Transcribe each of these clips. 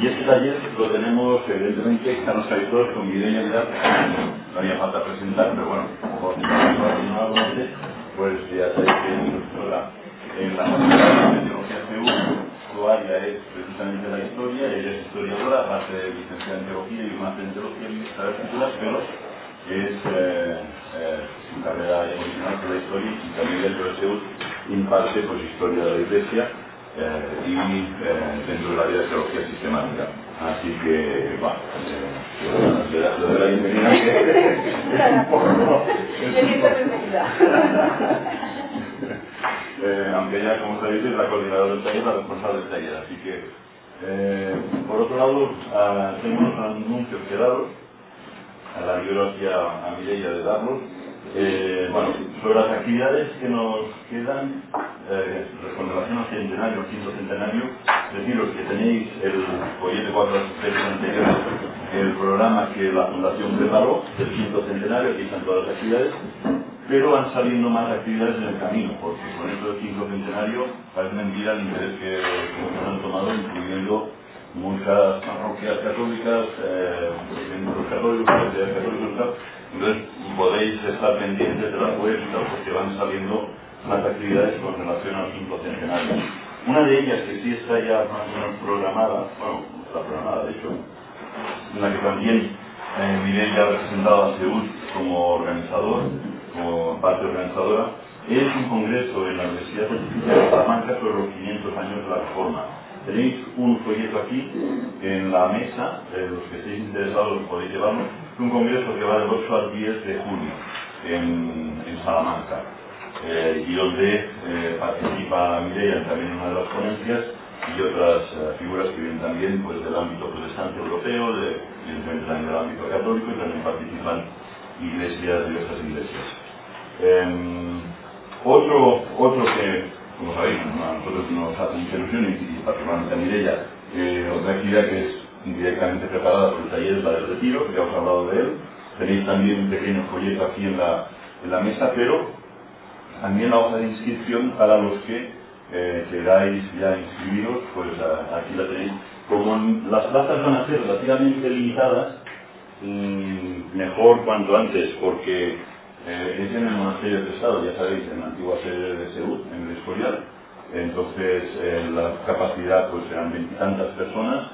Y este taller lo tenemos, evidentemente, están los todos con Vidal, no había falta presentar, pero bueno, por si pues ya sabéis que es profesora en la Facultad de Teología CEU, su área es precisamente la historia, ella es historiadora, aparte de licenciada en Teología y máster en Teología y de Culturas, pero es eh, eh, su carrera original por la historia y también dentro de CEU imparte pues, historia de la Iglesia eh, y eh, dentro del área de teología sistemática. Así que, bueno, eh, le doy la bienvenida. es un poco... eh, aunque ella, como sabéis, es la coordinadora del taller, la responsable del taller. Así que, eh, por otro lado, ah, tengo unos anuncios que daros. A la bibliografía a Mireia de darlos. Eh, bueno, sobre las actividades que nos quedan eh, con relación al centenario, al quinto centenario, deciros que tenéis el folleto cuatro veces anteriores, el programa que la Fundación preparó del quinto centenario, aquí están todas las actividades, pero van saliendo más actividades en el camino, porque con esto del quinto centenario parece mentira el interés que, que han tomado, incluyendo muchas parroquias católicas, eh, los católicos, católicos, entonces podéis estar pendientes de la web porque van saliendo más actividades con relación al quinto centenario. Una de ellas que sí está ya más o programada, bueno, está programada de hecho, en la que también eh, ya ha representado a Seúl como organizador, como parte organizadora, es un congreso en la Universidad de Salamanca sobre los 500 años de la Reforma. Tenéis un folleto aquí en la mesa, los que estéis interesados podéis llevarlo, un congreso que va del 8 al 10 de junio en, Salamanca eh, y donde eh, participa Mireia también en una de las ponencias y otras eh, figuras que vienen también pues, del ámbito protestante europeo, de, también del ámbito católico y también participan iglesias, diversas iglesias. Em, otro, que, como sabéis, a nosotros nos hace mucha ilusión y, y particularmente a Mireia, otra actividad que es directamente preparada el taller la del retiro, que ya os he hablado de él. Tenéis también un pequeño folleto aquí en la, en la mesa, pero también la hoja de inscripción para los que eh, queráis ya inscribiros, pues aquí la tenéis. Como las plazas van a ser relativamente limitadas, mm, mejor cuanto antes, porque eh, es en el monasterio de Estado, ya sabéis, en la antigua sede de Seúl, en el Escorial. Entonces, eh, la capacidad pues serán veintitantas personas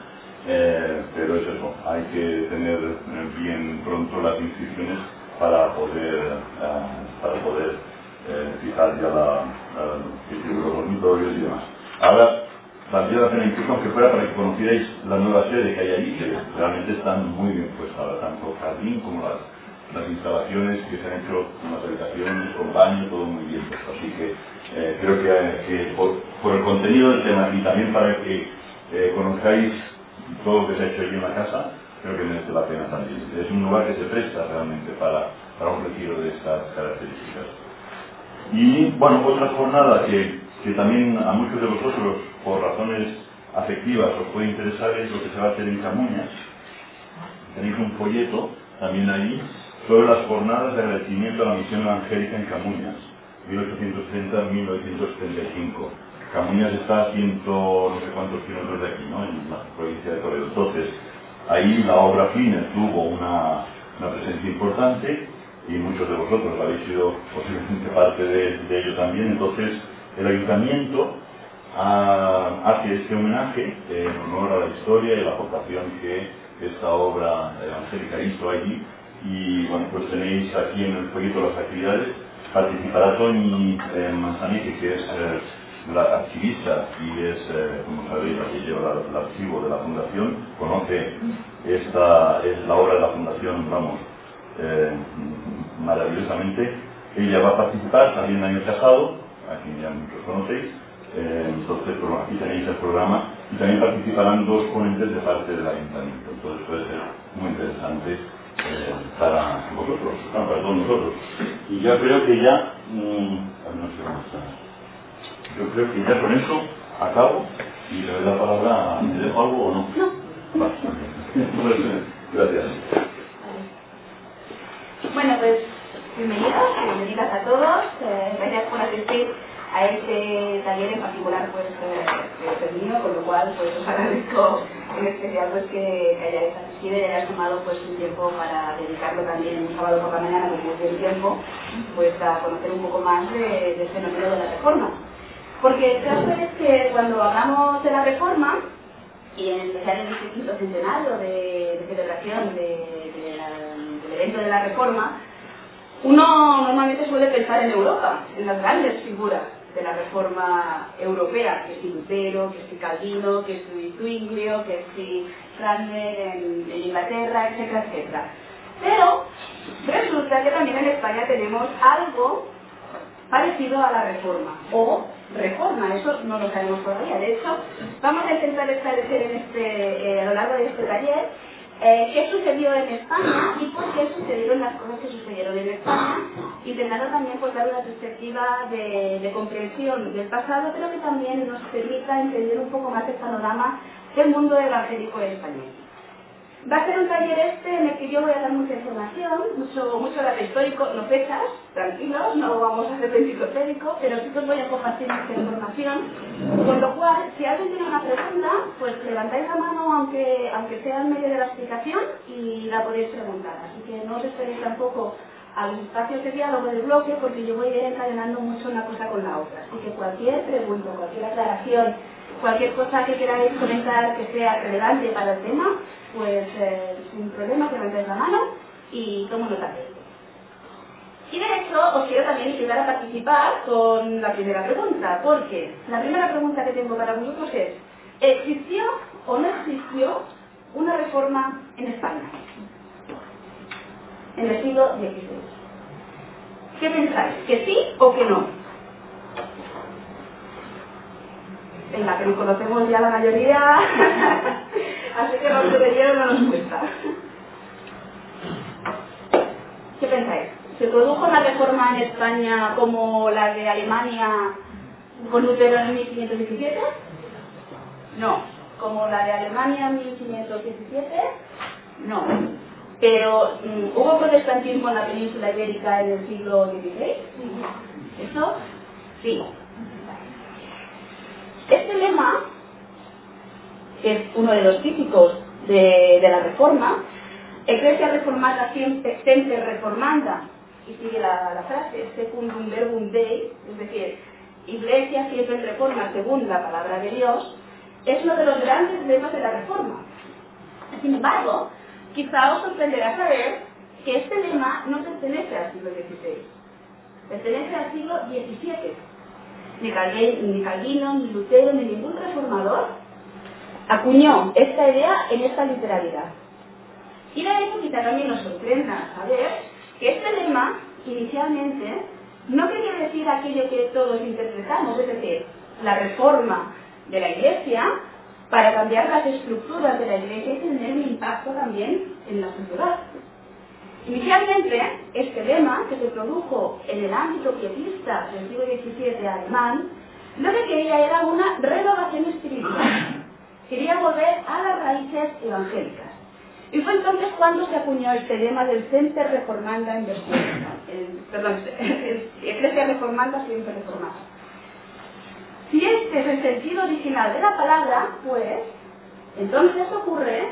eh, pero es eso, hay que tener eh, bien pronto las inscripciones para poder, eh, para poder fijar ya la, los dormitorios y demás. Ahora, valdría la pena incluso aunque fuera para que conocierais la nueva sede que hay allí, que realmente están muy bien puestas, tanto el jardín como las, las instalaciones que se han hecho con las habitaciones, con baño, todo muy bien puesto. Así que creo que, por, por, el contenido del tema y también para que conozcáis todo lo que se ha hecho allí en la casa, creo que merece la pena también. Es un lugar que se presta realmente para, para un retiro de estas características. Y bueno, otra jornada que, que también a muchos de vosotros, por razones afectivas, os puede interesar es lo que se va a hacer en Camuñas. Tenéis un folleto también ahí sobre las jornadas de agradecimiento a la misión evangélica en Camuñas, 1830-1935 Camuñas está a ciento no sé cuántos kilómetros de aquí, ¿no? en la provincia de Toledo. Entonces, ahí la obra Finer tuvo una, presencia importante y muchos de vosotros habéis sido posiblemente parte de, ello también. Entonces, el ayuntamiento hace este homenaje en honor a la historia y la aportación que esta obra evangélica hizo allí. Y bueno, pues tenéis aquí en el folleto las actividades. Participará Tony eh, que es eh, la archivista y es, eh, como sabéis, la que lleva el archivo de la fundación, conoce esta, es la obra de la fundación, vamos, eh, maravillosamente. Ella va a participar también el año pasado, aquí ya muchos conocéis, eh, entonces aquí tenéis el programa y también participarán dos ponentes de parte del ayuntamiento, entonces puede ser muy interesante para vosotros, para todos nosotros. Y yo creo que ya, mmm, no sé cómo está. Yo creo que ya con eso acabo y le doy la palabra a... ¿Me dejo algo o no? No. Gracias. Bueno, pues bienvenidos, bienvenidas a todos. Eh, gracias por asistir a este taller en particular pues eh, el mío, con lo cual pues os agradezco en especial pues que, hayáis asistido y hayáis tomado pues un tiempo para dedicarlo también un sábado por la mañana como es el tiempo pues a conocer un poco más de, de este fenómeno de la reforma. Porque el caso es que cuando hablamos de la reforma, y en especial en este quinto centenario de, celebración del evento de la reforma, uno normalmente suele pensar en Europa, en las grandes figuras de la reforma europea, que si Lutero, que si Calvino, que si Zwinglio, que si Cranmer en, en Inglaterra, etcétera, etcétera. Pero resulta que también en España tenemos algo parecido a la reforma, o reforma, eso no lo sabemos todavía. De hecho, vamos a intentar establecer este, eh, a lo largo de este taller eh, qué sucedió en España y por qué sucedieron las cosas que sucedieron en España, intentando también pues, dar una perspectiva de, de comprensión del pasado, pero que también nos permita entender un poco más el panorama del mundo evangélico español. Va a ser un taller este en el que yo voy a dar mucha información, mucho, mucho dato histórico, no fechas, tranquilos, no vamos a hacer enciclopédico, pero sí os voy a compartir mucha información, con lo cual, si alguien tiene una pregunta, pues levantáis la mano aunque, aunque sea en medio de la explicación y la podéis preguntar. Así que no os esperéis tampoco al espacio de diálogo del bloque porque yo voy a ir encadenando mucho una cosa con la otra. Así que cualquier pregunta, cualquier aclaración, cualquier cosa que queráis comentar que sea relevante para el tema, pues eh, sin problema que levantéis la mano y tomo nota de Y de hecho os quiero también invitar a participar con la primera pregunta, porque la primera pregunta que tengo para vosotros es, ¿existió o no existió una reforma en España? En el siglo XVI. ¿Qué pensáis? ¿Que sí o que no? Venga, que nos conocemos ya la mayoría. Así que los de no nos cuesta. ¿Qué pensáis? ¿Se produjo una reforma en España como la de Alemania con Lutero en 1517? No. ¿Como la de Alemania en 1517? No. Pero, mm, ¿hubo protestantismo en la península ibérica en el siglo XVI? ¿Eso? Sí. Este lema que es uno de los típicos de, la reforma, Iglesia reformada siempre, siempre reformanda, y sigue la, frase, secundum verbum dei, es decir, Iglesia siempre reforma según la palabra de Dios, es uno de los grandes lemas de la reforma. Sin embargo, quizá os sorprenderá saber que este lema no pertenece al siglo XVI, pertenece al siglo XVII. Ni Calvino, ni Lutero, ni ningún reformador acuñó esta idea en esta literalidad. Y de hecho quizá también nos sorprenda saber que este lema inicialmente no quería decir aquello que todos interpretamos, es decir, la reforma de la Iglesia para cambiar las estructuras de la Iglesia y tener un impacto también en la sociedad. Inicialmente, este lema, que se produjo en el ámbito pietista del siglo XVII alemán, lo que quería era una renovación espiritual quería volver a las raíces evangélicas. Y fue entonces cuando se acuñó este lema del Center Reformanda en perdón, Iglesia Reformanda siempre reformada. Si este es el sentido original de la palabra, pues entonces ocurre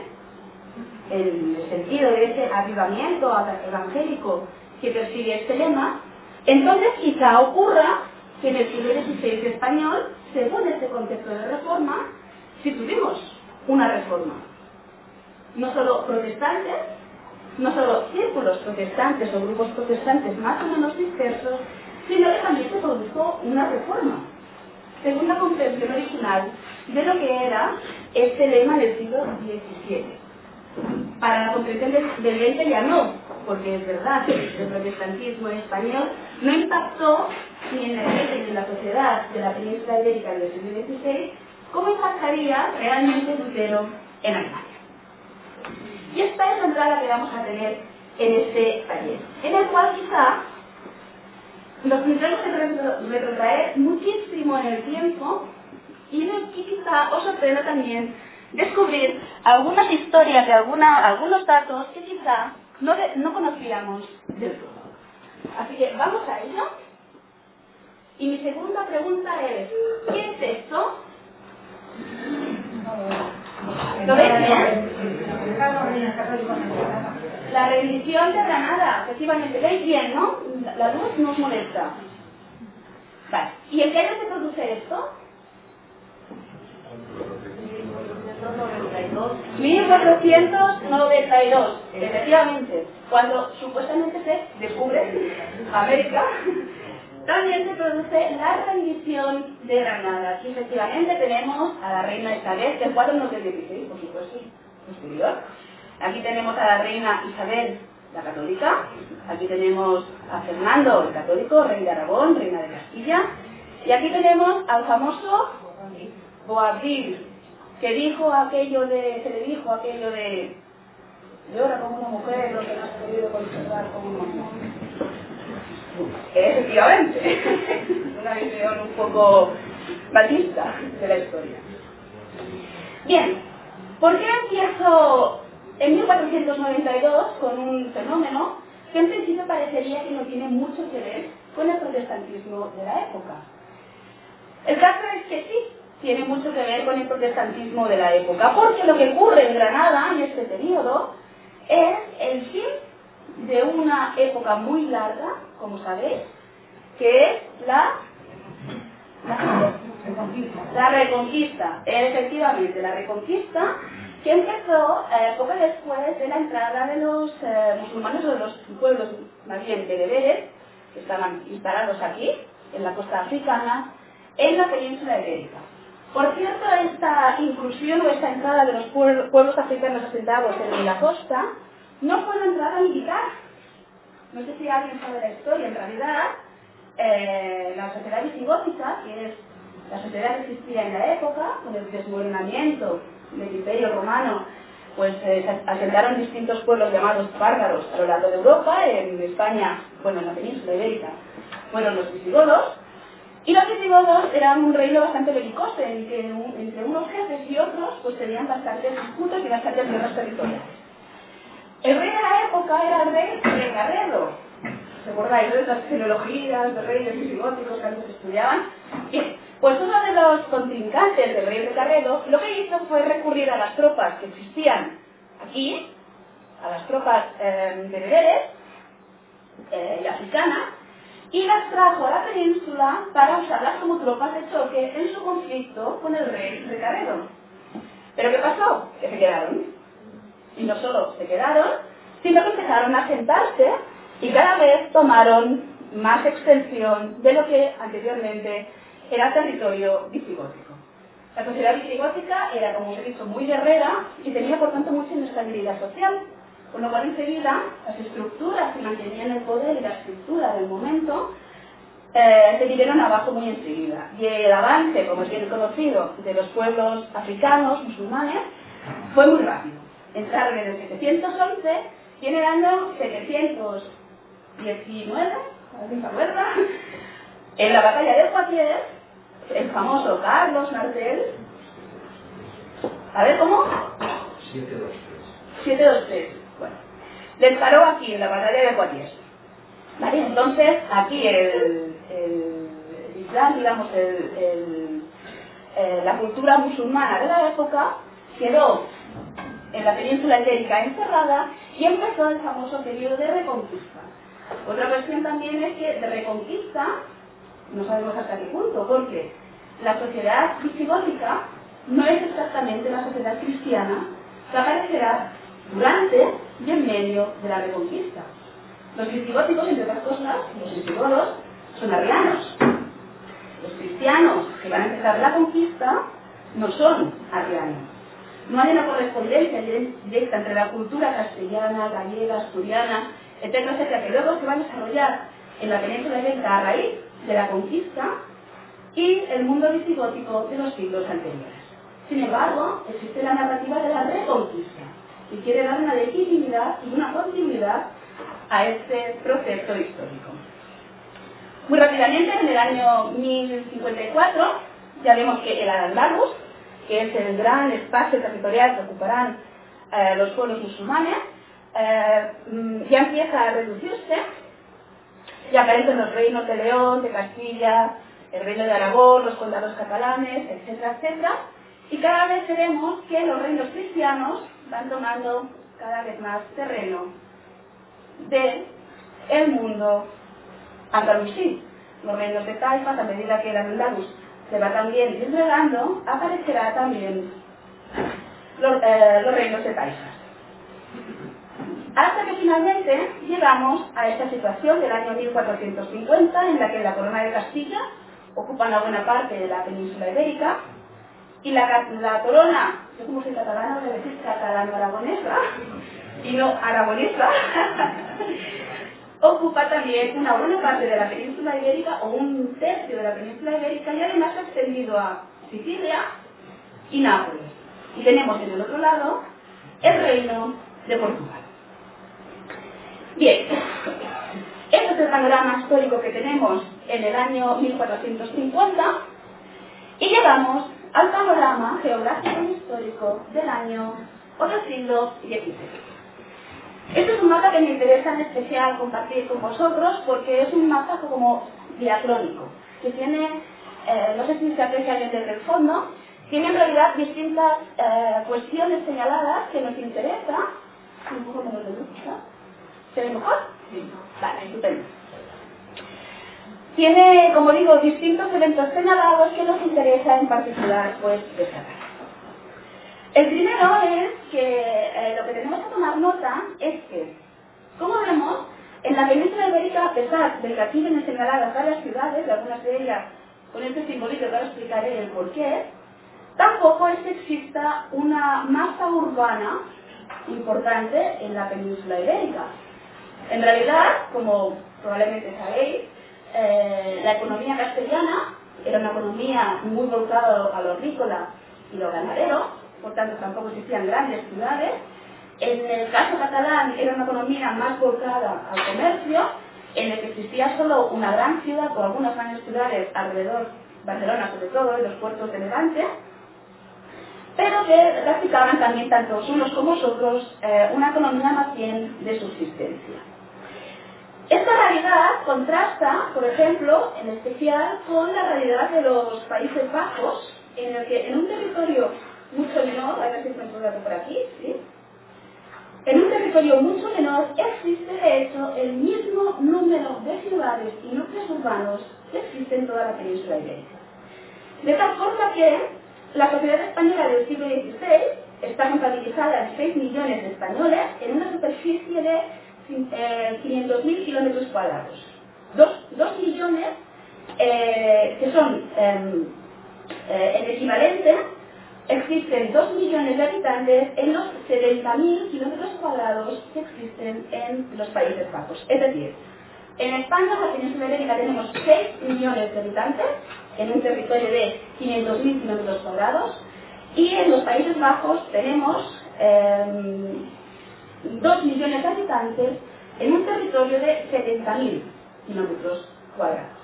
el sentido de ese avivamiento evangélico que persigue este lema, entonces quizá ocurra que en el siglo XVI español, según este concepto de reforma, si tuvimos una reforma. No solo protestantes, no solo círculos protestantes o grupos protestantes más o menos dispersos, sino que también se produjo una reforma, según la concepción original de lo que era este lema del siglo XVII. Para la comprensión del, del ya no, porque es verdad que el protestantismo español no impactó ni en la ni en la sociedad de la península ibérica del siglo XVI, ¿Cómo impactaría realmente Lutero en Alemania? Y esta es la entrada que vamos a tener en este taller, en el cual quizá nos tendremos retrotraer muchísimo en el tiempo y quizá os sorprenda también descubrir algunas historias de alguna, algunos datos que quizá no, no conocíamos del todo. Así que vamos a ello. Y mi segunda pregunta es, ¿qué es esto? ¿Lo veis bien? La rendición de Granada, efectivamente. ¿Veis bien, no? La luz nos molesta. ¿Y en qué año se produce esto? 1492, efectivamente, cuando supuestamente se descubre América, también se produce la rendición de Granada. Aquí efectivamente tenemos a la reina Isabel, que es 416, por supuesto, posterior. Aquí tenemos a la reina Isabel, la católica. Aquí tenemos a Fernando, el católico, rey de Aragón, reina de Castilla. Y aquí tenemos al famoso Boabdil, que dijo aquello de, se le dijo aquello de llora como una mujer lo que no has podido conservar como un hombre. Efectivamente, una visión un poco batista de la historia. Bien, ¿por qué empiezo en 1492 con un fenómeno que en principio parecería que no tiene mucho que ver con el protestantismo de la época? El caso es que sí, tiene mucho que ver con el protestantismo de la época, porque lo que ocurre en Granada en este periodo es el fin de una época muy larga, como sabéis, que es la, la, reconquista. Efectivamente, la reconquista que empezó eh, poco después de la entrada de los eh, musulmanes o de los pueblos más bien bereberes, que estaban instalados aquí, en la costa africana, en la península ibérica. Por cierto, esta inclusión o esta entrada de los pueblos africanos asentados en la costa no fue una entrada militar. No sé si alguien sabe la historia. En realidad, eh, la sociedad visigótica, que es la sociedad que existía en la época, con el desmoronamiento del imperio romano, pues eh, se asentaron distintos pueblos llamados bárbaros a lo largo de Europa, en España, bueno, en la península ibérica, fueron los visigodos, y los visigodos eran un reino bastante belicoso, en que entre unos jefes y otros pues tenían bastantes disputas y bastantes guerras territoriales. De la época era el rey de Carredo. ¿Se acordáis de esas genealogías de reyes visigóticos que antes estudiaban? Bien, pues uno de los contrincantes del rey de Carredo lo que hizo fue recurrir a las tropas que existían aquí, a las tropas eh, bereberes eh, y africanas, y las trajo a la península para usarlas como tropas de choque en su conflicto con el rey de Carredo. ¿Pero qué pasó? Que se quedaron. Y no solo se quedaron, sino que empezaron a sentarse y cada vez tomaron más extensión de lo que anteriormente era territorio visigótico. La sociedad visigótica era, como os he dicho, muy guerrera y tenía por tanto mucha inestabilidad social. Con lo cual enseguida las estructuras que mantenían el poder y la estructura del momento eh, se vinieron abajo muy enseguida. Y el avance, como es bien conocido, de los pueblos africanos, musulmanes, fue muy rápido. Entraron en el 711 y en el año 719, ¿alguien se acuerda? En la batalla de Poitiers, el famoso Carlos Martel, a ver cómo? 723. 723. Bueno, les paró aquí en la batalla de Poitiers. ¿Vale? Entonces, aquí el, Islam, digamos, el, eh, la cultura musulmana de la época quedó en la península ibérica encerrada y empezó el famoso periodo de reconquista. Otra cuestión también es que de reconquista no sabemos hasta qué punto, porque la sociedad visigótica no es exactamente la sociedad cristiana que aparecerá durante y en medio de la reconquista. Los visigóticos, entre otras cosas, los visigodos, son arrianos. Los cristianos que van a empezar la conquista no son arrianos. No hay una correspondencia directa entre la cultura castellana, gallega, asturiana, etcétera, etcétera, que luego se va a desarrollar en la península ibérica a raíz de la conquista y el mundo visigótico de los siglos anteriores. Sin embargo, existe la narrativa de la reconquista, y quiere dar una legitimidad y una continuidad a este proceso histórico. Muy rápidamente, en el año 1054, ya vemos que el Al-Andalus, que es el gran espacio territorial que ocuparán eh, los pueblos musulmanes, eh, mm, ya empieza a reducirse y aparecen los reinos de León, de Castilla, el reino de Aragón, los condados catalanes, etcétera, etcétera. Y cada vez veremos que los reinos cristianos van tomando cada vez más terreno de el mundo andalusí. Los reinos de Taifas, a medida que el andaluz se va también disgregando, aparecerá también los, eh, reinos de Taifas. Hasta que finalmente llegamos a esta situación del año 1450 en la que la corona de Castilla ocupa una buena parte de la península ibérica y la, la corona, yo como soy catalana voy a decir catalano-aragonesa y no aragonesa, ocupa también una buena parte de la península ibérica o un tercio de la península ibérica y además ha extendido a Sicilia y Nápoles. Y tenemos en el otro lado el reino de Portugal. Bien, este es el panorama histórico que tenemos en el año 1450 y llegamos al panorama geográfico y histórico del año o del siglo XVI. Este es un mapa que me interesa en especial compartir con vosotros porque es un mapa como diacrónico, que tiene, eh, no sé si se aprecia bien desde el fondo, tiene en realidad distintas eh, cuestiones señaladas que nos interesan. Un poco menos de luz, ¿Se ve mejor? Sí. Vale, estupendo. Tiene, como digo, distintos eventos señalados que nos interesa en particular pues, destacar. El primero es que eh, lo que tenemos que tomar nota es que, como vemos, en la península ibérica, a pesar de que aquí vienen señaladas varias ciudades, de algunas de ellas con este simbolito que ahora explicaré el porqué, tampoco es que exista una masa urbana importante en la península ibérica. En realidad, como probablemente sabéis, eh, la economía castellana era una economía muy volcada a lo agrícola y lo ganadero, por tanto tampoco existían grandes ciudades. En el caso catalán era una economía más volcada al comercio, en el que existía solo una gran ciudad o algunas grandes ciudades alrededor, Barcelona sobre todo, y los puertos de Levante, pero que practicaban también tanto unos como otros eh, una economía más bien de subsistencia. Esta realidad contrasta, por ejemplo, en especial con la realidad de los Países Bajos, en el que en un territorio mucho menor, a ver si encuentro por aquí, ¿sí? En un territorio mucho menor existe de hecho el mismo número de ciudades y núcleos urbanos que existe en toda la península ibérica. De tal forma que la sociedad española del siglo XVI está contabilizada en 6 millones de españoles en una superficie de 500.000 kilómetros cuadrados. 2, millones eh, que son em, eh, el equivalente, existen 2 millones de habitantes en los 70.000 kilómetros cuadrados que existen en los Países Bajos. Es decir, en España, la península ibérica, tenemos 6 millones de habitantes en un territorio de 500.000 kilómetros cuadrados y en los Países Bajos tenemos em, 2 millones de habitantes en un territorio de 70.000 kilómetros cuadrados.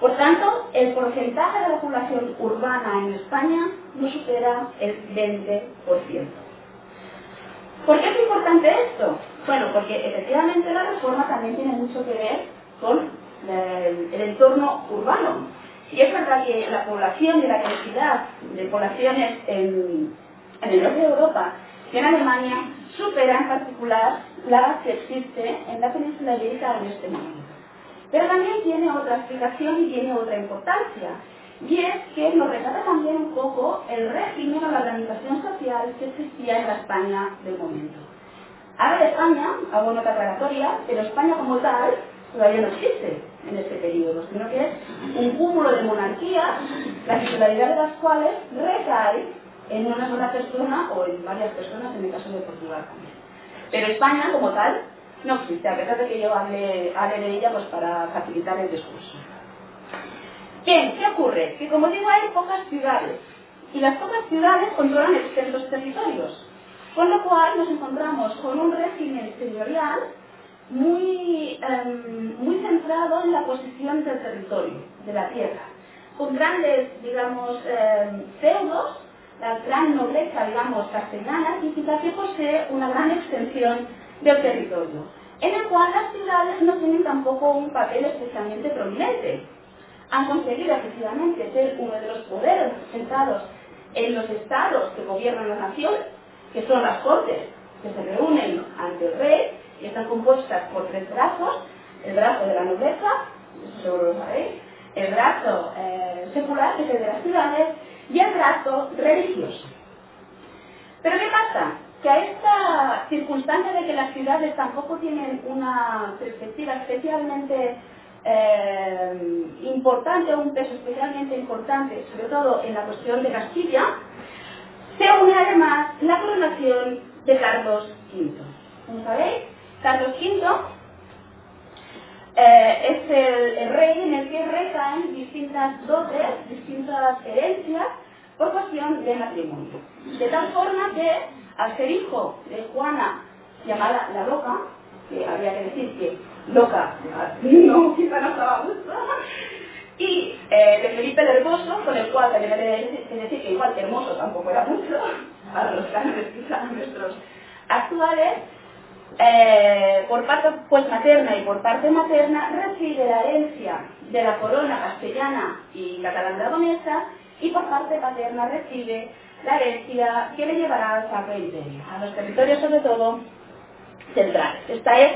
Por tanto, el porcentaje de la población urbana en España no supera el 20%. ¿Por qué es importante esto? Bueno, porque efectivamente la reforma también tiene mucho que ver con el, entorno urbano. Y es verdad que la población y la cantidad de poblaciones en, en el norte de Europa y en Alemania supera en particular la que existe en la península ibérica en este momento. Pero también tiene otra explicación y tiene otra importancia. Y es que nos retrata también un poco el régimen o la organización social que existía en la España del momento. Habla de España, hago nota aclaratoria, pero España como tal todavía no existe en este periodo, sino que es un cúmulo de monarquías, la titularidad de las cuales recae en una sola persona o en varias personas, en el caso de Portugal también. Pero España, como tal, no existe, a pesar de que yo hable, de ella pues, para facilitar el discurso. Bien, ¿qué ocurre? Que como digo, hay pocas ciudades, y las pocas ciudades controlan extensos territorios, con lo cual nos encontramos con un régimen señorial muy, em, muy centrado en la posición del territorio, de la tierra, con grandes, digamos, eh, feudos la gran nobleza, digamos, castellana, significa que posee una gran extensión del territorio. en el cual las ciudades no tienen tampoco un papel especialmente prominente. Han conseguido efectivamente ser uno de los poderes representados en los estados que gobiernan la nación, que son las cortes, que se reúnen ante el rey y están compuestas por tres brazos, el brazo de la nobleza, eso seguro lo sabéis, el brazo eh, secular, que es el de las ciudades, y el brazo religioso. Pero ¿qué pasa? Que a esta circunstancia de que las ciudades tampoco tienen una perspectiva especialmente eh, importante un peso especialmente importante, sobre todo en la cuestión de Castilla, se une además la coronación de Carlos V. ¿Cómo sabéis? Carlos V eh, es el, el, rey en el que recaen distintas dotes, distintas herencias por cuestión de matrimonio. De tal forma que, al ser hijo de Juana, llamada la loca, que habría que decir que loca, no, quizá no estaba gusto, y eh, de Felipe el Hermoso, con el cual también hay que decir que igual hermoso tampoco era mucho, para los cánones quizá nuestros actuales, eh, por parte pues materna y por parte materna recibe la herencia de la corona castellana y catalán aragonesa y por parte paterna recibe la herencia que le llevará al Imperio, a los territorios sobre todo centrales. Esta es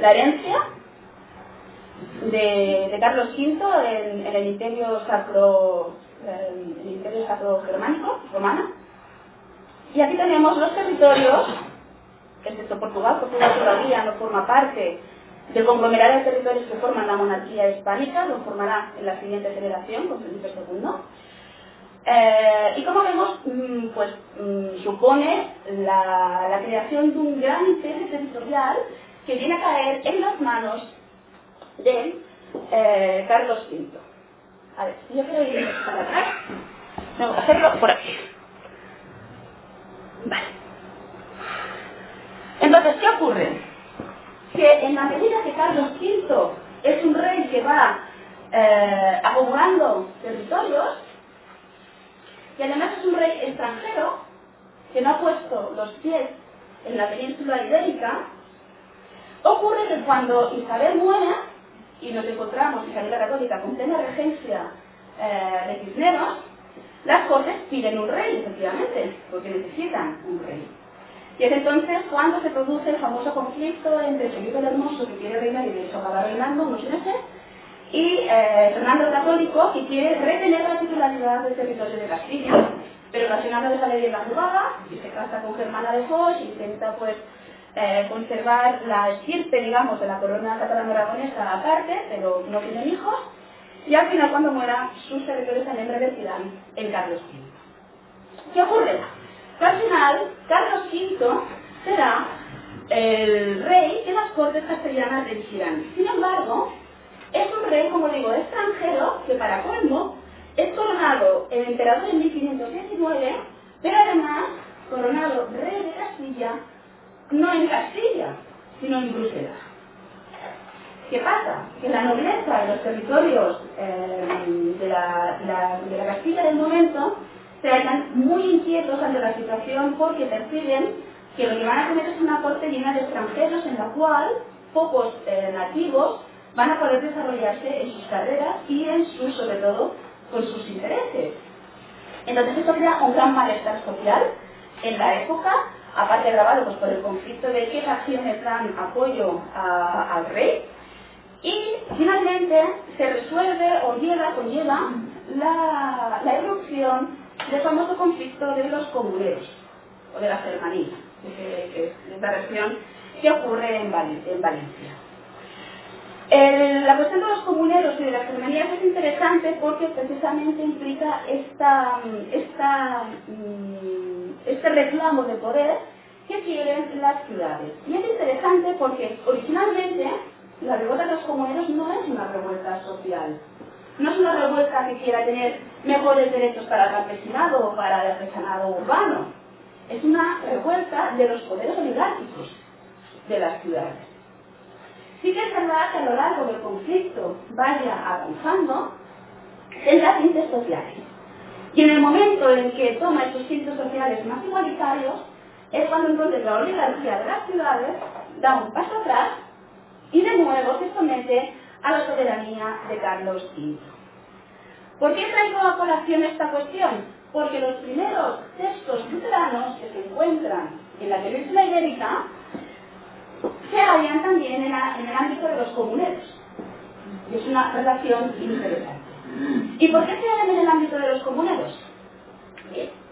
la herencia de, Carlos V en, en, el Imperio Sacro en el Imperio Sacro Germánico, romano. Y aquí tenemos los territorios, excepto Portugal, Portugal todavía no forma parte del conglomerado de territorios que forman la monarquía hispánica, lo formará en la siguiente generación, con Felipe II. Eh, y como vemos, mm, pues mm, supone la, creación de un gran imperio territorial que viene a caer en las manos de eh, Carlos V. A ver, yo quiero ir para atrás, tengo que hacerlo por aquí. Vale. Entonces, ¿qué ocurre? Que en la medida que Carlos V es un rey que va eh, acumulando territorios, y además es un rey extranjero que no ha puesto los pies en la península ibérica, ocurre que cuando Isabel muere y nos encontramos Isabel la Católica con plena regencia eh, de Cisneros, las cortes piden un rey, efectivamente, porque necesitan un rey. Y es entonces cuando se produce el famoso conflicto entre Felipe el Hermoso, que quiere reinar y de hecho acaba reinando unos meses, y eh, Fernando Católico, que quiere retener la titularidad del territorio de Castilla. Pero le sale bien la jugada, y se casa con Germana de Foix, intenta pues eh, conservar la estirpe, digamos, de la corona catalano-aragonesa aparte, pero no tienen hijos, y al final cuando muera sus territorios también revertirán en Carlos V. ¿Qué ocurre? Que al final Carlos V será el rey que las cortes castellanas dirigirán. Sin embargo, es un rey, como digo, extranjero, que para colmo es coronado el emperador en 1519, pero además coronado rey de Castilla, no en Castilla, sino en Bruselas. ¿Qué pasa? Que la nobleza de los territorios eh, de, la, de, la, Castilla del momento se hallan muy inquietos ante la situación porque perciben que lo que van a tener es una corte llena de extranjeros en la cual pocos eh, nativos van a poder desarrollarse en sus carreras y en sus, sobre todo, con sus intereses. Entonces esto crea un gran malestar social en la época, aparte agravado pues, por el conflicto de qué facciones dan apoyo al rey, y finalmente se resuelve o lleva, conlleva la, la erupción del famoso conflicto de los comuneros, o de la germanía, que es la región que ocurre en Valencia. La cuestión de los comuneros y de las germanías es interesante porque precisamente implica esta, esta, este reclamo de poder que quieren las ciudades. Y es interesante porque originalmente la revuelta de los comuneros no es una revuelta social. No es una revuelta que quiera tener mejores derechos para el campesinado o para el artesanado urbano. Es una revuelta de los poderes oligárquicos de las ciudades. Sí que es verdad que a lo largo del conflicto vaya avanzando, tendrá tintes sociales. Y en el momento en que toma estos tintes sociales más igualitarios, es cuando entonces la oligarquía de las ciudades da un paso atrás y de nuevo se somete a la soberanía de Carlos V. ¿Por qué traigo a colación esta cuestión? Porque los primeros textos luteranos que se encuentran en la península ibérica se hallan también en, el ámbito de los comuneros. Y es una relación interesante. ¿Y por qué se hallan en el ámbito de los comuneros? Bien.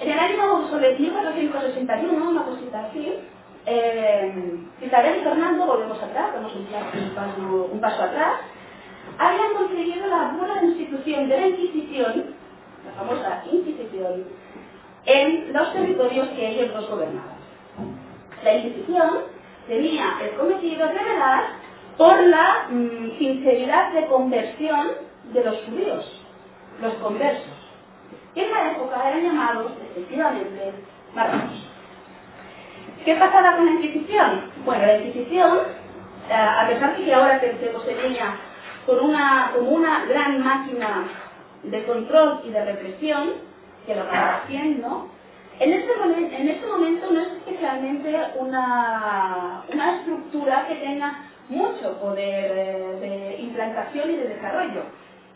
En el año sobre 1461, una cosita así, eh, Isabel y Fernando, volvemos atrás, vamos un paso, un paso atrás, habían conseguido la buena institución de la Inquisición, la famosa Inquisición, en los territorios que ellos dos gobernaban. La Inquisición tenía el cometido de velar por la mm, sinceridad de conversión de los judíos, los conversos, en la época eran llamados, efectivamente, marranos. ¿Qué pasaba con la Inquisición? Bueno, la Inquisición, eh, a pesar de que ahora se, poseía con una, como una gran máquina de control y de represión, que lo va haciendo, en este, momento, en este momento no es especialmente una, una estructura que tenga mucho poder eh, de implantación y de desarrollo.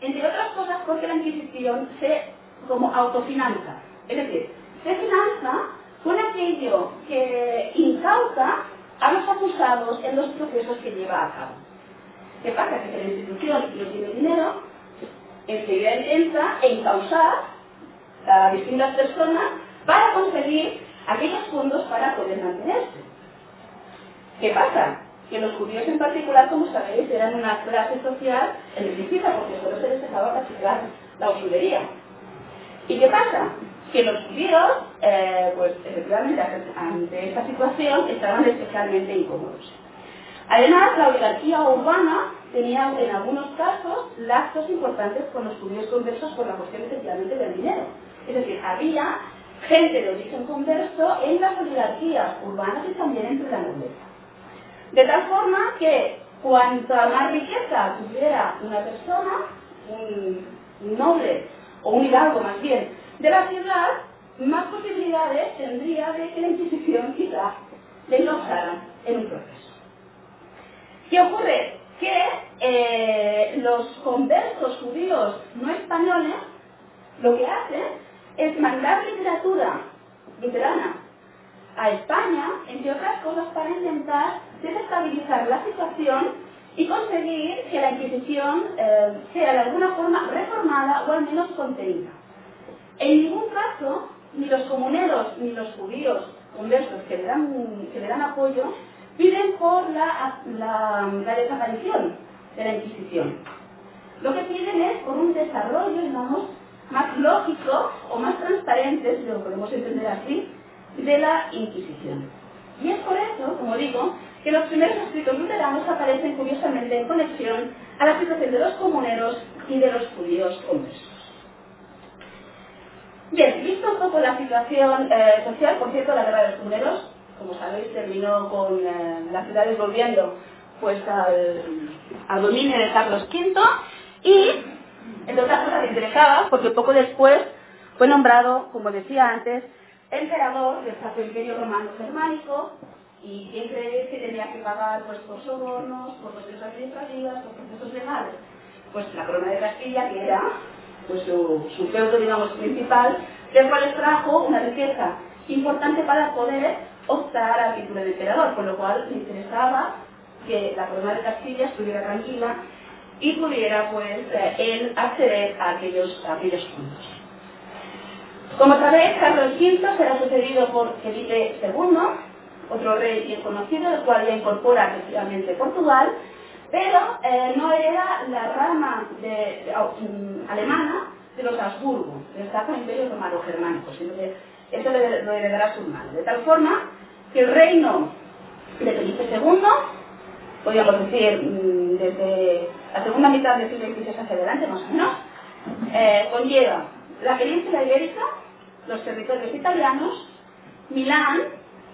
Entre otras cosas porque la Inquisición se como autofinanza. Es decir, se finanza con aquello que incauta a los acusados en los procesos que lleva a cabo. ¿Qué pasa? Que la institución no tiene dinero, enseguida intenta encausar a distintas personas para conseguir aquellos fondos para poder mantenerse. ¿Qué pasa? Que los judíos en particular, como sabéis, eran una clase social enriquecida porque solo se les dejaba practicar la usurería. ¿Y qué pasa? que los judíos, eh, pues efectivamente, ante esta situación, estaban especialmente incómodos. Además, la oligarquía urbana tenía en algunos casos lazos importantes con los judíos conversos por la cuestión efectivamente del dinero. Es decir, había gente de origen converso en las oligarquías urbanas y también entre la nobleza. De tal forma que cuanta más riqueza tuviera una persona, un noble o un hidalgo más bien, de la ciudad, más posibilidades tendría de que la Inquisición quizá le en un proceso. ¿Qué ocurre? Que eh, los conversos judíos no españoles lo que hacen es mandar literatura luterana a España, entre otras cosas, para intentar desestabilizar la situación y conseguir que la Inquisición eh, sea de alguna forma reformada o al menos contenida. En ningún caso, ni los comuneros ni los judíos conversos que le dan, que le dan apoyo piden por la, desaparición de la Inquisición. Lo que piden es por un desarrollo, digamos, más lógico o más transparente, si lo podemos entender así, de la Inquisición. Y es por eso, como digo, que los primeros escritos luteranos aparecen curiosamente en conexión a la situación de los comuneros y de los judíos conversos. Bien, visto un poco la situación eh, social, por cierto, la guerra de los comuneros, como sabéis, terminó con eh, las ciudades volviendo pues al, dominio de Carlos V y, entre otras cosas, le interesaba porque poco después fue nombrado, como decía antes, emperador del Sacro Imperio Romano Germánico y siempre que tenía que pagar pues, por sobornos, por procesos administrativos, por procesos legales, pues la corona de Castilla, que era pues su, su feudo, digamos, principal, del cual trajo una riqueza importante para poder optar al título de emperador, con lo cual le interesaba que la corona de Castilla estuviera tranquila y pudiera, pues, eh, él acceder a aquellos, a aquellos puntos. Como sabéis, Carlos V será sucedido por Felipe II, otro rey bien conocido, el cual ya incorpora efectivamente Portugal, pero eh, no era la rama de, mm, alemana de los Habsburgo, del Sacro Imperio Romano Germánico, sino que eso lo heredará su hermano. De tal forma que el reino de Felipe II, podríamos decir mm, desde la segunda mitad del siglo XVI hacia adelante, más o menos, eh, conlleva la península ibérica, los territorios italianos, Milán,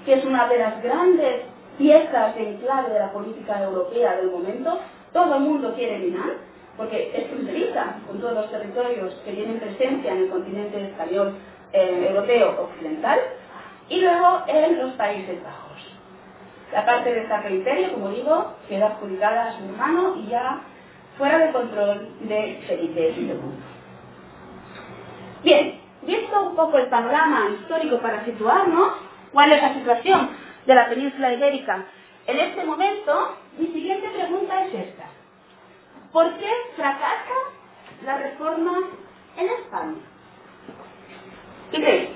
que es una de las grandes piezas en clave de la política europea del momento. Todo el mundo quiere Milán, porque es fronteriza con todos los territorios que tienen presencia en el continente español, eh, europeo occidental, y luego en los Países Bajos. La parte de Sacro Imperio, como digo, queda adjudicada a su hermano y ya fuera de control de Felipe II. Bien, visto un poco el panorama histórico para situarnos, cuál es la situación de la península ibérica en este momento, mi siguiente pregunta es esta. ¿Por qué fracasa la reforma en España? ¿Qué creéis?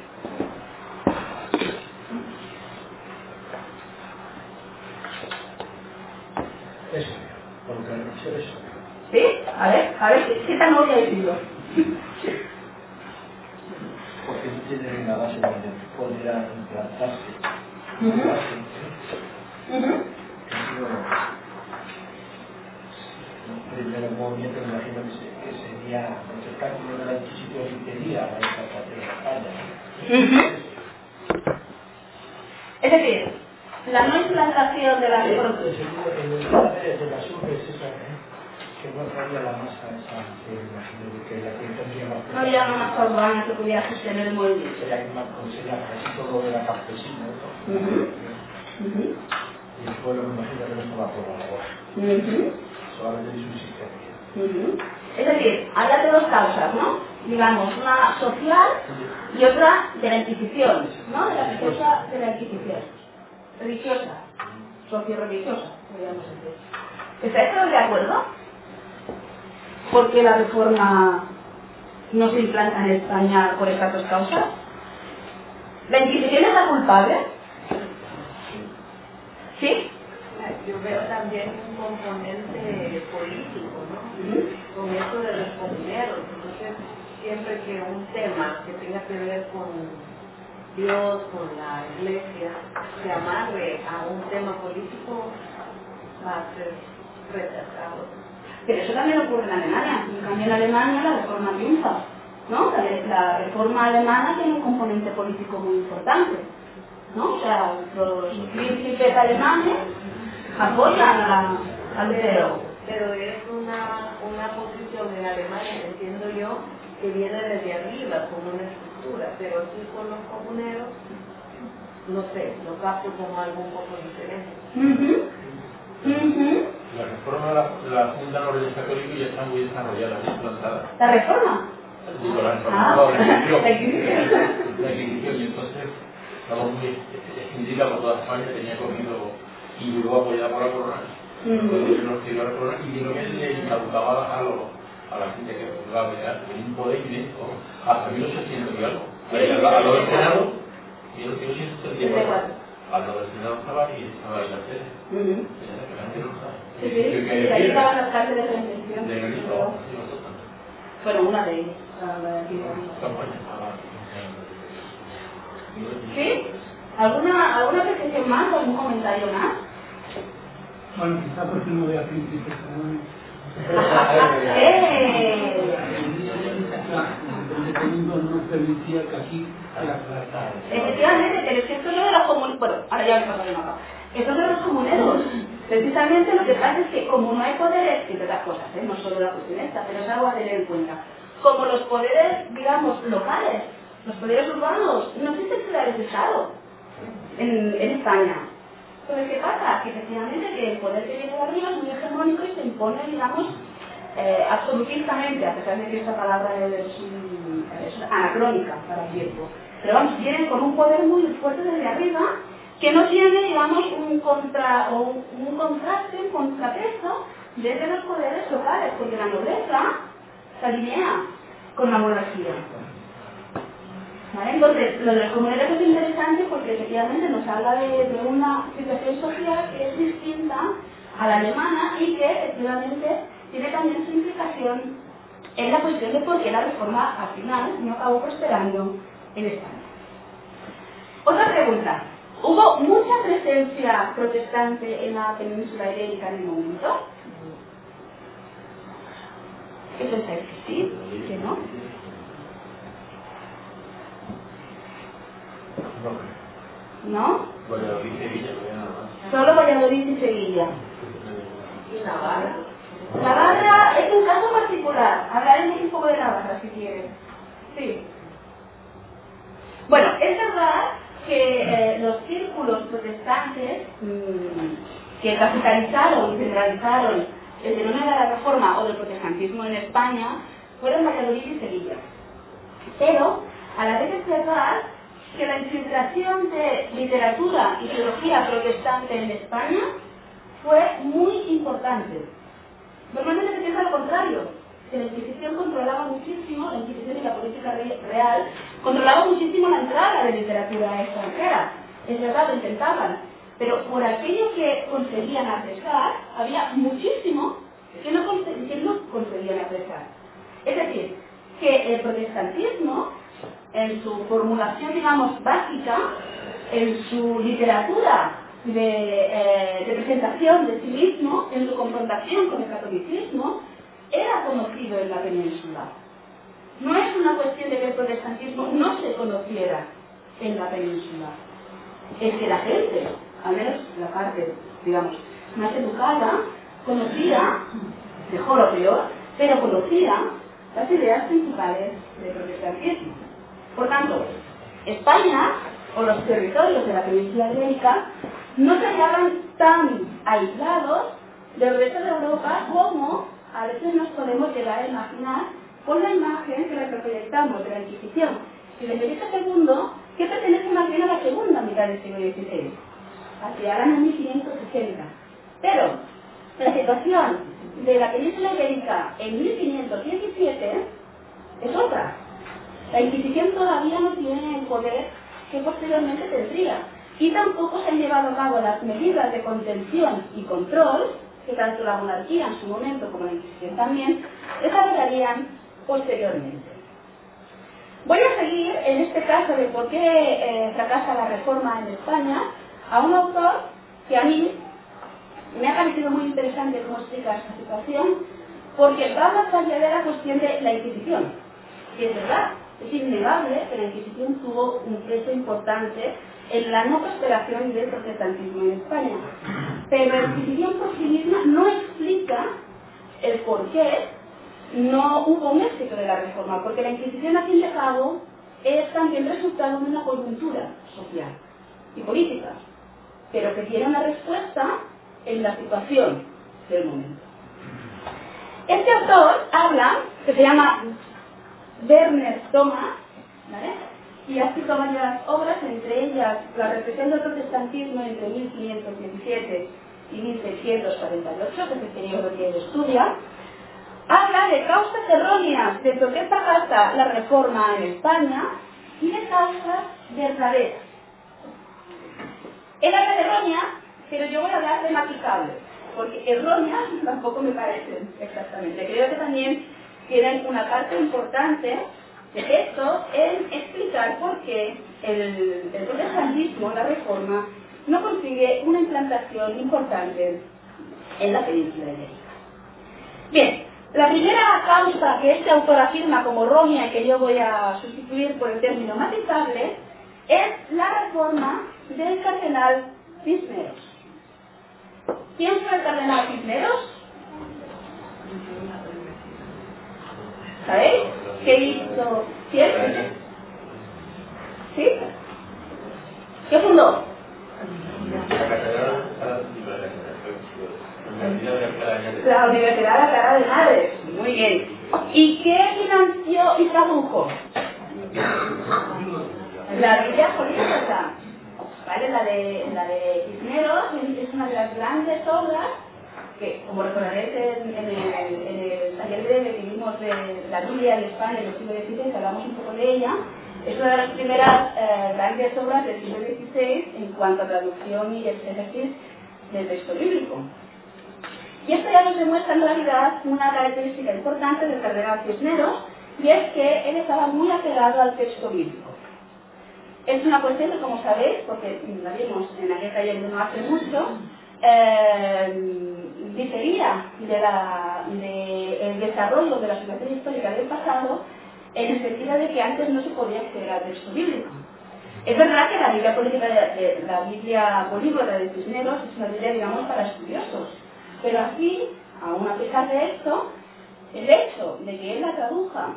Eso, ser eso. ¿Sí? A ver, a ver, ¿qué tan obvio he sido? Porque no tiene una base donde podría implantarse. Ujú. Una base, Ujú. El primer movimiento me imagino que, se- que sería el cálculo de la Inquisición impedía la implantación en España. Es decir, la no implantación de la segundo, el de, de la surge es esa, ¿eh? que no había la masa esa, que la que tendría más No había una masa urbana que pudiera sostener el movimiento. sería que más sería casi todo era campesino, ¿no? Ujú. Ujú. Y el pueblo me imagino que no estaba por la labor, solamente de subsistencia. Es decir, habla de dos causas, ¿no? Digamos, una social y otra de la Inquisición, ¿no? De la causa de la Inquisición. Religiosa, socio-religiosa, podríamos decir. ¿Estáis todos de acuerdo? ¿Por qué la reforma no se implanta en España por estas dos causas? ¿La Inquisición es la culpable? ¿Sí? Yo veo también un componente político, ¿no? Con esto de los comuneros. Entonces, siempre que un tema que tenga que ver con Dios, con la iglesia, se amarre a un tema político, va a ser rechazado. Pero eso también ocurre en Alemania. En cambio, en Alemania la reforma triunfa. ¿no? La, reforma alemana tiene un componente político muy importante. ¿no? O sea, los príncipes alemanes apoyan a, a Lutero. Pero es una, una posición en Alemania, entiendo yo, que viene desde arriba, como una pero aquí con los comuneros, no sé, lo capto como algo un poco diferente. La reforma la, la funda la Orden Católica y ya está muy desarrollada, muy implantada. ¿La reforma? Digo, la reforma, Ah, la Inquisición. la Inquisición. Y entonces estamos muy extendida por toda España, tenía cogido y luego apoyada por la corona. La corona y vino que le a, los- a la gente que jugaba a tenía un poder inmenso, hasta 1800 y algo. Ahí, al lado del Senado, 1834. Al lado del Senado estaba y estaba ahí la sede. Ujú. La gente no sabe. Sí, y ahí estaban las cárceles de la Inquisición. de nosotros. Bueno, una de ellas. de de. ¿Sí? ¿Alguna, ¿Alguna apreciación más o algún comentario más? Bueno, quizá porque no vea. El domingo aquí Efectivamente, pero es que esto es lo de los comuneros. Bueno, ahora ya me mapa. Esto es de los comuneros. Precisamente lo que pasa es que como no hay poderes, entre otras cosas, ¿eh? no solo la cuestión pero es algo a tener en cuenta. Como los poderes, digamos, locales, los poderes urbanos, no existen ciudades de Estado en España. Entonces, ¿qué pasa? Que efectivamente que el poder que viene de arriba es muy hegemónico y se impone, digamos, eh, absolutistamente, a pesar de que esta palabra es, anacrónica para el tiempo. Pero vamos, vienen con un poder muy fuerte desde arriba que no tiene, digamos, un, contra, o un contraste, un contrapeso desde los poderes locales, porque la nobleza se alinea con la monarquía. Entonces, lo de los comuneros es interesante porque efectivamente nos habla de, una situación social que es distinta a la alemana y que efectivamente tiene también su implicación en la cuestión de por qué la reforma al final no acabó prosperando en España. Otra pregunta. ¿Hubo mucha presencia protestante en la península ibérica en el momento? ¿Qué pensáis? ¿Que sí? ¿Que no? No. Valladolid y Sevilla. Solo Valladolid y Sevilla. Y Navarra. Navarra es un caso particular. Hablaremos un poco de Navarra si quieres. Sí. Bueno, es verdad que eh, los círculos protestantes mm, que capitalizaron y generalizaron el fenómeno de la reforma o del protestantismo en España fueron Valladolid y Sevilla. Pero a la vez es verdad que la infiltración de literatura y teología protestante en España fue muy importante. Normalmente se piensa lo contrario, que la Inquisición controlaba muchísimo, la Inquisición y la política real, controlaba muchísimo la entrada de literatura extranjera. Es verdad, lo intentaban, pero por aquello que conseguían apresar, había muchísimo que no, conseguían apresar. Es decir, que el protestantismo, en su formulación, digamos, básica, en su literatura de, eh, de presentación de sí mismo, en su confrontación con el catolicismo, era conocido en la península. No es una cuestión de que el protestantismo no se conociera en la península. Es que la gente, al menos la parte, digamos, más educada, conocía, mejor o peor, pero conocía las ideas principales del protestantismo. Por tanto, España o los territorios de la península ibérica no se hallaban tan aislados del resto de Europa como a veces nos podemos llegar a imaginar con la imagen que reproyectamos de la Inquisición y de Felipe II, que pertenece más bien a la segunda mitad del siglo XVI, hacia el año 1560. Pero la situación de la península ibérica en 1517 es otra. La Inquisición todavía no tiene el poder que posteriormente tendría y tampoco se han llevado a cabo las medidas de contención y control que tanto la monarquía en su momento como la Inquisición también desarrollarían posteriormente. Voy a seguir en este caso de por qué eh, fracasa la reforma en España a un autor que a mí me ha parecido muy interesante cómo explica esta situación, porque va más allá de la cuestión de la Inquisición. Y es verdad, es innegable que la Inquisición tuvo un peso importante en la no prosperación del protestantismo en España. Pero la Inquisición por sí misma no explica el por qué no hubo un éxito de la reforma, porque la Inquisición, a fin de cabo, es también resultado de una coyuntura social y política, pero que tiene una respuesta en la situación del momento. Este autor habla, que se llama Werner Thomas, y ha escrito varias obras, entre ellas La represión del protestantismo entre 1517 y 1648, que es el periodo que él estudia, habla de causas erróneas de por qué la reforma en España y de causas verdaderas. Él habla de erróneas, pero yo voy a hablar de matizables, porque erróneas tampoco me parecen exactamente. Creo que también tienen una parte importante de esto en explicar por qué el, protestantismo, la reforma, no consigue una implantación importante en la península ibérica. Bien, la primera causa que este autor afirma como errónea y que yo voy a sustituir por el término matizable es la reforma del cardenal Cisneros. ¿Quién fue el cardenal Cisneros? ¿Sabéis? ¿Qué hizo? ¿Sí? ¿Qué fundó? La Universidad de Alcalá de Madres. Muy bien. ¿Y qué financió y tradujo? La Biblia política. ¿Vale? La de, la de Cisneros es una de las grandes obras que, como recordaréis en, en, el, en el taller breve que vimos de la Biblia en España en el siglo XVI, hablamos un poco de ella, es una de las primeras eh, grandes obras del siglo XVI en cuanto a traducción y exégesis del texto bíblico. Y esto ya nos demuestra en realidad una característica importante del cardenal Cisneros, y es que él estaba muy apegado al texto bíblico. Es una cuestión que, como sabéis, porque la vimos en aquel taller de no hace mucho, eh, difería del de desarrollo de la situación histórica del pasado en el sentido de que antes no se podía acceder al texto bíblico. Es verdad que la Biblia política de, la Biblia de Cisneros es una Biblia, digamos, para estudiosos. Pero aquí, aún a pesar de esto, el hecho de que él la traduja,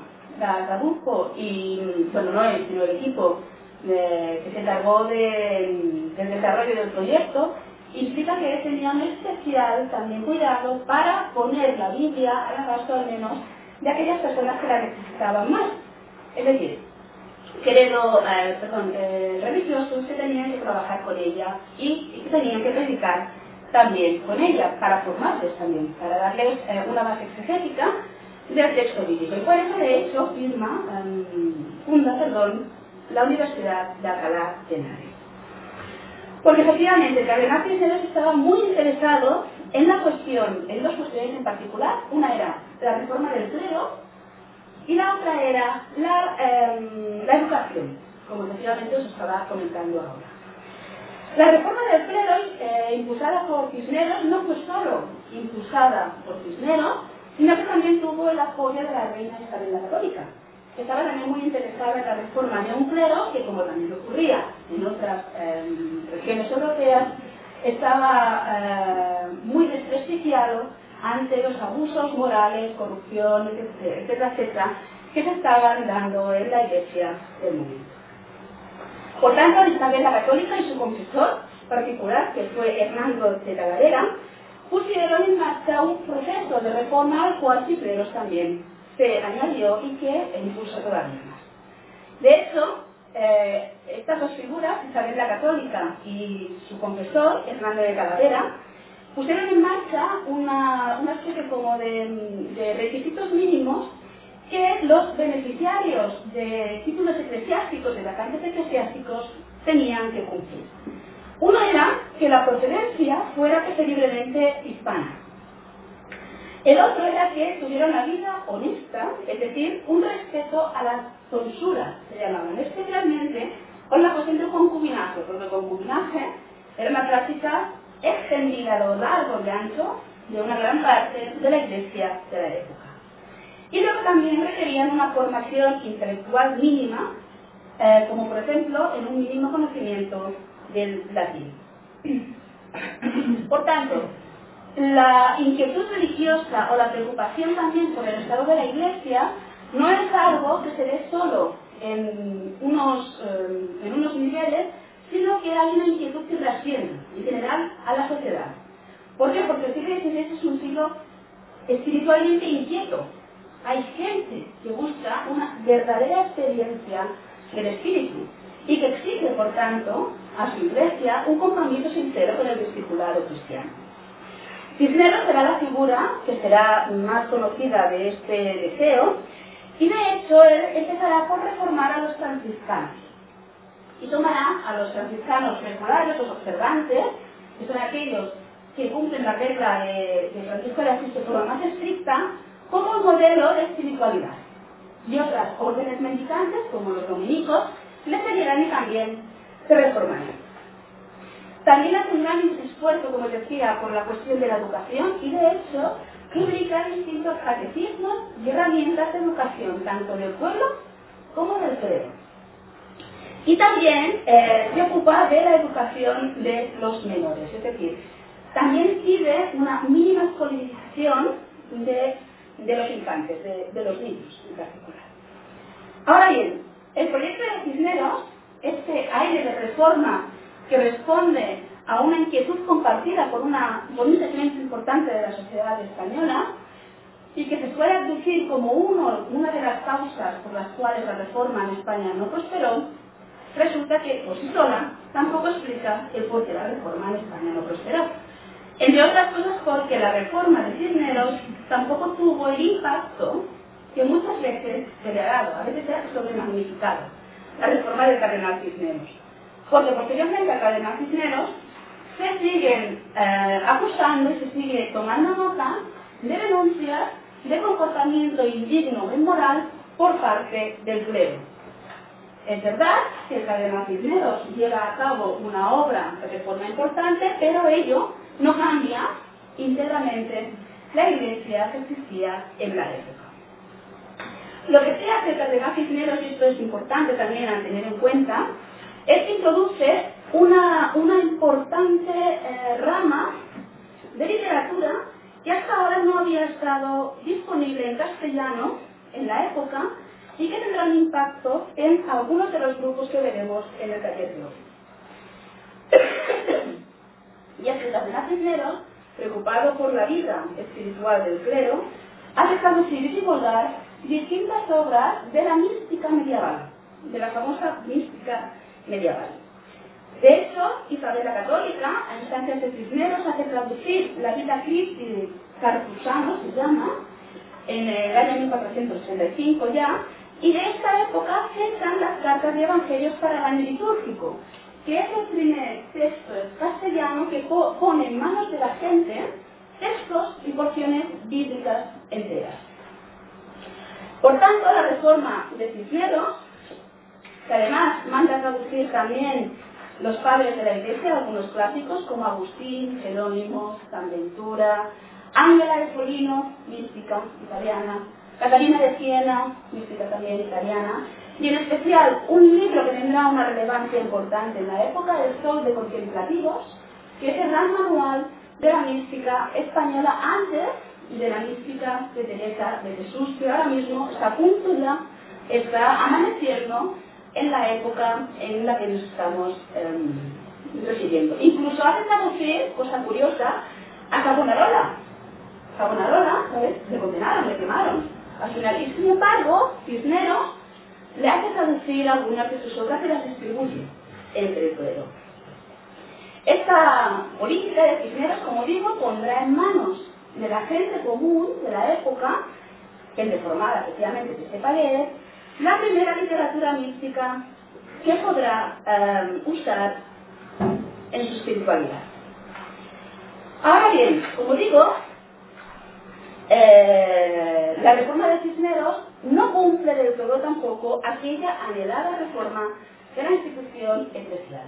la tradujo y, bueno, no él, sino el equipo eh, que se encargó de- del desarrollo del proyecto, implica que tenía especial también cuidado para poner la Biblia al abasto al menos de aquellas personas que la necesitaban más. Es decir, credo, eh, eh, religiosos que tenían que trabajar con ella y, y que tenían que predicar también con ella, para formarles también, para darles eh, una base exegética del texto bíblico. Y por eso, de hecho, firma, em, funda, perdón, la Universidad de Alcalá de Henares. Porque efectivamente cardenal Cisneros estaba muy interesado en la cuestión, en dos cuestiones en particular. Una era la reforma del clero y la otra era la, em, la educación, como efectivamente os estaba comentando ahora. La reforma del clero, eh, impulsada por Cisneros, no fue solo impulsada por Cisneros, sino que también tuvo el apoyo de la reina Isabel la Católica, estaba también muy interesada en la reforma de un clero que, como también ocurría en otras em, regiones europeas, estaba eh, muy desprestigiado ante los abusos morales, corrupción, etcétera, etcétera, que se estaban dando en la iglesia del momento. Por tanto, Isabel la Católica y su confesor particular, que fue Hernando de Talavera, pusieron en marcha un proceso de reforma al cual Cipleros también se añadió y que impulsó todavía más. De hecho, eh, estas dos figuras, Isabel la Católica y su confesor, Hernando de Talavera, pusieron en marcha una, una especie como de, de requisitos mínimos que los beneficiarios de títulos eclesiásticos, de vacantes eclesiásticos, tenían que cumplir. Uno era que la procedencia fuera preferiblemente hispana. El otro era que tuviera una vida honesta, es decir, un respeto a la tonsura, se llamaban, especialmente con la cuestión del concubinaje, porque el concubinaje era una práctica extendida a lo largo y ancho de una gran parte de la iglesia de la época. Y luego también requerían una formación intelectual mínima, eh, como por ejemplo en un mínimo conocimiento del latín. Por tanto, la inquietud religiosa o la preocupación también por el estado de la iglesia no es algo que se dé solo en unos, eh, en unos niveles, sino que hay una inquietud que trasciende, en general, a la sociedad. ¿Por qué? Porque el siglo XVI es un siglo espiritualmente inquieto. Hay gente que busca una verdadera experiencia del espíritu y que exige, por tanto, a su iglesia un compromiso sincero con el discipulado cristiano. Cisneros será la figura que será más conocida de este deseo y de hecho él empezará por reformar a los franciscanos y tomará a los franciscanos regulares, los observantes, que son aquellos que cumplen la regla de, de Francisco de Asís de forma más estricta, como modelo de espiritualidad. Y otras órdenes mendicantes, como los dominicos, le seguirán y también se reformarán. También hace un gran esfuerzo, como decía, por la cuestión de la educación y de hecho publica distintos catecismos y herramientas de educación, tanto del pueblo como del clero. Y también eh, se ocupa de la educación de los menores, es decir, también pide una mínima escolarización de, de los infantes, de, de los niños en particular. Ahora bien, el proyecto de Cisneros, este aire de reforma que responde a una inquietud compartida por, una, por un importante de la sociedad española y que se suele aducir como una de las causas por las cuales la reforma en España no prosperó, resulta que por sí sola tampoco explica el por qué la reforma en España no prosperó. Entre otras cosas porque la reforma de Cisneros tampoco tuvo el impacto que muchas veces se le ha dado, a veces se ha sobremagnificado, la reforma del cardenal Cisneros. Porque posteriormente al cardenal Cisneros se siguen eh, acusando y se sigue tomando nota de denuncias de comportamiento indigno e inmoral por parte del clero. Es verdad que el cardenal Cisneros lleva a cabo una obra de reforma importante, pero ello no cambia íntegramente la iglesia que existía en la época. Lo que se hace el cardenal Cisneros, y esto es importante también a tener en cuenta, que introduce una, una importante eh, rama de literatura que hasta ahora no había estado disponible en castellano en la época y que tendrá un impacto en algunos de los grupos que veremos en el hoy. y es que Cardenal Cisneros, preocupado por la vida espiritual del clero, ha establecido y divulgar distintas obras de la mística medieval, de la famosa mística medieval. De hecho, Isabel la Católica, a instancias de Cisneros, hace traducir la vida Christi Cartusano, se llama, en el año 1485 ya, y de esta época cesan las cartas de evangelios para el año litúrgico, que es el primer texto castellano que pone en manos de la gente textos y porciones bíblicas enteras. Por tanto, la reforma de Cisneros, que además manda a traducir también los padres de la Iglesia, algunos clásicos como Agustín, Jerónimo, San Ventura, Ángela de Folino, mística italiana, Catalina de Siena, mística también italiana, y en especial un libro que tendrá una relevancia importante en la época del Sol de Contemplativos, que es el gran manual de la mística española antes de la mística de Teresa de Jesús, que ahora mismo está a está amaneciendo en la época en la que nos estamos eh. Incluso hace traducir, cosa curiosa, a Savonarola. Savonarola, ¿sabes? Le condenaron, le quemaron. Al final, y sin embargo, Cisneros le hace traducir algunas de sus obras y las distribuye entre el pueblo. Esta política de Cisneros, como digo, pondrá en manos de la gente común de la época, gente formada efectivamente que sepa leer, la primera literatura mística que podrá eh, usar en su espiritualidad. Ahora bien, como digo, eh, la reforma de Cisneros no cumple del todo tampoco aquella anhelada reforma de la institución eclesial.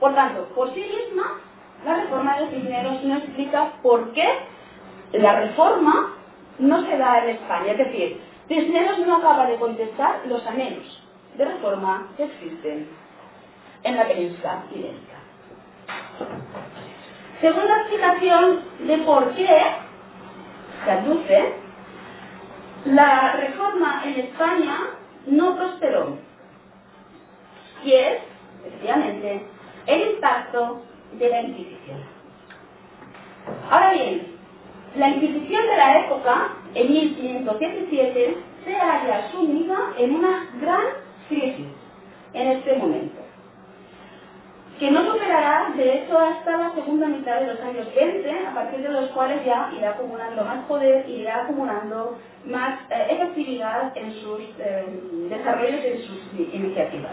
Por tanto, por sí misma, la reforma de Cisneros no explica por qué la reforma no se da en España. Es decir, Cisneros no acaba de contestar los anhelos de reforma que existen en la península ibérica. Segunda explicación de por qué se aduce, la reforma en España no prosperó. Y es, efectivamente, el impacto de la Inquisición. Ahora bien, la Inquisición de la época, en 1517, se halla sumida en una gran crisis en este momento, que no superará, de hecho, hasta la segunda mitad de los años 20, a partir de los cuales ya irá acumulando más poder y irá acumulando más eh, efectividad en sus eh, desarrollos y en sus iniciativas.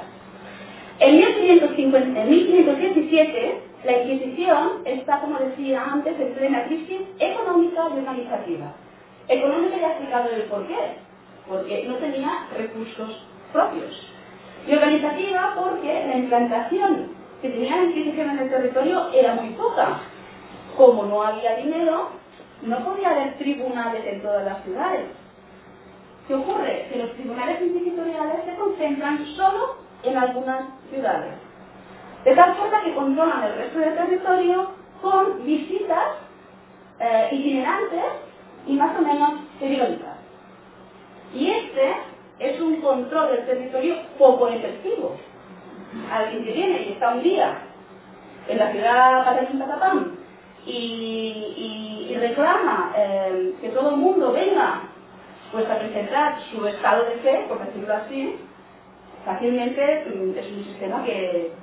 En, 1550, en 1517, la Inquisición está, como decía antes, en plena crisis económica y organizativa. Económica ya he explicado el por qué, porque no tenía recursos propios. Y organizativa porque la implantación que tenía la Inquisición en el territorio era muy poca. Como no había dinero, no podía haber tribunales en todas las ciudades. ¿Qué ocurre? Que los tribunales inquisitoriales se concentran solo en algunas ciudades. De tal forma que controlan el resto del territorio con visitas eh, itinerantes y más o menos periódicas. Y este es un control del territorio poco efectivo. Alguien que viene y está un día en la ciudad Patalín Patapam y, y, reclama eh, que todo el mundo venga pues a presentar su estado de fe, por decirlo así, fácilmente mm, es un sistema que,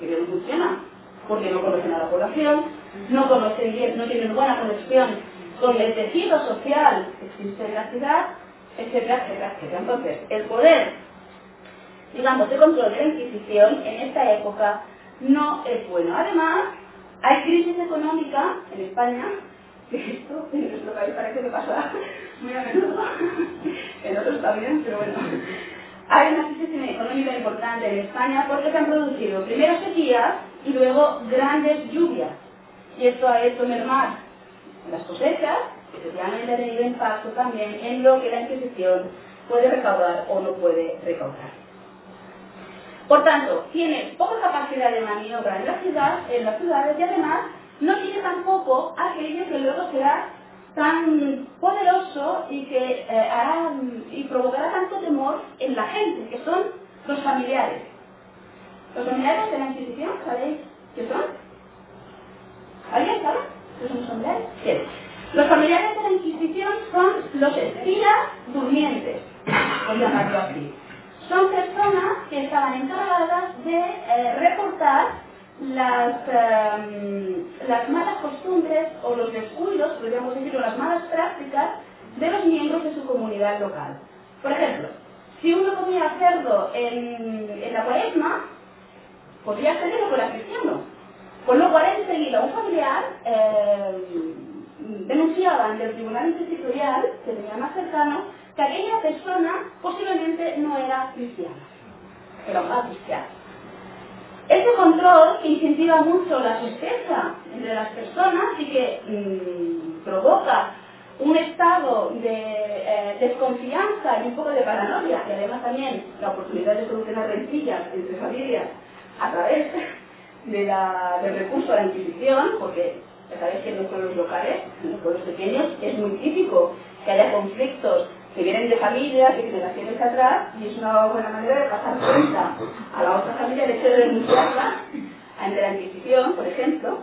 que no funciona, porque no conocen a la población, no conocen bien, no tienen buena conexión con el tejido social existe en la ciudad, etcétera, etcétera, etcétera. Entonces, el poder, digamos, de control de la Inquisición en esta época no es bueno. Además, hay crisis económica en España, que esto en nuestro país parece que pasa muy a menudo, en otros también, pero bueno. Hay una crisis económica importante en España porque se han producido primero sequías y luego grandes lluvias. Y esto ha hecho mermar las cosechas, que efectivamente ha tenido impacto también en lo que la Inquisición puede recaudar o no puede recaudar. Por tanto, tiene poca capacidad de maniobra en las ciudades y además no tiene tampoco aquello que luego será tan poderoso y que eh, y provocará tanto temor en la gente, que son los familiares. Los familiares de la Inquisición, ¿sabéis qué son? ¿Alguien sabe? ¿Qué son los familiares? De la Inquisición son los espías durmientes, por llamarlo así. Son personas que estaban encargadas de eh, reportar las, eh, las malas costumbres o los descuidos, podríamos decir, o las malas prácticas de los miembros de su comunidad local. Por ejemplo, si uno comía cerdo en, en la cuaresma, podría que no fuera cristiano. Con lo cual, enseguida, un familiar eh, denunciaba ante el Tribunal Inquisitorial, que tenía más cercano, que aquella persona posiblemente no era cristiana, era cristiana. Este control que incentiva mucho la sospecha entre las personas y que mmm, provoca un estado de eh, desconfianza y un poco de paranoia y además también la oportunidad de solucionar rencillas entre familias a través de la, del recurso a la Inquisición, porque ya sabéis que en los pueblos locales, en los pueblos pequeños, es muy típico que haya conflictos que vienen de familias, de generaciones atrás, y es una buena manera de pasar cuenta a la otra familia el hecho de denunciarla ante la Inquisición, por ejemplo.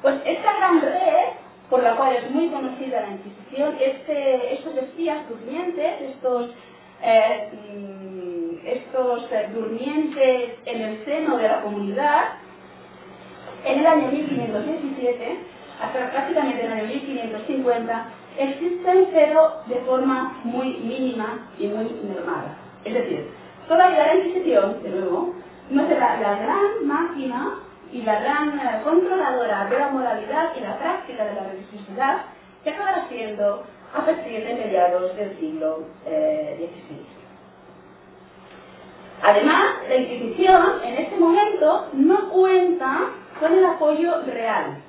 Pues esta gran red, por la cual es muy conocida la Inquisición, este, estos espías durmientes, estos, eh, estos eh, durmientes en el seno de la comunidad, en el año 1517, hasta prácticamente en el año 1550, existen pero de forma muy mínima y muy mermada. Es decir, todavía la Inquisición, de nuevo, no será la gran máquina y la gran eh, controladora de la moralidad y la práctica de la religiosidad que acabará siendo a partir de mediados del siglo eh, XVI. Además, la Inquisición en este momento no cuenta con el apoyo real.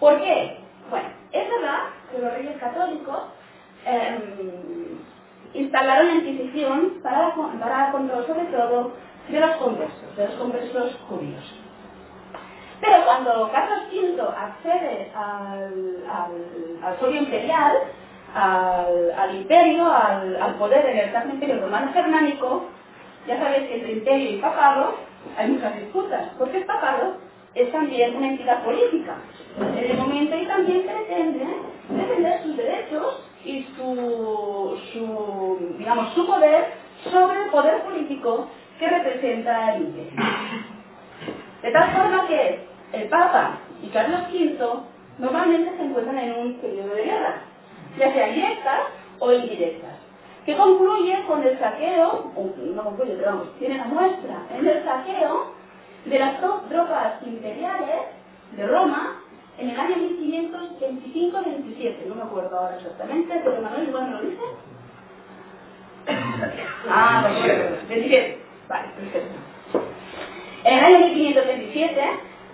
¿Por qué? Bueno, es verdad que los reyes católicos eh, instalaron la Inquisición para, para control sobre todo de los conversos, de los conversos judíos. Pero cuando Carlos V accede al, al, al imperial, al, al imperio, al, poder en el Sacro Imperio Romano Germánico, ya sabéis que entre imperio y papado hay muchas disputas, porque el papado es también una entidad política en el momento y también pretende defender sus derechos y su, su, digamos, su poder sobre el poder político que representa el. De tal forma que el Papa y Carlos V normalmente se encuentran en un periodo de guerra, ya sea directas o indirectas, que concluye con el saqueo, no concluye, pero vamos, tiene la muestra en el saqueo de las tropas imperiales de Roma en el año 1525-27, no me acuerdo ahora exactamente, pero Manuel igual me lo dice. Ah, bueno, 27, vale, perfecto. En el año 1527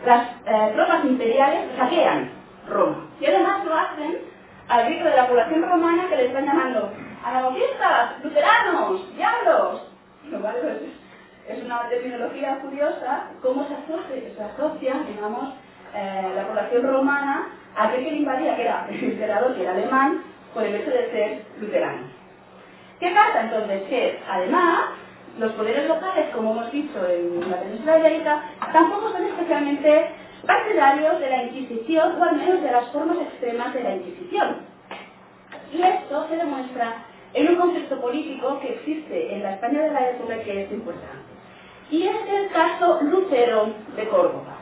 las eh, tropas imperiales saquean Roma. Y además lo hacen al grito de la población romana que le están llamando anabautistas, luteranos, diablos. ¿Vale? Es una terminología curiosa cómo se asocia, se asocia digamos, eh, la población romana a aquel que le invadía, que era el emperador, que era alemán, por el hecho de ser luterano. ¿Qué pasa entonces? Que además los poderes locales, como hemos dicho en la península ibérica, tampoco son especialmente partidarios de la Inquisición o al menos de las formas extremas de la Inquisición. Y esto se demuestra en un contexto político que existe en la España de la época que es importante. Y es el caso Lucero de Córdoba.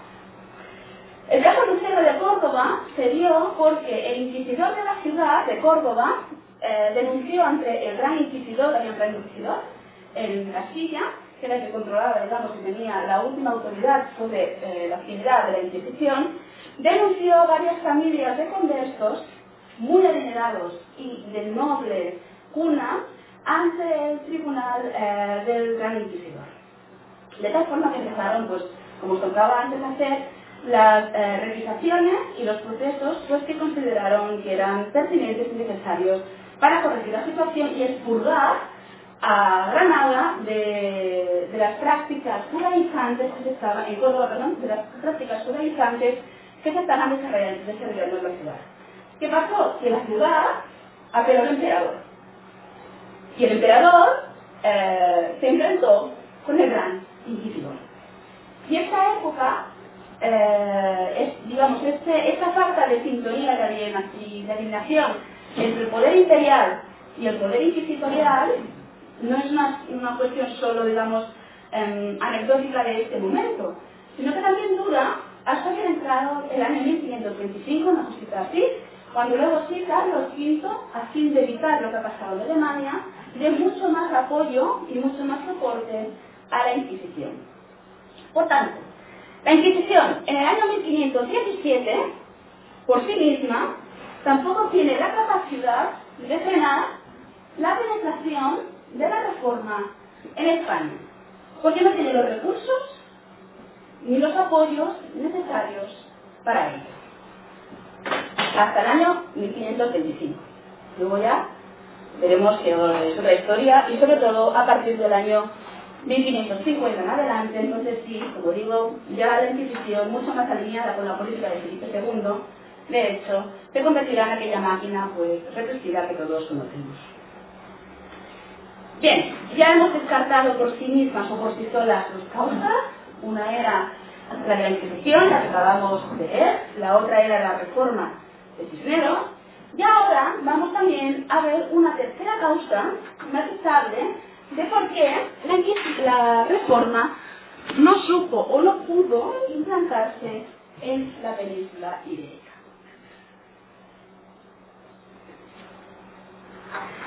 El caso Lucero de Córdoba se dio porque el inquisidor de la ciudad de Córdoba eh, denunció ante el gran inquisidor, un gran inquisidor, en Castilla, que era el que controlaba, digamos, y tenía la última autoridad sobre eh, la actividad de la Inquisición, denunció a varias familias de conversos muy adinerados y de noble cuna ante el tribunal eh, del gran inquisidor. De tal forma que empezaron, pues, como os tocaba antes hacer, las eh, revisaciones y los procesos pues, que consideraron que eran pertinentes y necesarios para corregir la situación y expurgar a Granada de, las prácticas judaizantes que se estaban, en Córdoba, perdón, de las prácticas judaizantes que se estaban desarrollando, desarrollando en la ciudad. ¿Qué pasó? Que la ciudad apeló al emperador. Y el emperador eh, se enfrentó con el gran inquisidor. Y esta época, eh, digamos, este, esta falta de sintonía y de alineación entre el poder imperial y el poder inquisitorial no es una, una cuestión solo, digamos, eh, anecdótica de este momento, sino que también dura hasta que ha entrado el año 1525, una cosita así, cuando luego sí Carlos V, a fin de evitar lo que ha pasado en Alemania, de mucho más apoyo y mucho más soporte a la Inquisición. Por tanto, la Inquisición en el año 1517, por sí misma, tampoco tiene la capacidad de frenar la penetración de la reforma en España, porque no tiene los recursos ni los apoyos necesarios para ello. Hasta el año 1525. Luego ya veremos que es otra historia y sobre todo a partir del año 1550 en adelante, entonces sí, como digo, ya la Inquisición, mucho más alineada con la política de Felipe II, de hecho, se convertirá en aquella máquina pues represiva que todos conocemos. Bien, ya hemos descartado por sí mismas o por sí solas dos causas. Una era la de la Inquisición, la que acabamos de ver, la otra era la reforma de Cisneros, y ahora vamos también a ver una tercera causa más estable de por qué la, reforma no supo o no pudo implantarse en la península ibérica.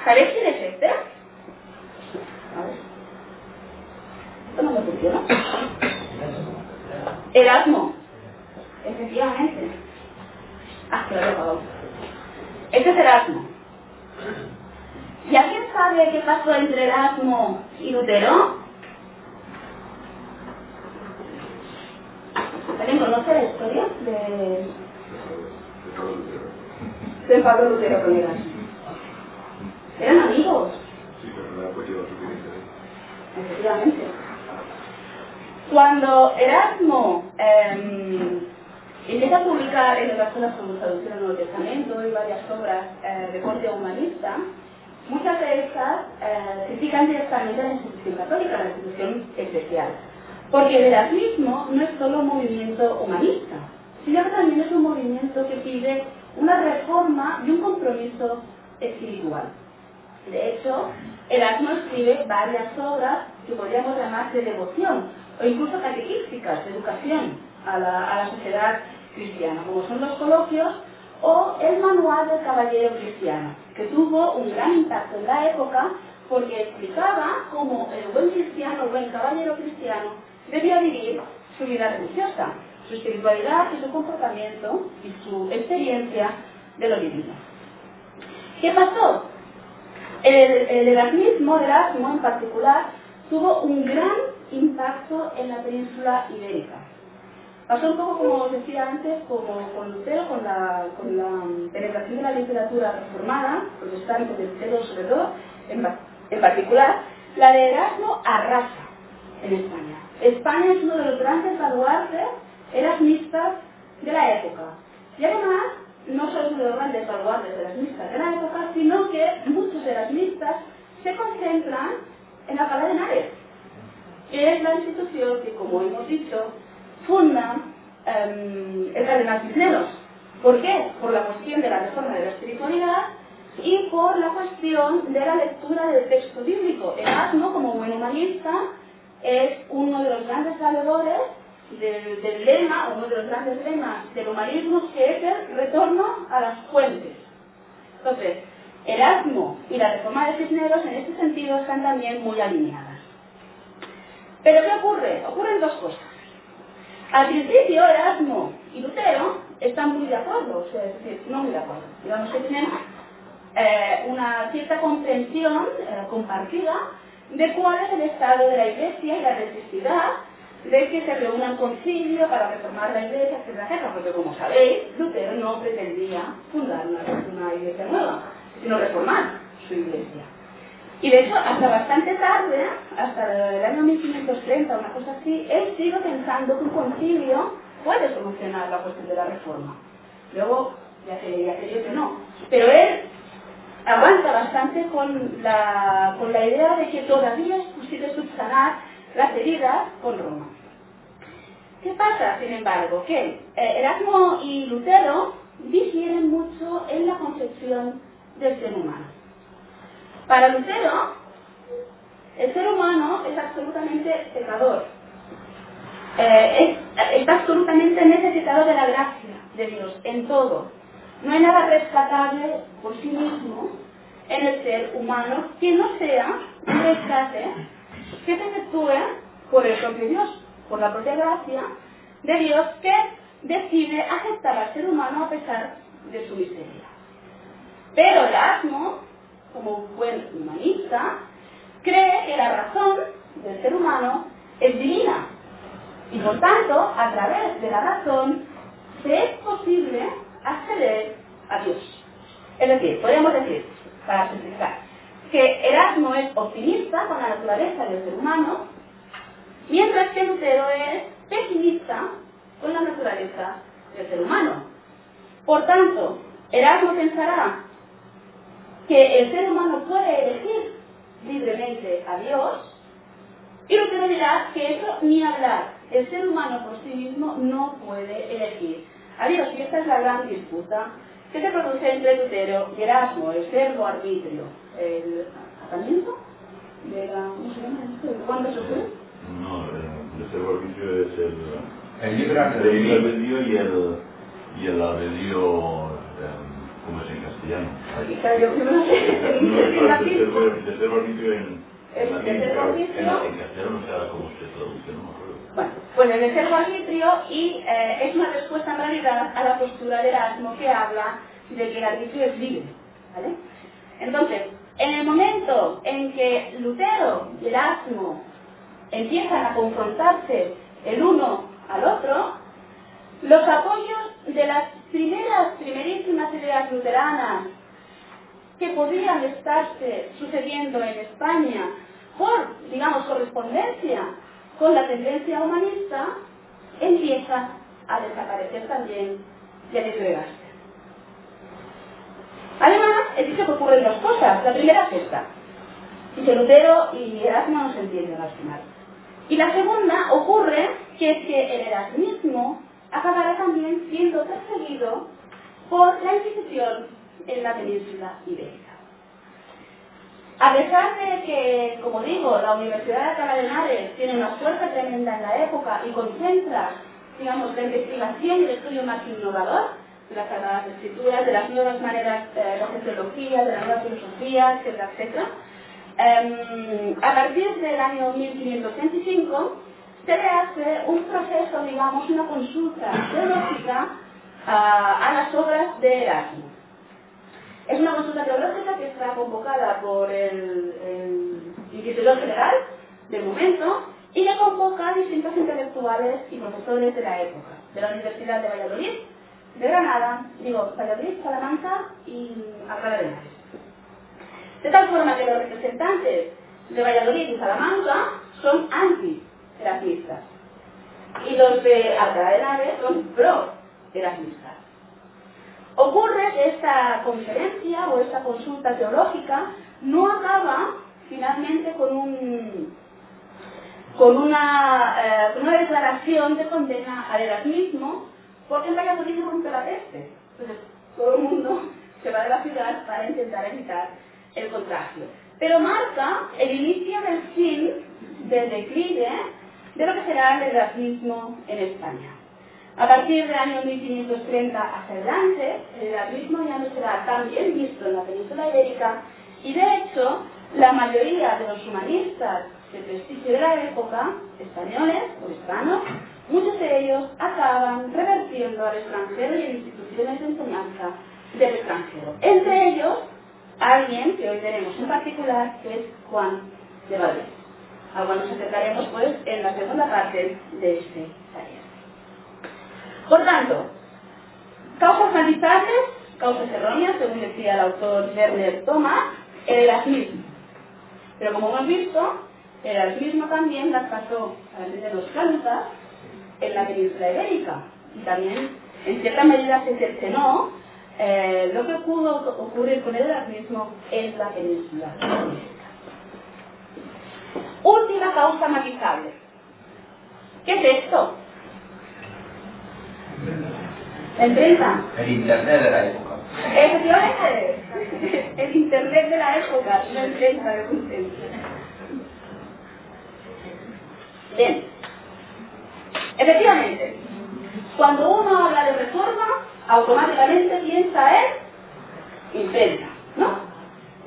¿Sabéis quién es este? A ver. Esto no me funciona. Erasmo. Efectivamente. Ah, apagado. Este es Erasmo. ¿Y alguien sabe qué pasó entre Erasmo y Lutero? ¿Alguien conoce la historia de, de Pablo Lutero con Erasmo? Eran amigos. Sí, pero no suficiente. Efectivamente. Cuando Erasmo eh, empieza a publicar en otras cosas como Traducción al Nuevo Testamento y varias obras eh, de corte humanista, muchas de estas eh, critican directamente la institución católica, la institución eclesial. Porque el erasmismo no es solo un movimiento humanista, sino que también es un movimiento que pide una reforma y un compromiso espiritual. De hecho, Erasmo escribe varias obras que podríamos llamar de devoción o incluso catequísticas, de educación a la, a la sociedad cristiana, como son los coloquios o el manual del caballero cristiano, que tuvo un gran impacto en la época porque explicaba cómo el buen cristiano, el buen caballero cristiano, debía vivir su vida religiosa, su espiritualidad y su comportamiento y su experiencia de lo divino. ¿Qué pasó? El, el erasmismo, el Erasmo en particular, tuvo un gran impacto en la península ibérica. Pasó un poco como os decía antes, como con Lutero, con la, la penetración de la literatura reformada, protestante de Lutero sobre todo, en, en particular, la de Erasmo arrasa en España. España es uno de los grandes baluartes erasmistas de la época. Y además, no solo es uno de los grandes baluartes erasmistas de la época, sino que muchos erasmistas se concentran en la Cala de Henares, que es la institución que, como hemos dicho, funda eh, el Cardenal Cisneros. ¿Por qué? Por la cuestión de la reforma de la espiritualidad y por la cuestión de la lectura del texto bíblico. Erasmo, como buen humanista, es uno de los grandes valedores del, del lema, uno de los grandes lemas del humanismo, que es el retorno a las fuentes. Entonces, Erasmo y la reforma de Cisneros en este sentido están también muy alineadas. Pero ¿qué ocurre? Ocurren dos cosas. Al principio Erasmo y Lutero están muy de acuerdo, o sea, es decir, no muy de acuerdo. Digamos que tienen eh, una cierta comprensión eh, compartida de cuál es el estado de la Iglesia y la necesidad de que se reúna un concilio para reformar la Iglesia, etcétera, porque como sabéis, Lutero no pretendía fundar una Iglesia nueva, sino reformar su Iglesia. Y de hecho, hasta bastante tarde, hasta el año 1530, una cosa así, él sigue pensando que un concilio puede solucionar la cuestión de la reforma. Luego, ya se leía que no. Pero él aguanta bastante con la, con la idea de que todavía es posible subsanar las heridas con Roma. ¿Qué pasa, sin embargo? Que eh, Erasmo y Lutero difieren mucho en la concepción del ser humano. Para Lutero, el ser humano es absolutamente pecador. Eh, está absolutamente necesitado de la gracia de Dios en todo. No hay nada rescatable por sí mismo en el ser humano que no sea un rescate que se efectúe por el propio Dios, por la propia gracia de Dios que decide aceptar al ser humano a pesar de su miseria. Pero Erasmo, como un buen humanista, cree que la razón del ser humano es divina y por tanto, a través de la razón, se es posible acceder a Dios. Es decir, podemos decir, para simplificar, que Erasmo es optimista con la naturaleza del ser humano, mientras que Lutero es pesimista con la naturaleza del ser humano. Por tanto, Erasmo pensará que el ser humano puede elegir libremente a Dios, y Lutero dirá que eso ni hablar, el ser humano por sí mismo no puede elegir a Dios, y esta es la gran disputa que se produce entre Lutero y Erasmo, el servo arbitrio, el atamiento de la... ¿Cuándo se fue? No, el servo arbitrio es el... El libre el albedrío y el, y el albedrío, ¿cómo es en castellano? El acuerdo. Bueno, pues el servo arbitrio y eh, es una respuesta en realidad a la postura de Erasmo que habla de que el arbitrio es libre. ¿vale? Entonces, en el momento en que Lutero y Erasmo empiezan a confrontarse el uno al otro, los apoyos de las primeras, primerísimas ideas luteranas que podrían estarse sucediendo en España por, digamos, correspondencia con la tendencia humanista, empieza a desaparecer también y a desgregarse. Además, he dicho que ocurren dos cosas. La primera es esta. que Lutero y Erasmo no se entienden al final. Y la segunda ocurre que es que el erasmismo acabará también siendo perseguido por la Inquisición en la península ibérica. A pesar de que, como digo, la Universidad de Henares tiene una fuerza tremenda en la época y concentra, digamos, la investigación y el estudio más innovador de las Sagradas Escrituras, de las nuevas maneras eh, de teología, de la nueva filosofía, etcétera, etcétera, em, a partir del año 1525 se le hace un proceso, digamos, una consulta teológica a las obras de Erasmo. Es una consulta teológica que está convocada por el, Inquisidor General del momento y que convoca a distintos intelectuales y profesores de la época, de la Universidad de Valladolid, de Granada, digo, Valladolid, Salamanca y Alcalá de Henares. De tal forma que los representantes de Valladolid y Salamanca son anti-erasmistas y los de Alcalá de Henares son pro-erasmistas. Ocurre que esta conferencia o esta consulta teológica no acaba finalmente con un con una, eh, declaración de condena al erasmismo, porque en Valladolid rompe la peste. Entonces, todo el mundo se va de la ciudad para intentar evitar el contagio. Pero marca el inicio del fin del declive de lo que será el erasmismo en España. A partir del año 1530 hacia adelante, el erasmismo ya no será tan bien visto en la península ibérica y de hecho la mayoría de los humanistas de prestigio de la época, españoles o hispanos, muchos de ellos acaban revertiendo al extranjero y en instituciones de enseñanza del extranjero. Entre ellos, alguien que hoy tenemos en particular, que es Juan de Valdés. A cual nos acercaremos pues en la segunda parte de este taller. Por tanto, causas analizables, causas erróneas, según decía el autor Werner Thomas, el erasmismo. Pero como hemos visto, el erasmismo también las pasó a de los plantas en la península ibérica y también en cierta medida se cercenó eh, lo que pudo ocurrir con el erasmismo es la península ibérica. Última causa matizable. ¿Qué es esto? La imprenta. El internet de la época. Efectivamente, el internet de la época, la imprenta de Gutenberg. Bien, efectivamente, cuando uno habla de reforma, automáticamente piensa en imprenta, ¿no?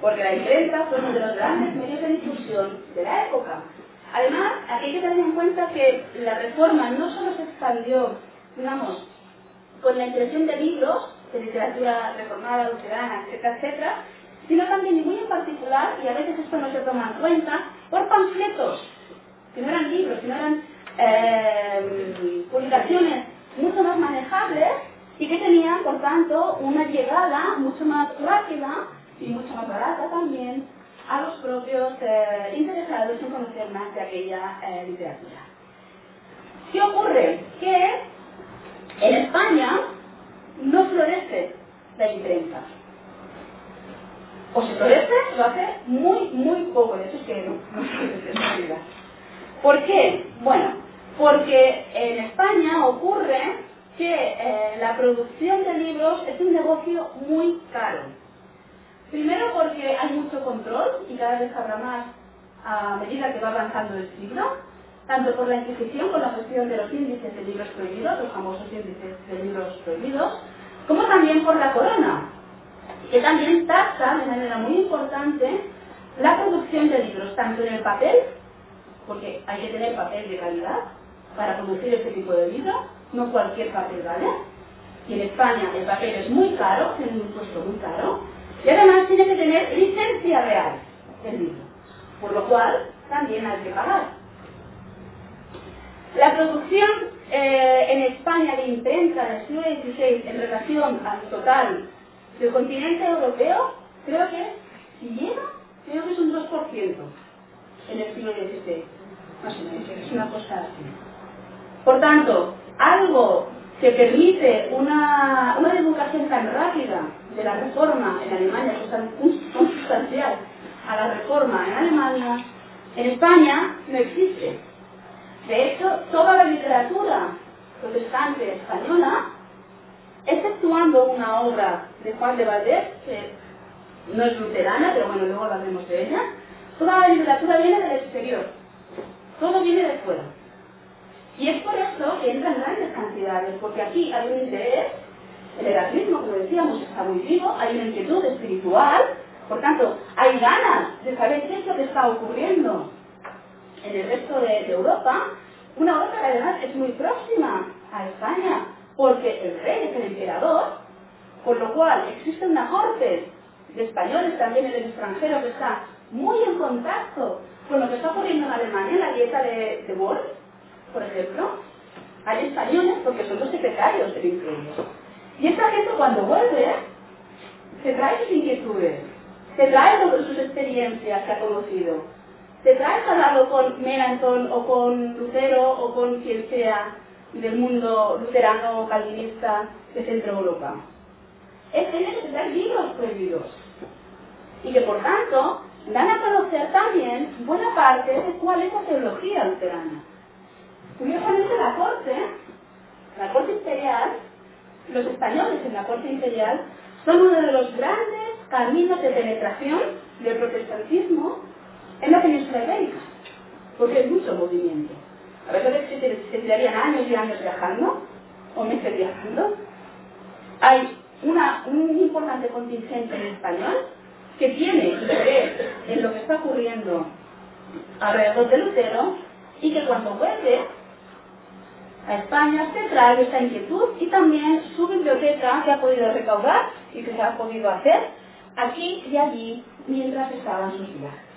Porque la imprenta fue uno de los grandes medios de difusión de la época. Además, aquí hay que tener en cuenta que la reforma no solo se expandió, digamos, con la impresión de libros, de literatura reformada, luterana, etcétera, etcétera, sino también, y muy en particular, y a veces esto no se toma en cuenta, por panfletos, que no eran libros, que no eran eh, publicaciones mucho más manejables y que tenían, por tanto, una llegada mucho más rápida y mucho más barata también a los propios eh, interesados en conocer más de aquella eh, literatura. ¿Qué ocurre? Que en España no florece la imprenta. O si florece, lo hace muy, muy poco. De hecho, es que no, no florece en realidad. ¿Por qué? Bueno, porque en España ocurre que eh, la producción de libros es un negocio muy caro. Primero porque hay mucho control y cada vez habrá más a medida que va avanzando el siglo, tanto por la Inquisición con la cuestión de los índices de libros prohibidos, los famosos índices de libros prohibidos, como también por la corona, que también taxa de manera muy importante la producción de libros, tanto en el papel, porque hay que tener papel de calidad para producir este tipo de libros, no cualquier papel vale, y en España el papel es muy caro, tiene un impuesto muy caro, y además tiene que tener licencia real el libro, por lo cual también hay que pagar. La producción eh, en España de imprenta del siglo XVI en relación al total del continente europeo, creo que si llega, creo que es un 2% en el siglo XVI, más o menos, es una cosa así. Por tanto, algo que permite una, una divulgación tan rápida de la reforma en Alemania, que es tan sustancial a la reforma en Alemania, en España no existe. De hecho, toda la literatura protestante española, exceptuando una obra de Juan de Valdés, que no es luterana, pero bueno, luego hablaremos de ella, toda la literatura viene del exterior. Todo viene de fuera. Y es por eso que entran grandes cantidades, porque aquí hay un interés, el erasmismo, como decíamos, está muy vivo, hay una inquietud espiritual, por tanto, hay ganas de saber qué es lo que está ocurriendo en el resto de, Europa, una que además es muy próxima a España, porque el rey es el emperador, con lo cual existe una corte de españoles también en el extranjero que está muy en contacto con lo que está ocurriendo en Alemania, en la dieta de, de Wolf, por ejemplo. Hay españoles porque son los secretarios del imperio. Y esta gente cuando vuelve, se trae sus inquietudes, se trae sus experiencias que ha conocido, se trae hablado con Melanchthon o con Lutero o con quien sea del mundo luterano o calvinista de Centro Europa. Es gente que libros prohibidos y que por tanto dan a conocer también buena parte de cuál es la teología luterana. Curiosamente la corte, la corte imperial, los españoles en la corte imperial son uno de los grandes caminos de penetración del protestantismo en la península ibérica, porque hay mucho movimiento. A veces se, se tirarían años y años viajando, o meses viajando. Hay un importante contingente en español que tiene interés en lo que está ocurriendo alrededor de Lutero y que cuando vuelve a España se trae esta inquietud y también su biblioteca que ha podido recaudar y que se ha podido hacer aquí y allí mientras estaban sus viajes.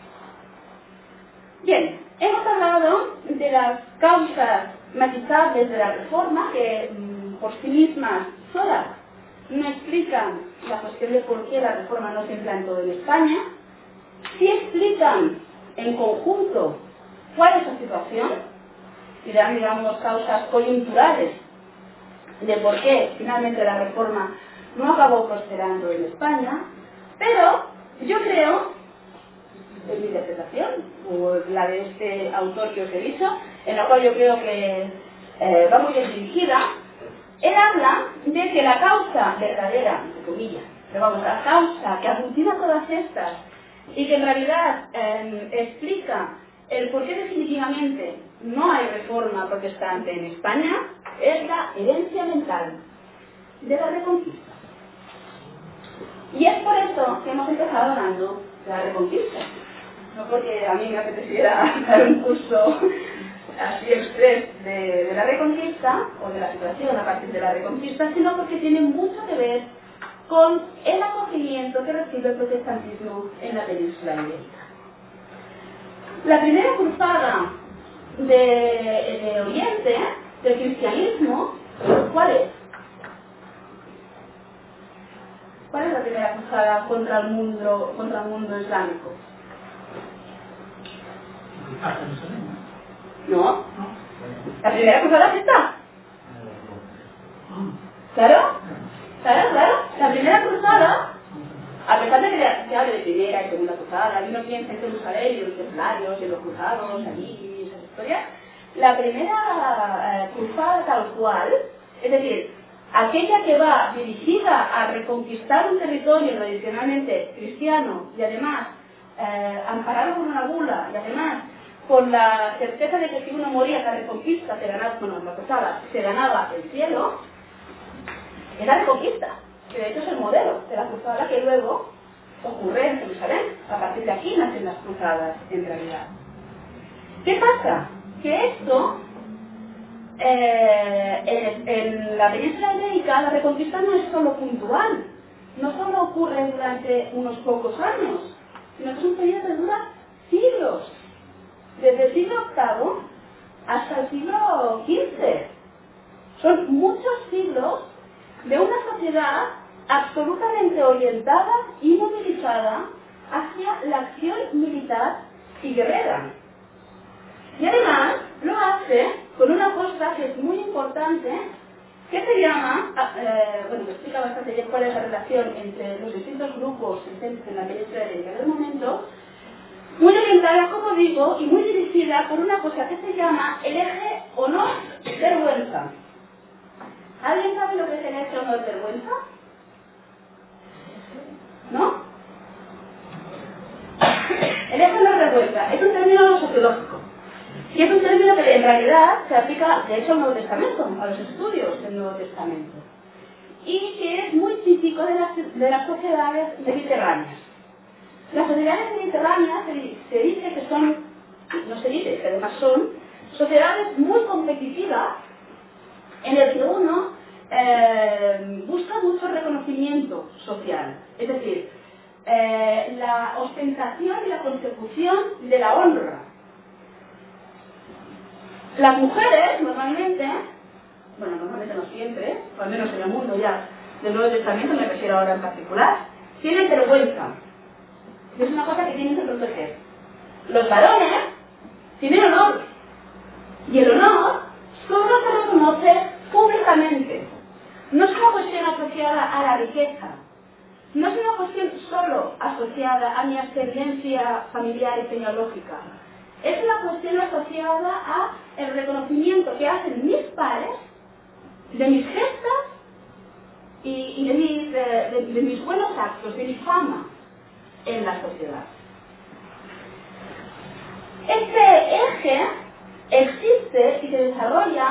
Bien, hemos hablado de las causas matizables de la reforma que mm, por sí mismas solas no explican la cuestión de por qué la reforma no se implantó en España, sí explican en conjunto cuál es la situación y dan, digamos, causas coyunturales de por qué finalmente la reforma no acabó prosperando en España, pero yo creo, en mi interpretación, o la de este autor que os he dicho, en la cual yo creo que eh, va muy bien dirigida, él habla de que la causa verdadera, entre comillas, pero vamos, la causa que aglutina todas estas y que en realidad eh, explica el por qué definitivamente no hay reforma protestante en España es la herencia mental de la reconquista. Y es por eso que hemos empezado hablando de la reconquista. No porque a mí me apeteciera dar un curso así express de, de la reconquista o de la situación a partir de la reconquista, sino porque tiene mucho que ver con el acogimiento que recibe el protestantismo en la península ibérica. La primera cruzada de, de Oriente, del cristianismo, ¿cuál es? ¿Cuál es la primera cruzada contra el mundo, contra el mundo islámico? ¿No? ¿La primera cruzada es esta? ¿Claro? ¿Claro? ¿Claro? La primera cruzada, a pesar de que se hable de primera y segunda cruzada, y uno piensa en Jerusalén y los templarios y los cruzados, allí, y esas historias, la primera eh, cruzada tal cual, es decir, aquella que va dirigida a reconquistar un territorio tradicionalmente cristiano y además eh, amparado por una bula y además con la certeza de que si uno moría la reconquista se ganaba, bueno, la cruzada, se ganaba el cielo, es la reconquista, que de hecho es el modelo de la cruzada que luego ocurre en Jerusalén. A partir de aquí nacen las cruzadas en realidad. ¿Qué pasa? Que esto eh, en, en, la península ibérica la reconquista no es solo puntual, no solo ocurre durante unos pocos años, sino que es un periodo que dura siglos, desde el siglo VIII hasta el siglo XV. Son muchos siglos de una sociedad absolutamente orientada y movilizada hacia la acción militar y guerrera. Y además lo hace con una cosa que es muy importante, que se llama, eh, bueno, me explica bastante bien cuál es la relación entre los distintos grupos presentes en la península ibérica del momento, muy orientada, como digo, y muy dirigida por una cosa que se llama el eje honor-vergüenza. ¿Alguien sabe lo que es el eje honor-vergüenza? ¿No? El eje honor-vergüenza es un término sociológico. Y es un término que en realidad se aplica, de hecho, al Nuevo Testamento, a los estudios del Nuevo Testamento. Y que es muy típico de las, de las sociedades mediterráneas. Las sociedades mediterráneas se, dice que son, no se dice, que además son, sociedades muy competitivas en el que uno eh, busca mucho reconocimiento social. Es decir, eh, la ostentación y la consecución de la honra. Las mujeres normalmente, bueno, normalmente no siempre, o al menos en el mundo ya del Nuevo Testamento, me refiero ahora en particular, tienen vergüenza. Es una cosa que tienen que proteger. Los varones tienen honor. Y el honor solo se reconoce públicamente. No es una cuestión asociada a la riqueza. No es una cuestión solo asociada a mi ascendencia familiar y genealógica. Es una cuestión asociada a el reconocimiento que hacen mis padres de mis gestas y, de, mis, de, de mis buenos actos, de mi fama en la sociedad. Este eje existe y se desarrolla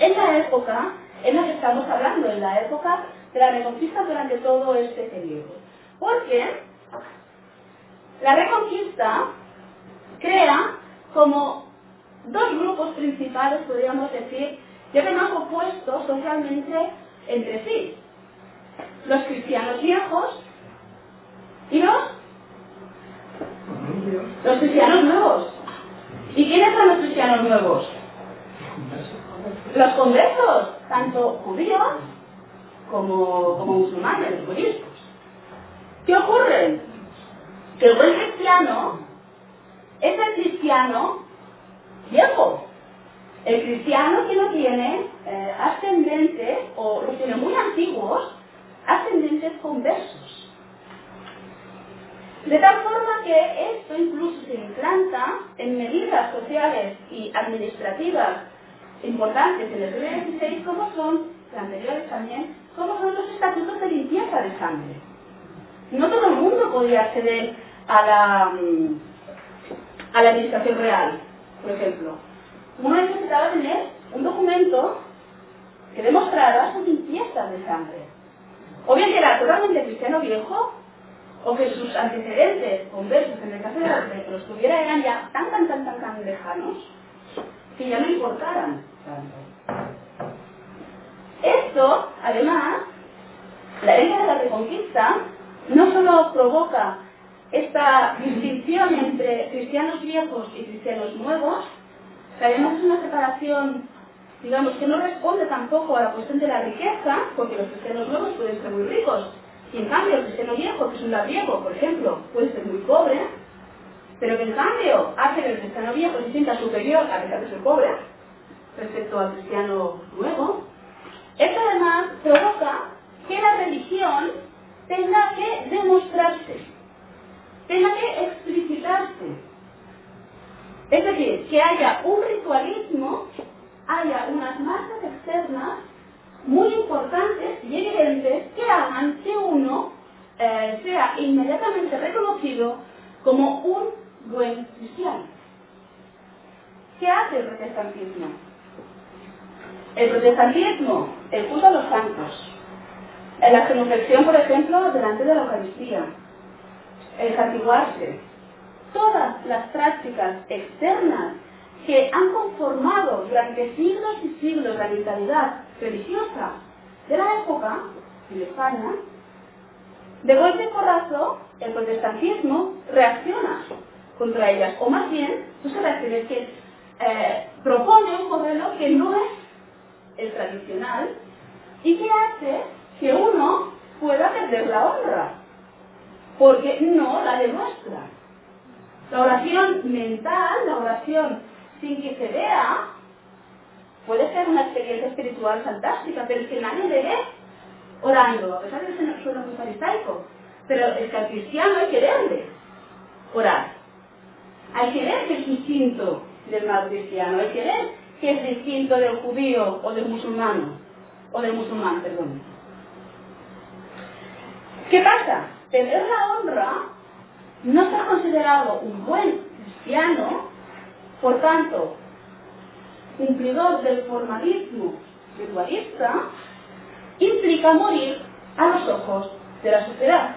en la época en la que estamos hablando, en la época de la reconquista durante todo este periodo. Porque la reconquista crea como dos grupos principales, podríamos decir, que además opuestos socialmente entre sí. Los cristianos viejos y los, los cristianos nuevos. ¿Y quiénes son los cristianos nuevos? Los conversos, tanto judíos como, como musulmanes, budistas. ¿Qué ocurre? Que el buen cristiano es el cristiano viejo. El cristiano que no tiene eh, ascendente o los tiene muy antiguos hasta conversos. De tal forma que esto incluso se implanta en medidas sociales y administrativas importantes en el siglo XVI, como son, anteriores también, como son los estatutos de limpieza de sangre. No todo el mundo podía acceder a la, mm, a la administración real, por ejemplo. Uno necesitaba tener un documento que demostrara su limpieza de sangre. O bien era totalmente cristiano viejo, o que sus antecedentes conversos en el caso de los tuviera eran ya tan, tan, tan, tan, tan lejanos que ya no importaran. Esto, además, la herencia de la reconquista no solo provoca esta distinción entre cristianos viejos y cristianos nuevos, que además es una separación, digamos, que no responde tampoco a la cuestión de la riqueza, porque los cristianos nuevos pueden ser muy ricos, y en cambio el cristiano viejo, que es un labriego, por ejemplo, puede ser muy pobre, pero que en cambio hace que el cristiano viejo se sienta superior a pesar de ser pobre respecto al cristiano nuevo, esto además provoca que la religión tenga que demostrarse, tenga que explicitarse. Es decir, que haya un ritualismo, haya unas marcas externas muy importantes y evidentes que hagan que uno eh, sea inmediatamente reconocido como un buen cristiano. ¿Qué hace el protestantismo? El protestantismo, el culto a los santos, la genuflexión, por ejemplo, delante de la Eucaristía, el santiguarse, todas las prácticas externas que han conformado durante siglos y siglos la mentalidad religiosa de la época en España, de golpe porrazo el protestantismo reacciona contra ellas, o más bien, no se reacciona, es que eh, propone un modelo que no es el tradicional y que hace que uno pueda perder la honra, porque no la demuestra. La oración mental, la oración sin que se vea, puede ser una experiencia espiritual fantástica, pero es que nadie le ve orando, a pesar de que suena muy farisaico. Pero es que al cristiano hay que verle orar. Hay que ver que es distinto del mal cristiano, hay que ver que es distinto del judío o del musulmán, o del musulmán, perdón. ¿Qué pasa? Tener la honra no ser considerado un buen cristiano, por tanto, cumplidor del formalismo ritualista, implica morir a los ojos de la sociedad.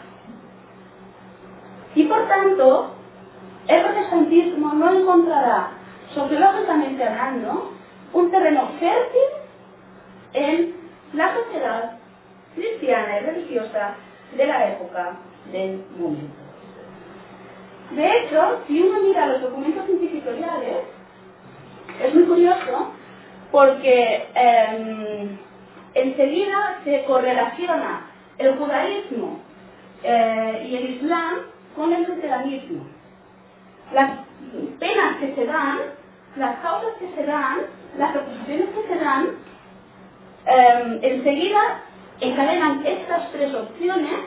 Y por tanto, el protestantismo no encontrará, sociológicamente hablando, un terreno fértil en la sociedad cristiana y religiosa de la época del momento. De hecho, si uno mira los documentos inquisitoriales, es muy curioso porque eh, enseguida se correlaciona el judaísmo eh, y el islam con el luteranismo. Las penas que se dan, las causas que se dan, las proposiciones que se dan, eh, enseguida encadenan estas tres opciones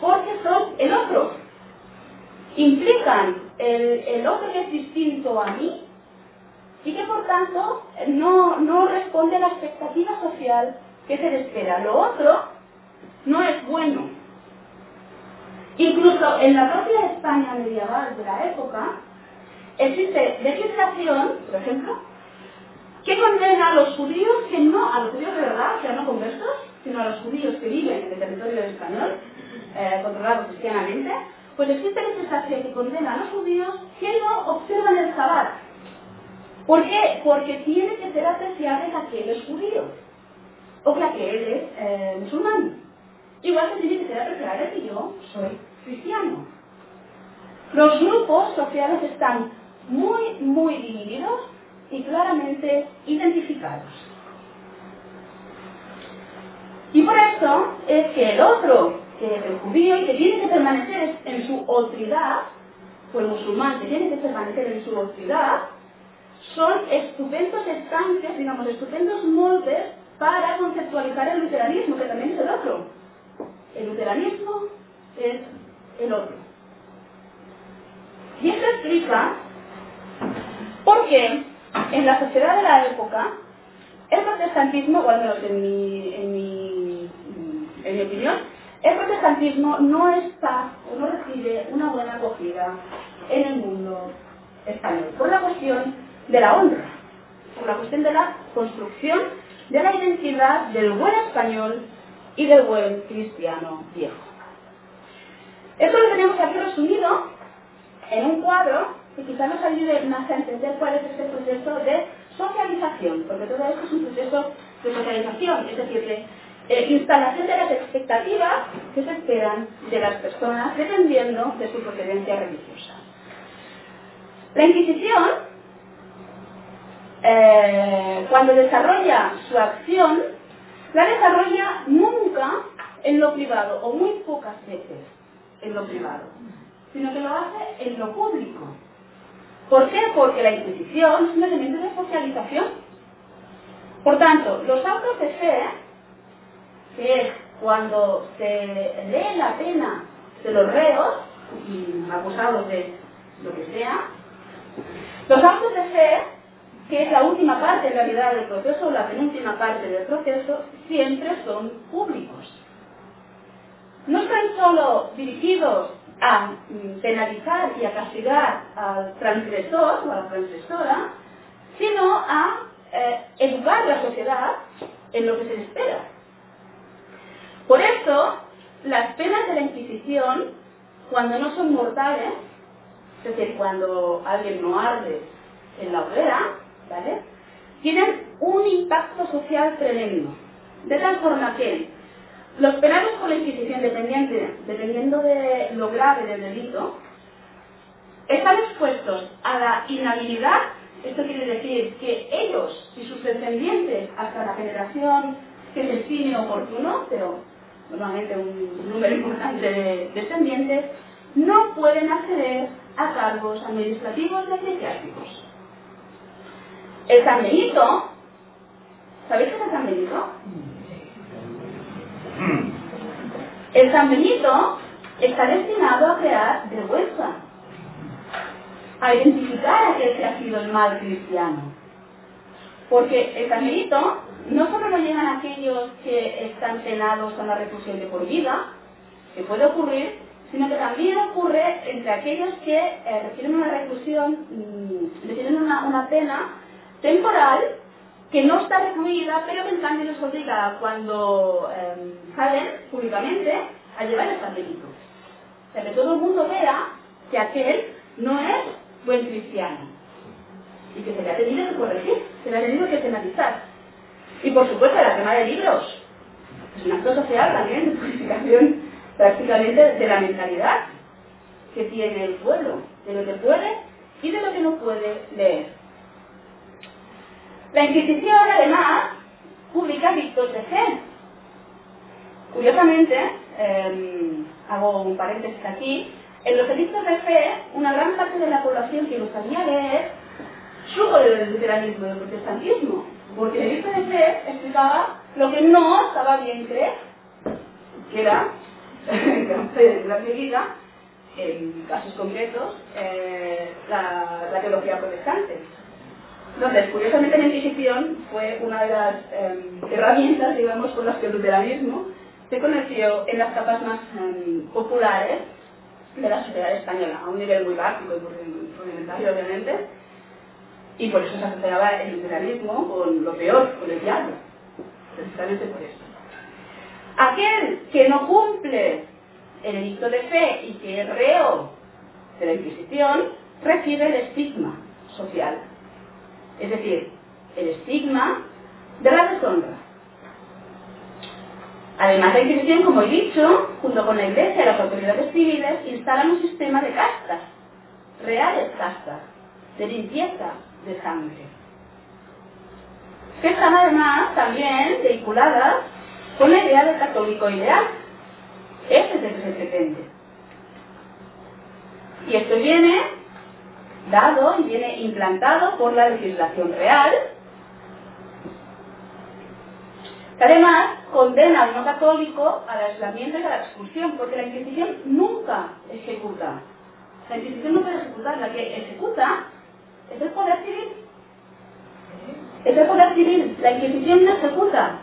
porque son el otro. Implican el, el otro que es distinto a mí y que por tanto no, no responde a la expectativa social que se le espera. Lo otro no es bueno. Incluso en la propia España medieval de la época existe legislación, por ejemplo, que condena a los judíos que no, a los judíos de verdad, o sea, no conversos, sino a los judíos que viven en el territorio español, eh, controlado cristianamente, pues existe legislación que condena a los judíos que no observan el sabbat. ¿Por qué? Porque tiene que ser apreciable que aquel es judío o que aquel es musulmán. Igual que tiene que ser apreciable que yo soy cristiano. Los grupos sociales están muy, muy divididos y claramente identificados. Y por eso es que el otro, que es el judío y que tiene que permanecer en su otridad, o el musulmán que tiene que permanecer en su otridad, son estupendos estanques, digamos, estupendos moldes para conceptualizar el luteranismo, que también es el otro. El luteranismo es el otro. Y esto explica por qué en la sociedad de la época el protestantismo, o al menos en mi, en mi, en mi opinión, el protestantismo no está o no recibe una buena acogida en el mundo español, por la cuestión de la honra, por la cuestión de la construcción de la identidad del buen español y del buen cristiano viejo. Esto lo tenemos aquí resumido en un cuadro que quizá nos ayude más a entender cuál es este proceso de socialización, porque todo esto es un proceso de socialización, es decir, de eh, instalación de las expectativas que se esperan de las personas dependiendo de su procedencia religiosa. La Inquisición, eh, cuando desarrolla su acción, la desarrolla nunca en lo privado, o muy pocas veces en lo privado, sino que lo hace en lo público. ¿Por qué? Porque la Inquisición es un elemento de socialización. Por tanto, los autos de fe, que es cuando se lee la pena de los reos, y acusados de lo que sea, los autos de fe, que es la última parte en realidad del proceso, la penúltima parte del proceso, siempre son públicos. No están solo dirigidos a mm, penalizar y a castigar al transgresor o a la transgresora, sino a eh, educar la sociedad en lo que se espera. Por eso, las penas de la Inquisición, cuando no son mortales, es decir, cuando alguien no arde en la hoguera, Tienen un impacto social tremendo. De tal forma que los penados por la Inquisición, dependiendo de lo grave del delito, están expuestos a la inhabilidad, esto quiere decir que ellos y sus descendientes, hasta la generación que se estime oportuno, pero normalmente un número importante de descendientes, no pueden acceder a cargos administrativos y eclesiásticos. El San Benito, ¿sabéis qué es el San Benito? El San Benito está destinado a crear vergüenza, a identificar a aquel que ha sido el mal cristiano. Porque el San Benito no solo lo llegan aquellos que están penados con la reclusión de por vida, que puede ocurrir, sino que también ocurre entre aquellos que eh, reciben una reclusión, mm, reciben una, una pena temporal que no está recluida, pero que en cambio les obliga cuando eh, salen públicamente a llevar el San Benito. O sea, que todo el mundo vea que aquel no es buen cristiano y que se le ha tenido que corregir, se le ha tenido que penalizar. Y por supuesto la quema de libros. Es un acto social también de purificación prácticamente de la mentalidad que tiene el pueblo, de lo que puede y de lo que no puede leer. La Inquisición, además, publica de fe. Curiosamente, eh, hago un paréntesis aquí, en los edictos de fe, una gran parte de la población que lo sabía leer supo del luteranismo del protestantismo, porque el edicto de fe explicaba lo que no estaba bien creer, que era la teoría, en casos concretos, eh, la, teología protestante. Entonces, curiosamente la Inquisición fue una de las eh, herramientas, digamos, con las que el luteranismo se conoció en las capas más eh, populares de la sociedad española, a un nivel muy básico y rudimentario, obviamente, y por eso se asociaba el luteranismo con lo peor, con el diablo, precisamente por eso. Aquel que no cumple el edicto de fe y que es reo de la Inquisición, recibe el estigma social. Es decir, el estigma de la deshonra. Además, la Inquisición, como he dicho, junto con la Iglesia y las autoridades civiles, instalan un sistema de castas, reales castas, de limpieza de sangre, que están además también vinculadas con la idea del católico ideal. Ese es el que se pretende. Y esto viene dado y viene implantado por la legislación real. Además, condena al no católico al aislamiento y a la expulsión, porque la Inquisición nunca ejecuta. La Inquisición no puede ejecutar, la que ejecuta es el poder civil. Es el poder civil. La Inquisición no ejecuta.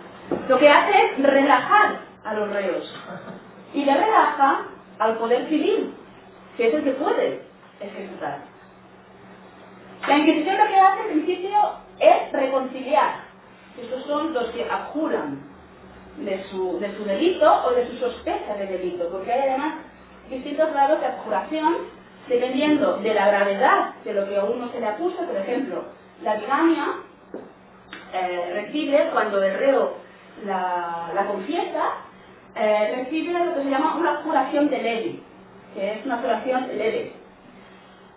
Lo que hace es relajar a los reos. Y le relaja al poder civil, que es el que puede ejecutar. La Inquisición lo que hace en principio es reconciliar. Estos son los que abjuran de su, de su delito o de su sospecha de delito, porque hay además distintos grados de abjuración dependiendo de la gravedad de lo que a uno se le acusa. Por ejemplo, la bigamia eh, recibe, cuando el reo la, la confiesa, eh, recibe lo que se llama una abjuración de ley, que es una abjuración leve.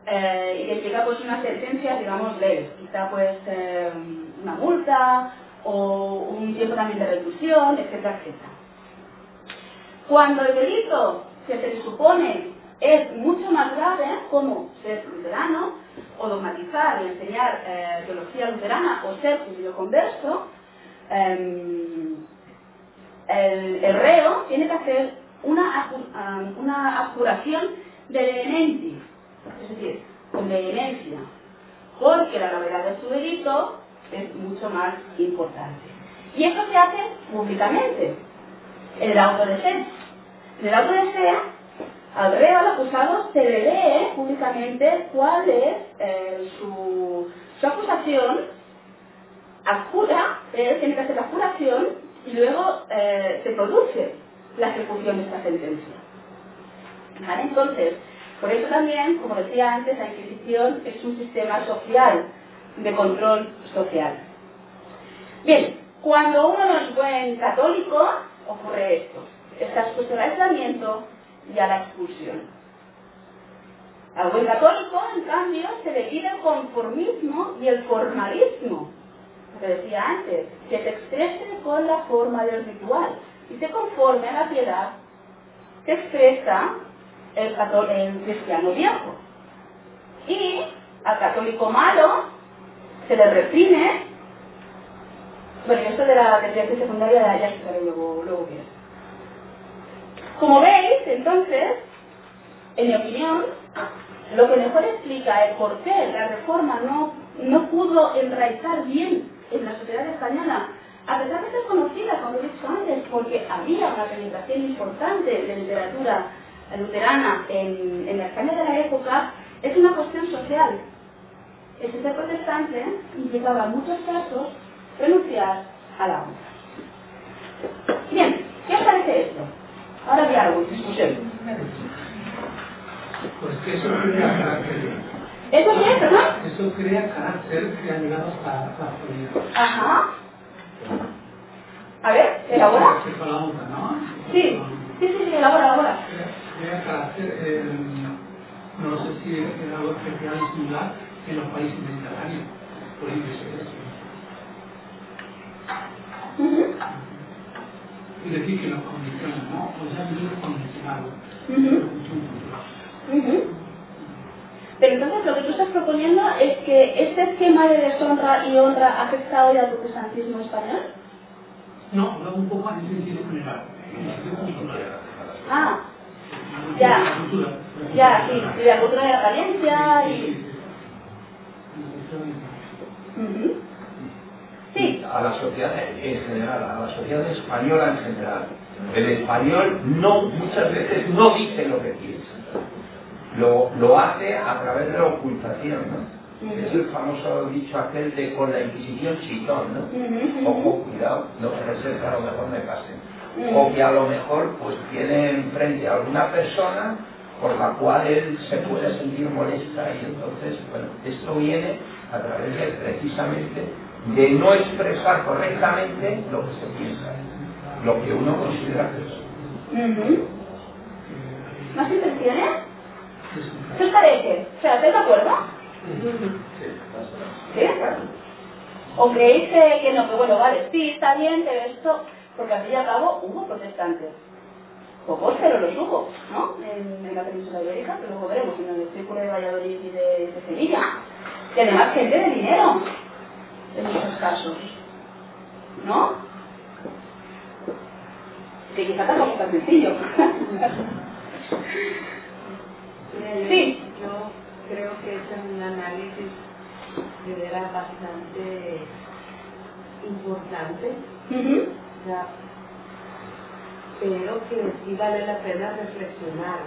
Eh, y que implica pues una sentencia, digamos, leve, quizá pues eh, una multa o un tiempo también de reclusión, etcétera. Cuando el delito que se supone es mucho más grave, como ser luterano, o dogmatizar y enseñar eh, teología luterana, o ser judío converso, em, el, reo tiene que hacer una, una abjuración de vehemencia, es decir, con vehemencia, porque la gravedad de su delito es mucho más importante. Y eso se hace públicamente, en el auto de fe. En el auto de al reo, al acusado, se le lee públicamente cuál es eh, su, su, acusación, adjura, él tiene que hacer la juración y luego eh, se produce la ejecución de esta sentencia. ¿Vale? Entonces, por eso también, como decía antes, la Inquisición es un sistema social de control social. Bien, cuando uno no es buen católico, ocurre esto. Está expuesto al aislamiento y a la expulsión. Al buen católico, en cambio, se le pide el conformismo y el formalismo, lo que decía antes, que se exprese con la forma del ritual y se conforme a la piedad que expresa el, el cristiano viejo. Y al católico malo se le reprime. Bueno, esto de la tercera secundaria ya explicaré luego, luego bien. Como veis, entonces, en mi opinión, lo que mejor explica el por qué la reforma no, no pudo enraizar bien en la sociedad española, a pesar de ser conocida, como he dicho antes, porque había una penetración importante de literatura luterana en, en la España de la época, es una cuestión social el ser protestante implicaba en muchos casos renunciar a la honra. Bien, ¿qué os parece esto? Ahora diálogo discusión. Pues que eso crea carácter. ¿Eso qué es, verdad? Eso crea carácter que ha llegado hasta la actualidad. Ajá. A ver, elabora. Sí, sí, sí, sí, elabora, elabora. Eh, no sé si es algo especial y similar en los países mediterráneos, por ejemplo, Uh -huh. Y decir que los condicionan, ¿no? Pues ya vivimos condicionados. Uh -huh. Uh -huh. Pero entonces lo que tú estás proponiendo es que este esquema de deshonra y honra ha afectado ya al protestantismo español. No, hablo un poco en sentido general. Ah, ya. Ya, sí, de la cultura de la apariencia y... Uh Sí. A la sociedad en general, a la sociedad española en general. El español no, muchas veces no dice lo que piensa. Lo, lo hace a través de la ocultación, ¿no? Es el famoso dicho aquel de con la Inquisición chitón, ¿no? Ojo, cuidado, no puede ser que a lo mejor me pase. O que a lo mejor pues tiene enfrente a alguna persona por la cual él se puede sentir molesta y entonces, bueno, esto viene a través de precisamente de no expresar correctamente lo que se piensa, lo que uno considera que es. ¿Más intenciones? ¿Qué os parece? ¿Se hacéis de acuerdo? ¿Sí? ¿O creéis que no? Que bueno, vale, sí, está bien, pero esto, porque al fin y al cabo hubo protestantes. Pocos, pero los hubo, ¿no? En, en la península ibérica, que luego veremos, en el círculo de Valladolid y de, de Sevilla. Y además gente de dinero, en muchos casos. ¿No? que quizá tampoco es tan sencillo. sí. Yo creo que es un análisis de veras bastante importante, sea, pero que sí vale la pena reflexionar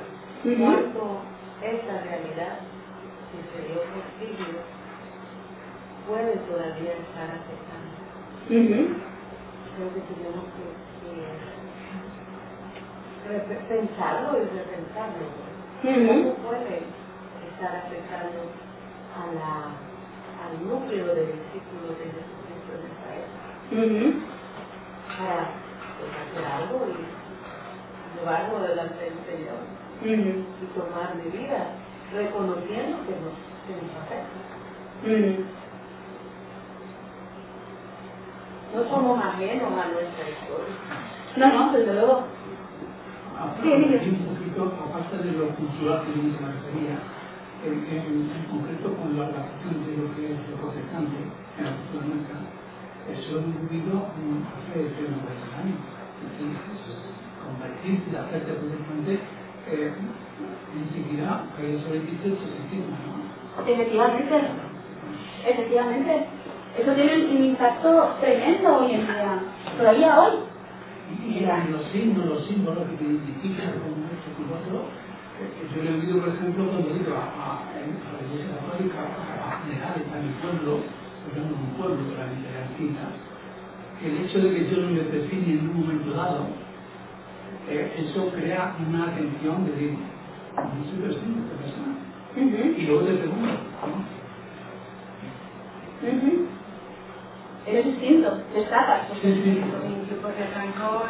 cuánto esta realidad que se dio por siglos puede todavía estar afectando. Ujú. Creo que tenemos que, pensarlo y repensarlo. ¿Cómo puede estar afectando a la, al núcleo de discípulos de Jesucristo época? Ujú. Para pues, hacer algo y llevarlo delante del Señor Ujú. y tomar medidas, reconociendo que nos, que nos afecta. Ujú. No somos ajenos a nuestra historia. No, no, desde luego. Sí, un poquito, aparte de lo cultural que yo me refería, en, en, en concreto con la, la de lo que es lo protestante en la cultura nuestra, eso lo mm, hace 30 años. Es decir, convertirte, hacerte protestante, eh, enseguida cae sobre ti el sentido, ¿no? Efectivamente. Efectivamente. Eso tiene un impacto tremendo hoy en día. Todavía hoy. Y en los signos, los símbolos que te identifican como esto y lo otro, eh, yo le he oído, por ejemplo, cuando digo a, a, a la Iglesia Católica, a generales, a mi pueblo, ejemplo, un pueblo de la que el hecho de que yo no me define en un momento dado, eh, eso crea una atención de decir, no soy persona, soy persona. Ujú. Y luego te pregunto, ¿no? Ujú. Eres distinto, destacas. Sí, sí. Porque Franco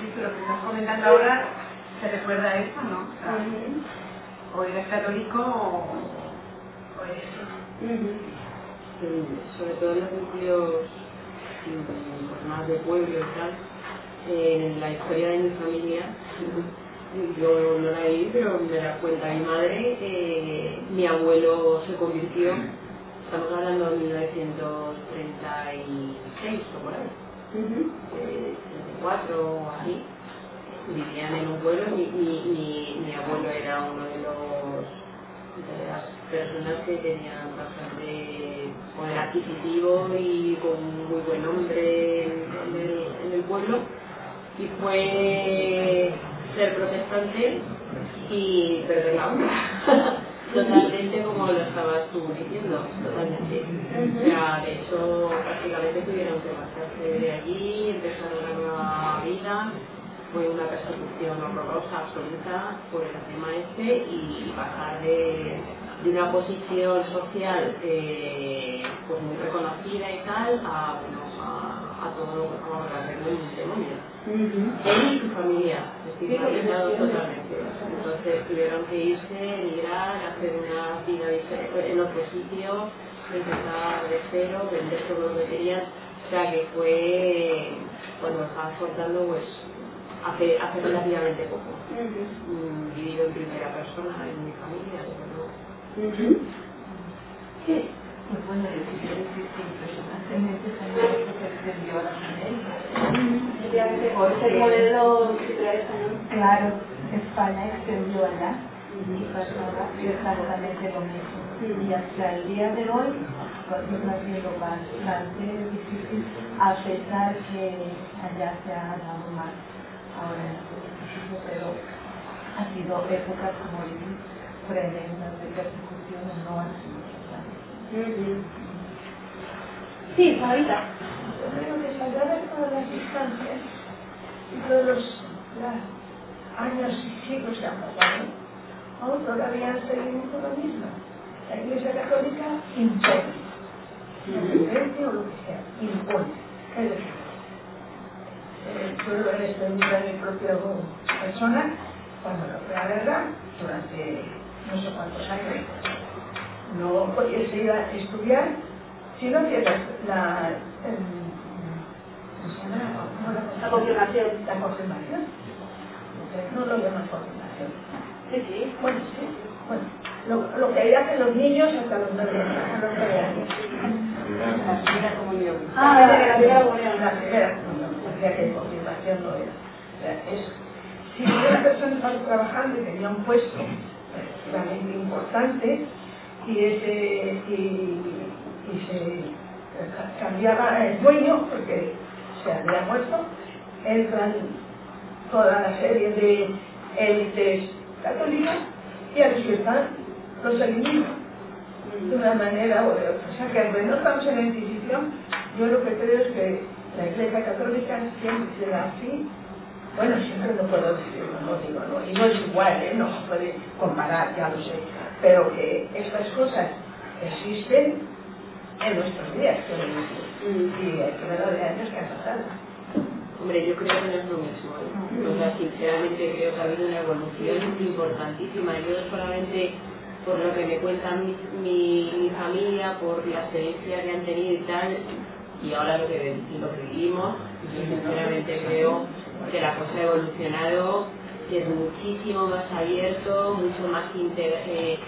sí, pero lo que estás comentando ahora te recuerda a eso, ¿no? O sea, o eres católico o, o eres eh, sobre todo en los núcleos mm, pues, más de pueblo y tal, eh, en la historia de mi familia, yo no la vi, pero me la cuenta mi madre, eh, mi abuelo se convirtió, estamos hablando de 1936 o por ahí, Ujú. eh, 34 o así, vivían en un pueblo, mi, mi, mi, mi abuelo era uno de los de las personas que tenían bastante poder adquisitivo y con muy buen nombre en, en el, en el pueblo. Y fue ser protestante y perder la honra. Totalmente como lo estabas tú diciendo totalmente. O sea de hecho prácticamente tuvieron que marcharse de allí empezar una nueva vida fue una persecución horrorosa absoluta por el tema este y pasar de, de una posición social eh, pues muy reconocida y tal a, bueno, a, a todo a volver un demonio Ujú. él y su familia estigmatizados totalmente. Entonces tuvieron que irse emigrar hacer una vida en otro sitio empezar de cero vender todo lo que querían. O sea que fue cuando estabas contando pues hace, hace relativamente poco. Mm, vivido en primera persona en mi familia desde luego. Ujú. Sí. Pues bueno, yo quisiera decir que impresionantemente también se extendió a las Américas. Efectivamente, por ese modelo editorial español. Claro, España extendió allá y pasó exactamente lo mismo. Y hasta el día de hoy continúa siendo bastante difícil, a pesar que allá se ha dado más ahora en proceso, pero ha sido épocas, como dicen, tremendas de persecución, no han sido. Sí, ahorita. Yo creo que salvar todas las distancias y todos los años y siglos que han pasado, aún todavía seguimos con lo mismo. La Iglesia Católica impone, la o lo que sea, impone. Es pregunta de mi propia persona cuando lo fue a guerra durante no sé cuántos años. No podías ir a estudiar, sino que la, la, em, ¿cómo se llama? ¿Cómo la- La confirmación. La confirmación. No lo llaman confirmación. Sí, sí. Bueno, sí. Bueno, lo, lo que hacen los niños hasta los nueve años. a los nueve años. La primera comunión. Ah, la primera comunión. La primera decía que confirmación no era. sea, es, si una persona estaba trabajando y tenía un puesto realmente importante y, ese, y, se cambiaba el dueño porque se había muerto, entran toda la serie de élites católicas y resultan los eliminan de una manera o de otra. O sea que aunque no estamos en la Inquisición, yo lo que creo es que la Iglesia Católica siempre será así. Bueno, siempre no puedo decirlo, no digo, no, y no es igual, ¿eh? no se puede comparar, ya lo sé, pero que estas cosas existen en nuestros días, quiero decir, y hay que ver de años que han pasado. Hombre, yo creo que no es lo mismo. ¿eh? O sea, sinceramente creo que ha habido una evolución importantísima. Yo solamente por lo que me cuenta mi, mi, mi familia, por la experiencia que han tenido y tal, y ahora lo que, lo vivimos, yo sinceramente creo que la cosa ha evolucionado, que es muchísimo más abierto, mucho más inter, eh,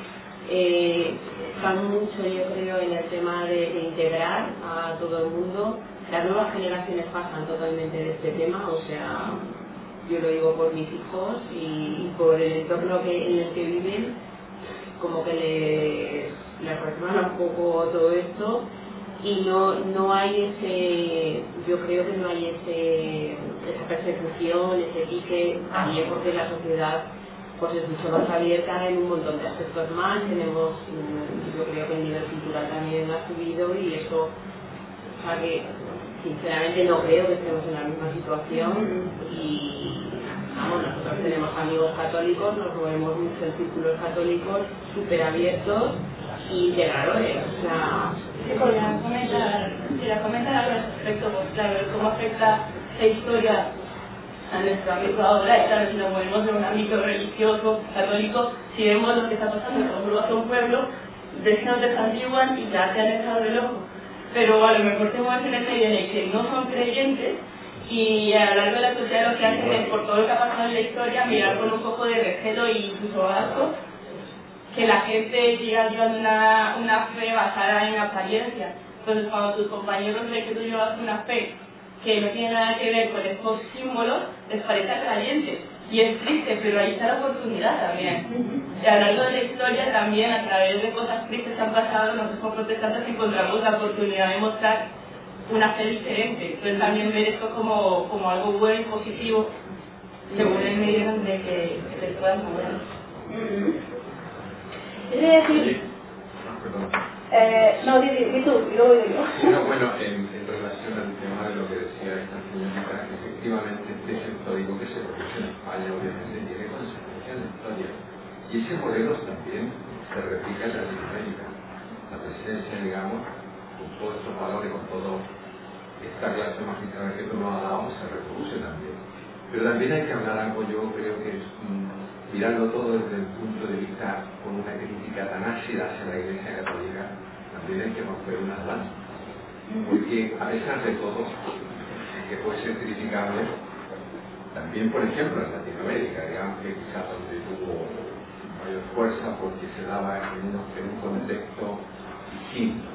eh, están mucho yo creo en el tema de, de, integrar a todo el mundo. Las nuevas generaciones pasan totalmente de este tema, o sea, yo lo digo por mis hijos y, por el entorno que, en el que viven, como que les, les resuena un poco todo esto y no, no hay ese, yo creo que no hay ese, esa persecución, ese pique, también porque la sociedad pues es mucho más abierta en un montón de aspectos más, tenemos, yo creo que el nivel cultural también ha subido y eso, o sea que sinceramente no creo que estemos en la misma situación y vamos, nosotros tenemos amigos católicos, nos movemos mucho en círculos católicos súper abiertos y integradores, o sea, si podrían comentar, si la comentan al respecto, pues claro, cómo afecta esa historia a nuestro ámbito ahora, y claro, si nos movemos en un ámbito religioso, católico, si vemos lo que está pasando con grupos de un pueblo, vecinos desantiguan y ya se han echado del ojo. Pero a lo mejor te mueves en el medio de que no son creyentes y a lo largo de la sociedad lo que hacen es, por todo lo que ha pasado en la historia, mirar con un poco de recelo e incluso asco que la gente siga llevando una, una fe basada en apariencia. Entonces, cuando tus compañeros ven que tú llevas una fe que no tiene nada que ver con estos símbolos, les parece atrayente. Y es triste, pero ahí está la oportunidad también. Y a lo largo de la historia también, a través de cosas tristes que han pasado, nosotros como protestantes encontramos la oportunidad de mostrar una fe diferente. Entonces también ver esto como, como algo bueno y positivo, según el medio donde que, que se puedan mover. Es decir, eh, no, di, di, di tú, y luego digo yo. No, bueno, en, en, relación al tema de lo que decía esta señorita, efectivamente este es el código que se produce en España, obviamente tiene consecuencias en la historia. Y ese modelo también se replica en Latinoamérica. La presencia, digamos, con todos estos valores, con toda esta clase magistral que tú nos has dado, se reproduce también. Pero también hay que hablar algo, yo creo que es mirando todo desde el punto de vista con una crítica tan ácida hacia la Iglesia Católica, también hay que romper unas lanzas. Porque a pesar de todo, que puede ser criticable, también, por ejemplo, en Latinoamérica, digamos que quizás donde tuvo mayor fuerza porque se daba en un, en un contexto distinto.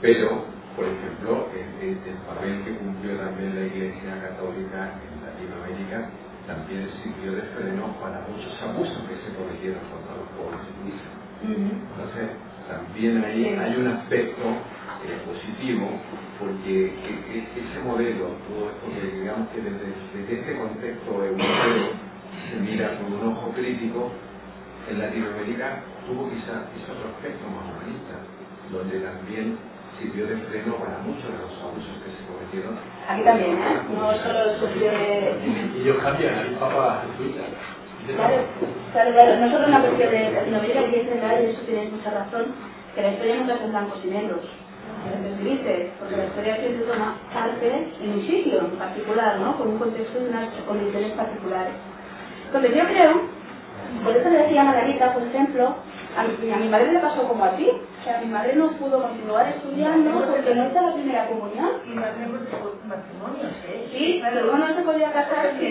Pero, por ejemplo, el, el, el papel que cumplió también la Iglesia Católica en Latinoamérica también sirvió de freno para muchos abusos que se cometieron contra los pobres. Entonces, también ahí hay un aspecto eh, positivo, porque e, e, ese modelo, todo esto que digamos que desde, desde este contexto europeo se mira con un ojo crítico, en Latinoamérica tuvo quizás otro aspecto más humanista, donde también sirvió de freno para muchos de los abusos que se. Aquí también, ¿eh? No solo sirvió de... Y ellos cambian, hay papas jesuitas. Claro, claro, claro. No solo una cuestión de Latinoamérica, y es verdad, y eso tienes mucha razón, que la historia nunca es en blancos y negros. Porque la historia siempre toma parte en un sitio en particular, ¿no? Con un contexto y unas condiciones particulares. Entonces yo creo, por eso le decía a Margarita, por ejemplo, a mi, a mi madre le pasó como a ti. O sea, mi madre no pudo continuar estudiando porque no hizo la primera comunión. Y matrimonios, ¿eh? Sí, pero luego no se podía casar si,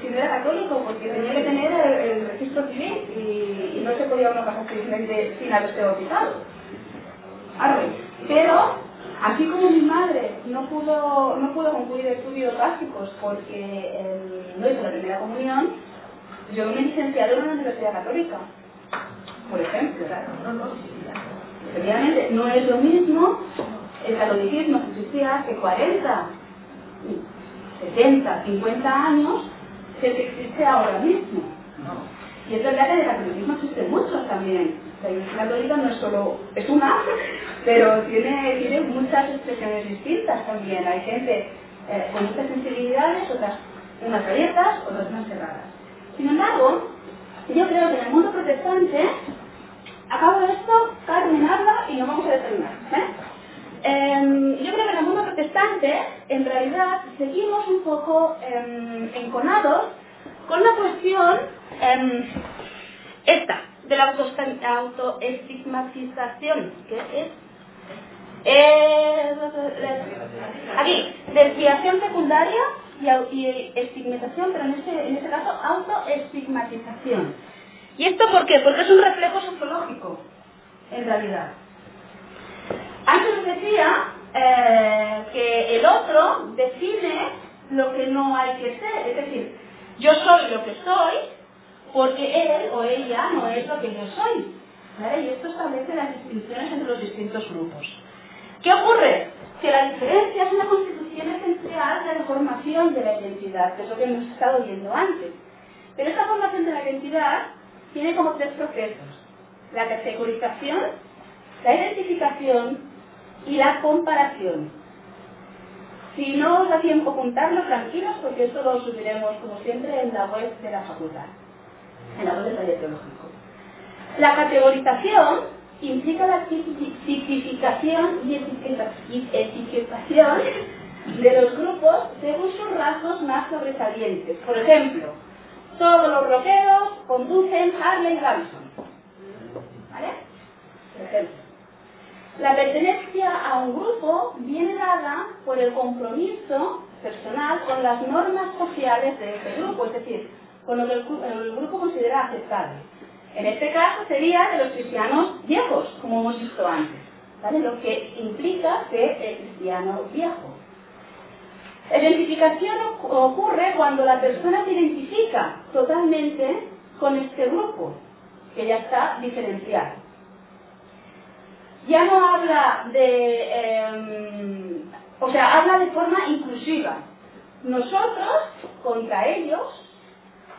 si no era católico porque tenía que tener el, el registro civil y, y, no se podía uno casar civilmente sin haberse bautizado. Arre. Pero, así como mi madre no pudo, no pudo concluir estudios básicos porque el no hizo la primera comunión, yo me licenciado en una universidad católica, por ejemplo. No, no, no es lo mismo el catolicismo que existía hace 40, 70, 50 años que el existe ahora mismo. Y es verdad que el catolicismo existe muchos también. La Iglesia Católica no es solo, es una, pero tiene, tiene muchas expresiones distintas también. Hay gente eh, con muchas sensibilidades, otras unas abiertas, otras más cerradas. Sin embargo, yo creo que en el mundo protestante, acabo de esto, Carmen habla y nos vamos a determinar. ¿eh? Em, yo creo que en el mundo protestante, en realidad, seguimos un poco em, enconados con la cuestión em, esta, de la autoestigmatización, que es eh, aquí, desviación secundaria y estigmatización, pero en este, en este caso autoestigmatización. ¿Y esto por qué? Porque es un reflejo sociológico, en realidad. Antes decía eh, que el otro define lo que no hay que ser, es decir, yo soy lo que soy porque él o ella no es lo que yo soy. ¿vale? Y esto establece las distinciones entre los distintos grupos. ¿Qué ocurre? Que la diferencia es una constitución esencial de la formación de la identidad, que es lo que hemos estado viendo antes. Pero esta formación de la identidad tiene como tres procesos. La categorización, la identificación y la comparación. Si no os da tiempo apuntarlo, tranquilos, porque esto lo subiremos, como siempre, en la web de la facultad, en la web del taller teológico. La categorización implica la tipi- tipificación y etiquetación de los grupos según sus rasgos más sobresalientes. Por ejemplo, todos los rockeros conducen Harley Davidson. ¿Vale? Por ejemplo. La pertenencia a un grupo viene dada por el compromiso personal con las normas sociales de ese grupo, es decir, con lo que el, gru- el grupo considera aceptable. En este caso sería de los cristianos viejos, como hemos visto antes, ¿vale? lo que implica ser el cristiano viejo. Identificación ocu- ocurre cuando la persona se identifica totalmente con este grupo, que ya está diferenciado. Ya no habla de, em, o sea, habla de forma inclusiva. Nosotros contra ellos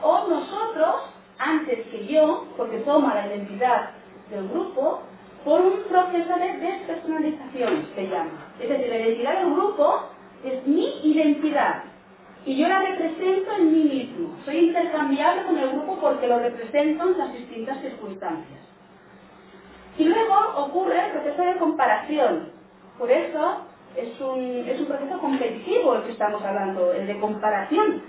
o nosotros antes que yo, porque toma la identidad del grupo por un proceso de despersonalización, se llama. Es decir, la identidad del grupo es mi identidad y yo la represento en mí mismo. Soy intercambiable con el grupo porque lo represento en las distintas circunstancias. Y luego ocurre el proceso de comparación. Por eso es un, es un proceso competitivo el que estamos hablando, el de comparación.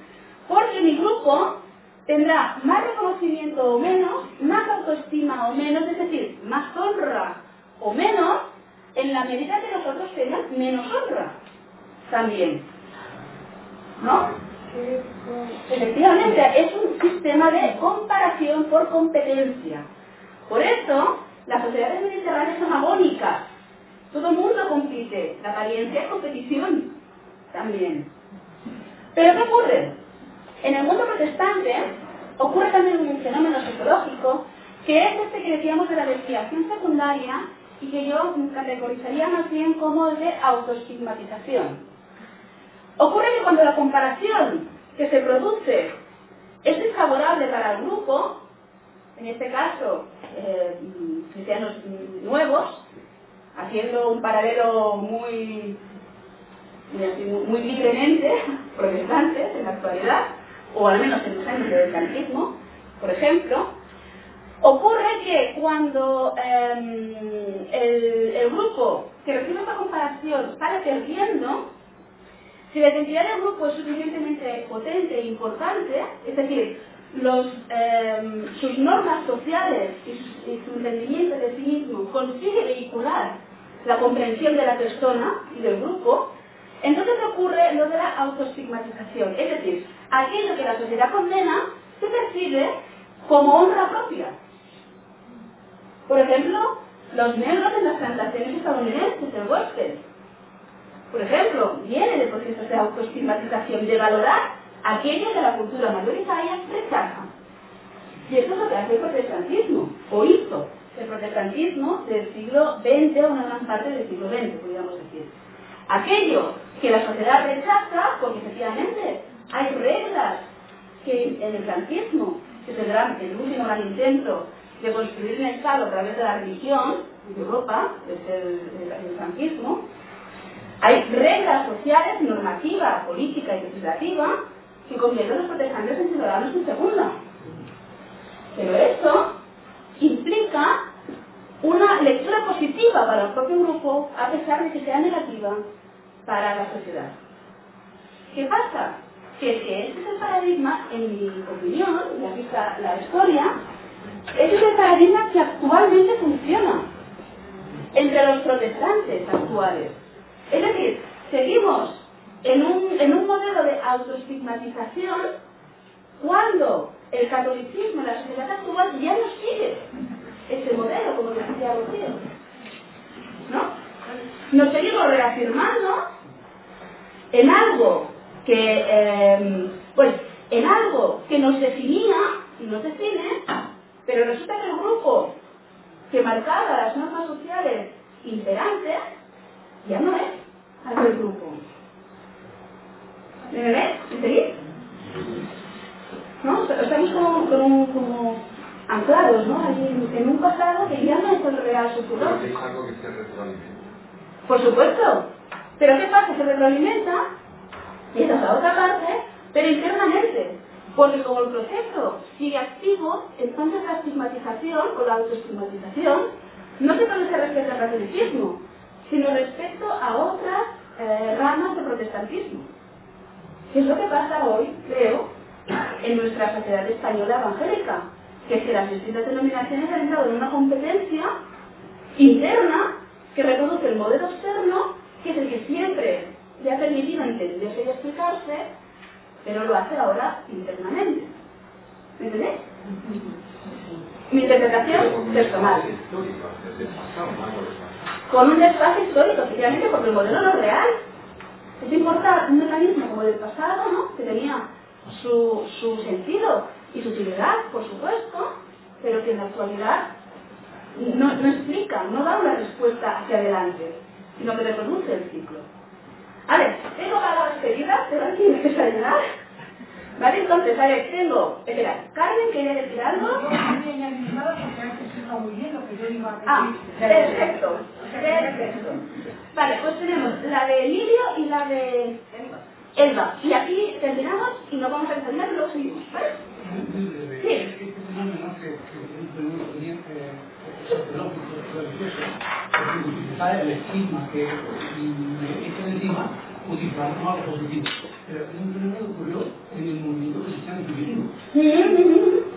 Porque mi grupo tendrá más reconocimiento o menos, más autoestima o menos, es decir, más honra o menos, en la medida que los otros menos honra también. ¿No? Efectivamente, es un sistema de comparación por competencia. Por eso, las sociedades mediterráneas son agónicas. Todo el mundo compite. La apariencia es competición también. Pero ¿qué ocurre? En el mundo protestante ocurre también un fenómeno psicológico que es este que decíamos de la desviación secundaria y que yo categorizaría más bien como el de autoestigmatización. Ocurre que cuando la comparación que se produce es desfavorable para el grupo, en este caso eh, cristianos nuevos, haciendo un paralelo muy, muy, libremente, protestantes en la actualidad, o al menos en los años del calcismo, por ejemplo, ocurre que cuando el, el grupo que recibe esta comparación sale perdiendo, si la identidad del grupo es suficientemente potente e importante, es decir, eh, sus normas sociales y su, entendimiento de sí mismo consigue vehicular la comprensión de la persona y del grupo, entonces ocurre lo de la autoestigmatización. Es decir, aquello que la sociedad condena se percibe como honra propia. Por ejemplo, los negros en las plantaciones estadounidenses, el West End, por ejemplo, viene de procesos de autoestigmatización, de valorar aquello que la cultura mayoritaria rechaza. Y eso es lo que hace el protestantismo, o hizo el protestantismo del siglo XX o una gran parte del siglo XX, podríamos decir. Aquello que la sociedad rechaza, porque efectivamente hay reglas que en el franquismo, que tendrán el último gran intento de construir un Estado a través de la religión en Europa, desde el, el, el franquismo, hay reglas sociales, normativa, política y legislativa que convierten a los protestantes en ciudadanos en segunda. Pero eso implica una lectura positiva para el propio grupo, a pesar de que sea negativa para la sociedad. ¿Qué pasa? Que, que este es el paradigma, en mi opinión, y aquí está la historia, ese es el paradigma que actualmente funciona entre los protestantes actuales. Es decir, seguimos en un, en un modelo de autoestigmatización cuando el catolicismo en la sociedad actual ya no sigue ese modelo, como decía Rocío. ¿No? Nos seguimos reafirmando en algo que, eh, pues, en algo que nos definía y nos define, pero resulta que el grupo que marcaba las normas sociales imperantes ya no es aquel grupo. ¿Me ves? ¿Me seguís? ¿No? Estamos como, como, como anclados, ¿no? Allí en, un pasado que ya no es el real futuro. Es algo que se retroalimenta. Por supuesto. Pero ¿qué pasa? Se retroalimenta, y esa es la otra parte, pero internamente. Porque como el proceso sigue activo, entonces la estigmatización o la autoestigmatización no se produce respecto al catolicismo, sino respecto a otras eh, ramas de protestantismo. ¿Qué es lo que pasa hoy, creo, en nuestra sociedad española evangélica? Que es que las distintas denominaciones han entrado en una competencia interna que reproduce el modelo externo, que es el que siempre le ha permitido entenderse y explicarse, pero lo hace ahora internamente. ¿Me entendéis? Mi interpretación personal. Con un desfase histórico, efectivamente, porque el modelo no es real. Es importar un mecanismo como el pasado, ¿no? que tenía su, su sentido y su utilidad, por supuesto, pero que en la actualidad no, no explica, no da una respuesta hacia adelante, sino que reproduce el ciclo. A ver, tengo para la despedida, pero aquí me llegar. ¿Vale? Entonces, a ver, tengo, espera, Carmen, ¿quería decir algo? Explicado muy bien lo que yo iba a decir. Ah, perfecto, perfecto. Vale, pues tenemos la de Emilio y la de Elba. Y aquí terminamos y nos vamos a entender y luego seguimos, ¿vale? Sí. Este el estigma que me echan encima, utilizarlo como algo positivo. Pero es un fenómeno que ocurrió en el movimiento cristiano femenino.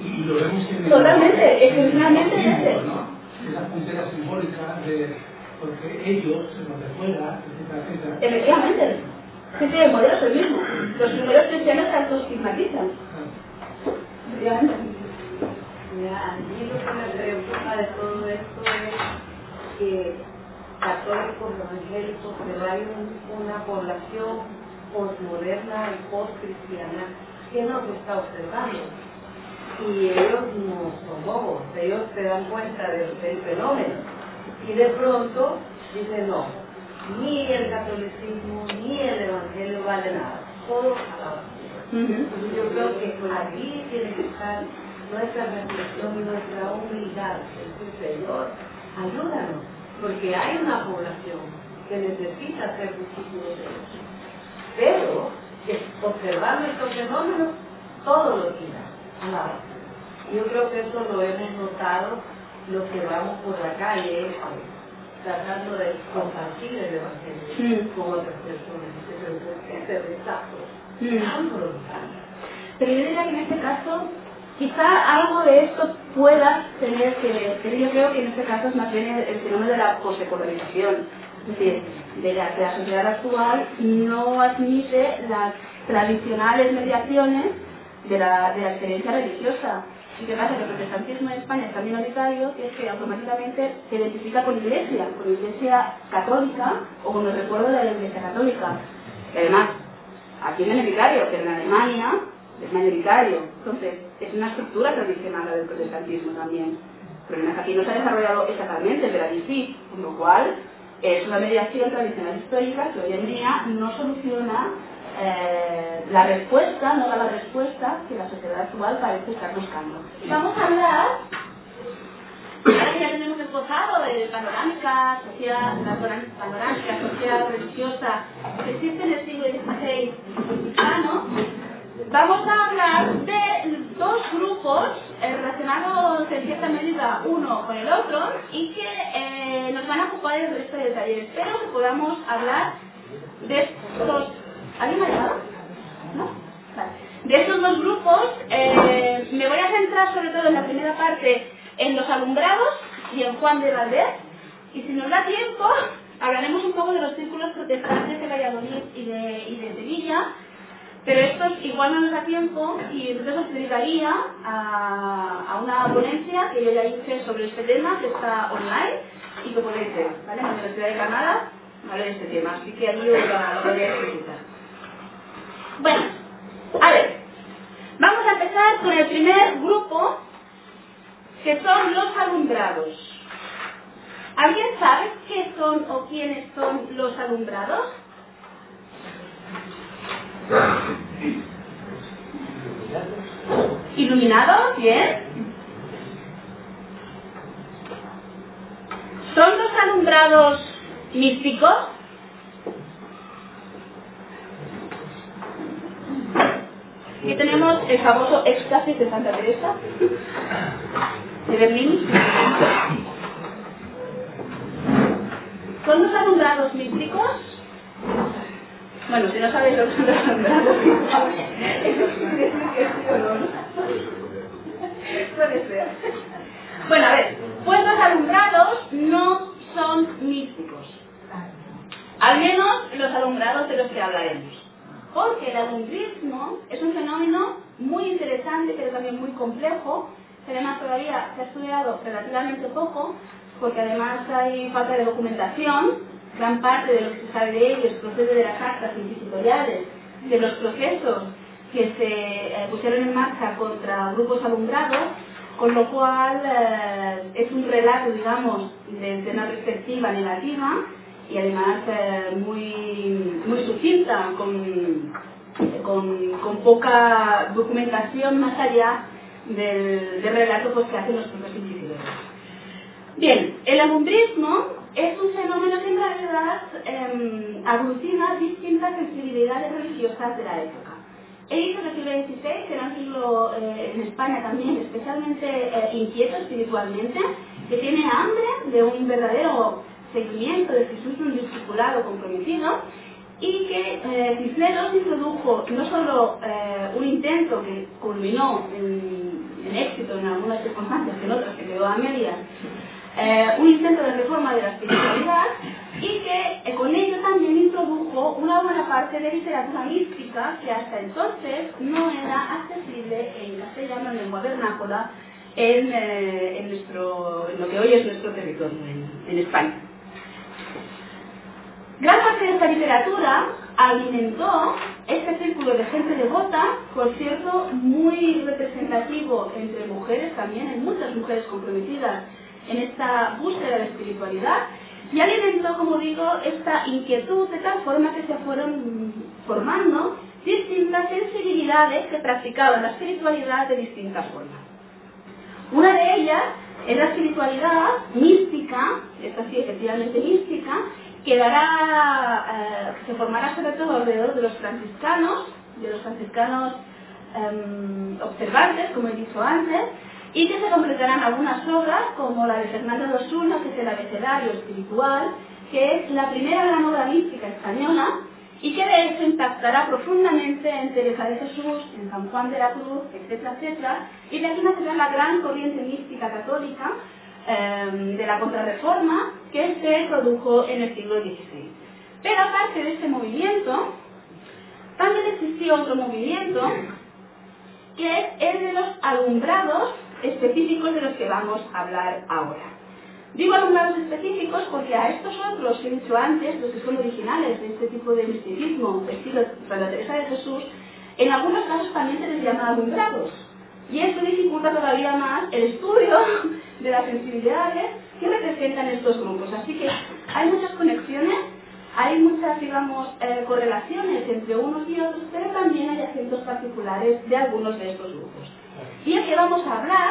Y lo vemos en el... Totalmente, excepcionalmente en ese. Esa puntera simbólica de... Porque ellos, los de fuera, etcétera, etcétera. Efectivamente. Sí, sí, el modelo es el mismo. Los primeros cristianos se autoestigmatizan. Efectivamente. Mira, a mí lo que me preocupa de todo esto es que católicos, evangélicos, pero hay un- una población posmoderna y postcristiana que nos está observando. Y ellos no son bobos, ellos se dan cuenta del, del fenómeno. Y de pronto dicen, no, ni el catolicismo ni el evangelio vale nada, todo a la basura. Yo creo que allí tiene que estar nuestra reflexión y nuestra humildad. Decir, Señor, ayúdanos, porque hay una población que necesita ser discípulos de Dios. Pero, que observando estos fenómenos, todo lo tira Yo creo que eso lo hemos notado los que vamos por la calle, tratando de compartir el Evangelio con otras personas. Ese rechazo tan brutal. Pero yo diría que en este caso, quizá algo de esto pueda tener que ver, pero yo creo que en este caso es más bien el, el fenómeno de la posecolonización. Es decir, de la, que la sociedad actual no admite las tradicionales mediaciones de la, de experiencia religiosa. ¿Y qué pasa? Que el protestantismo en España es tan minoritario que es que automáticamente se identifica con iglesia, con iglesia católica o con el recuerdo de la iglesia católica. Y además, aquí es minoritario, pero en Alemania es mayoritario. Entonces, es una estructura tradicional la del protestantismo también. Pero aquí no se ha desarrollado exactamente, pero allí sí, con lo cual es una mediación tradicional histórica que hoy en día no soluciona eh, la respuesta, no da la respuesta que la sociedad actual parece estar buscando. Vamos a hablar, ahora que ya tenemos esbozado de panorámica social, la panorámica social, religiosa, que existe en el siglo XVI hispano, vamos a hablar de dos grupos eh, relacionados en cierta medida uno con el otro y que eh, nos van a ocupar el resto del taller. Espero que podamos hablar de estos... ¿Alguien ha llamado? ¿No? Vale. De estos dos grupos eh, me voy a centrar sobre todo en la primera parte en los alumbrados y en Juan de Valdés y si nos da tiempo hablaremos un poco de los círculos protestantes de Valladolid y de, Sevilla pero esto igual no nos da tiempo y entonces os dedicaría a, una ponencia que yo ya hice sobre este tema, que está online y que podéis ver, ¿vale? En la Universidad de Granada, ¿vale? Este tema, así que os la voy a explicar. Bueno, a ver, vamos a empezar con el primer grupo, que son los alumbrados. ¿Alguien sabe qué son o quiénes son los alumbrados? ¿Iluminados? Bien. ¿Son los alumbrados místicos? Aquí tenemos el famoso éxtasis de Santa Teresa de Berlín. ¿Son los alumbrados místicos? Bueno, si no sabéis lo que son los alumbrados Puede ser. Bueno, a ver, pues los alumbrados no son místicos. Al menos los alumbrados de los que hablaremos. Porque el alumbrismo es un fenómeno muy interesante, pero también muy complejo, que además todavía se ha estudiado relativamente poco, porque además hay falta de documentación, gran parte de lo que se sabe de ellos procede de las actas inquisitoriales, de los procesos que se eh, pusieron en marcha contra grupos alumbrados, con lo cual eh, es un relato, digamos, desde una perspectiva negativa y además eh, muy, muy sucinta, con, con, con, poca documentación más allá del, relato pues, que hacen los propios inquisidores. Bien, el alumbrismo es un fenómeno que en realidad eh, aglutina distintas sensibilidades religiosas de la época. He dicho el siglo XVI era un siglo eh, en España también especialmente eh, inquieto espiritualmente, que tiene hambre de un verdadero seguimiento de Jesús, un discipulado comprometido, y que eh, Cisneros introdujo no solo eh, un intento que culminó en, éxito en algunas circunstancias, en otras que quedó a medias, eh, un intento de reforma de la espiritualidad y que eh, con ello también introdujo una buena parte de literatura mística que hasta entonces no era accesible en castellano, en lengua vernácula, en, en, nuestro, en lo que hoy es nuestro territorio, en España. Gran parte de esta literatura alimentó este círculo de gente devota, por cierto, muy representativo entre mujeres también, hay muchas mujeres comprometidas en esta búsqueda de espiritualidad, y alimentó, como digo, esta inquietud de tal forma que se fueron formando distintas sensibilidades que practicaban la espiritualidad de distintas formas. Una de ellas es la espiritualidad mística, esta sí efectivamente mística, que dará, eh, se formará sobre todo alrededor de los franciscanos, de los franciscanos eh, observantes, como he dicho antes, y que se completarán algunas obras como la de Fernando de Osuna, que es el abecedario espiritual, que es la primera gran obra mística española y que de hecho impactará profundamente en Teresa de Jesús, en San Juan de la Cruz, etcétera, etcétera, y de aquí nacerá la gran corriente mística católica eh, de la contrarreforma que se produjo en el siglo XVI. Pero aparte de este movimiento, también existió otro movimiento que es el de los alumbrados específicos de los que vamos a hablar ahora. Digo alumnados específicos porque a estos otros que he dicho antes, los que son originales de este tipo de misticismo, estilo Santa Teresa de Jesús, en algunos casos también se les llama alumbrados. Y esto dificulta todavía más el estudio de las sensibilidades que representan estos grupos. Así que hay muchas conexiones, hay muchas, digamos, eh, correlaciones entre unos y otros, pero también hay acentos particulares de algunos de estos grupos. Y aquí vamos a hablar...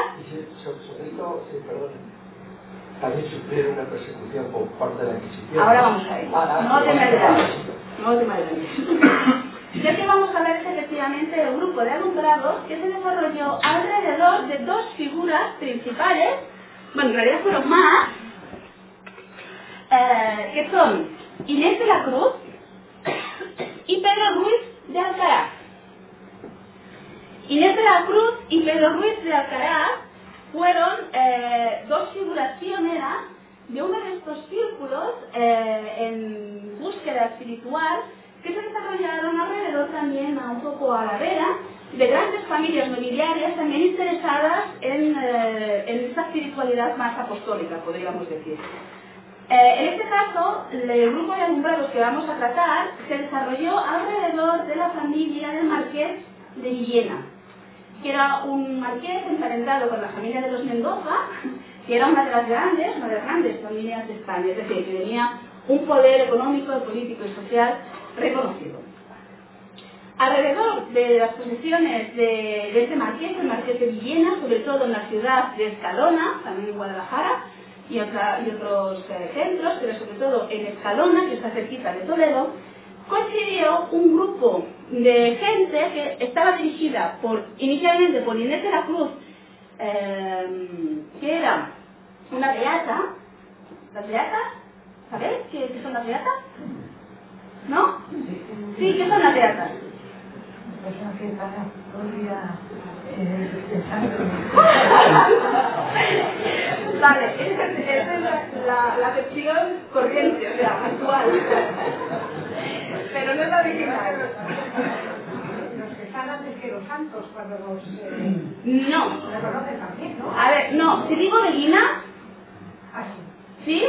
Sobre esto, sí, perdón, también sufrieron una persecución por parte de la Inquisición. Ahora vamos a ir. Ah, No te me ah. No te me. Ya que vamos a ver es efectivamente el grupo de alumbrados que se desarrolló alrededor de dos figuras principales, bueno, en realidad fueron más, eh, que son Inés de la Cruz y Pedro Ruiz de Alcaraz. Inés de la Cruz y Pedro Ruiz de Alcaraz fueron eh, dos figuras pioneras de uno de estos círculos eh, en búsqueda espiritual que se desarrollaron alrededor también a un poco a la vera de grandes familias nobiliarias también interesadas en, eh, en esta espiritualidad más apostólica, podríamos decir. Eh, en este caso, el grupo de alumbrados que vamos a tratar se desarrolló alrededor de la familia del marqués de Villena, que era un marqués emparentado con la familia de los Mendoza, que era una de las grandes, una de las grandes familias de España, es decir, que tenía un poder económico, político y social reconocido. Alrededor de las posesiones de, este marqués, el marqués de Villena, sobre todo en la ciudad de Escalona, también en Guadalajara, y, otros eh, centros, pero sobre todo en Escalona, que está cerquita de Toledo, coincidió un grupo de gente que estaba dirigida por, inicialmente por Inés de la Cruz, eh, que era una beata, ¿las beatas? ¿Sabéis qué son las beatas? ¿No? Sí, ¿qué son las beatas? Vale, esa es, la, la, acepción corriente, o sea, actual. Pero no es la original. Los que están antes que los santos, cuando los eh, No. reconocen también, ¿no? A ver, no, si digo Belina, Así. ¿sí?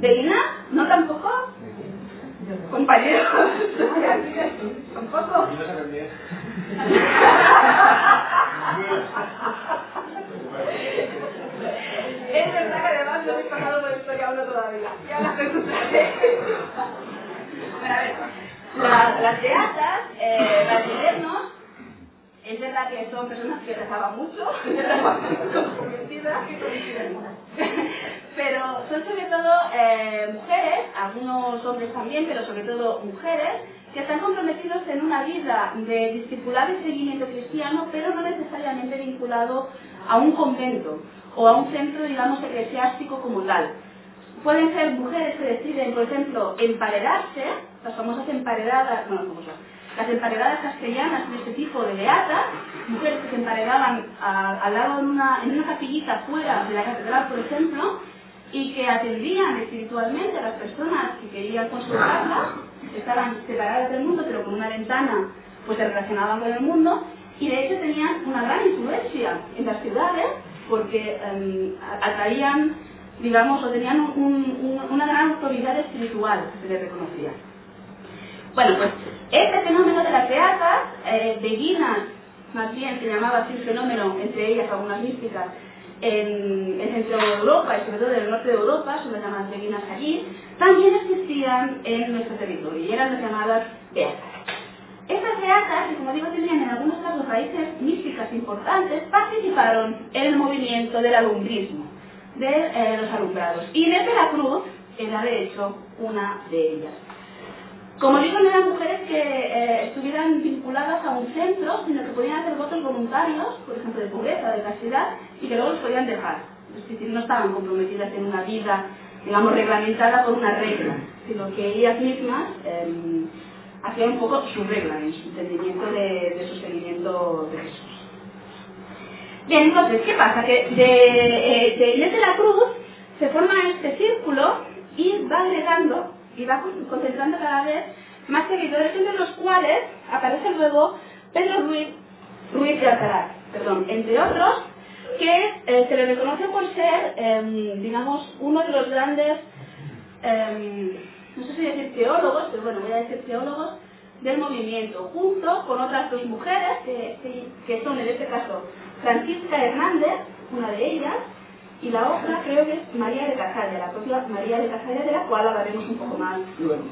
¿Belina? ¿No tampoco? Compañeros. ¿Tampoco? Es verdad que además no habéis pasado por historia uno todavía. Ya las. Bueno, a ver, la- las beatas, eh, las modernos, es verdad que son personas que rezaban mucho, comprometidas, pero son sobre todo eh, mujeres, algunos hombres también, pero sobre todo mujeres, que están comprometidos en una vida de discipulado y seguimiento cristiano, pero no necesariamente vinculado a un convento o a un centro, digamos, eclesiástico como tal. Pueden ser mujeres que deciden, por ejemplo, emparedarse, las famosas emparedadas, bueno, famosas, las emparedadas castellanas de este tipo de beatas, mujeres que se emparedaban al lado en una, en una capillita fuera de la catedral, por ejemplo, y que atendían espiritualmente a las personas que querían consultarlas, estaban separadas del mundo, pero con una ventana pues se relacionaban con el mundo, y de hecho tenían una gran influencia en las ciudades, porque em, atraían, digamos, o tenían un- un- una gran autoridad espiritual que se les reconocía. Bueno, pues este fenómeno de las beatas, eh, beguinas, más bien se llamaba así el fenómeno, entre ellas algunas místicas, en el centro de Europa y sobre todo en el norte de Europa, son las llamadas beguinas allí, también existían en nuestro territorio y eran las llamadas beatas. Estas beatas, que como digo tenían en algunos casos raíces místicas importantes, participaron en el movimiento del alumbrismo, de eh, los alumbrados. Y desde la cruz era de hecho una de ellas. Como digo, no eran mujeres que eh, estuvieran vinculadas a un centro, sino que podían hacer votos voluntarios, por ejemplo, de pobreza, de castidad, y que luego los podían dejar. Es decir, no estaban comprometidas en una vida, digamos, reglamentada por una regla, sino que ellas mismas eh, hacían un poco su regla en su entendimiento de, de su seguimiento de Jesús. Bien, entonces, ¿qué pasa? Que de, eh, de Inés de la Cruz se forma este círculo y va agregando y va con- concentrando cada vez más seguidores, entre los cuales aparece luego Pedro Ruiz, Ruiz de Alcaraz, perdón, entre otros, que eh, se le reconoce por ser, em, digamos, uno de los grandes, em, no sé si decir teólogos, pero bueno, voy a decir teólogos, del movimiento, junto con otras dos mujeres, que- que son en este caso Francisca Hernández, una de ellas, y la otra creo que es María de Casalla, la propia María de Casalla, de la cual hablaremos un poco más luego.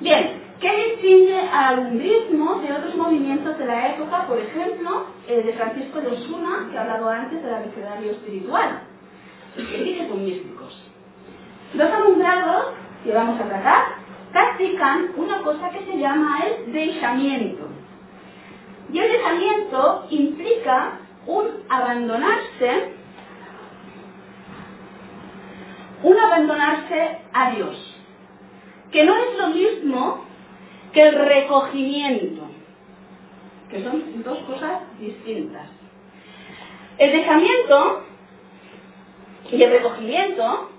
Bien, ¿qué distingue al umbrismo de otros movimientos de la época, por ejemplo, el de Francisco de Osuna, que he hablado antes del abecedario espiritual? Son místicos. Los alumbrados que vamos a tratar practican una cosa que se llama el dejamiento. Y el dejamiento implica un abandonarse, un abandonarse a Dios, que no es lo mismo que el recogimiento, que son dos cosas distintas. El dejamiento y el recogimiento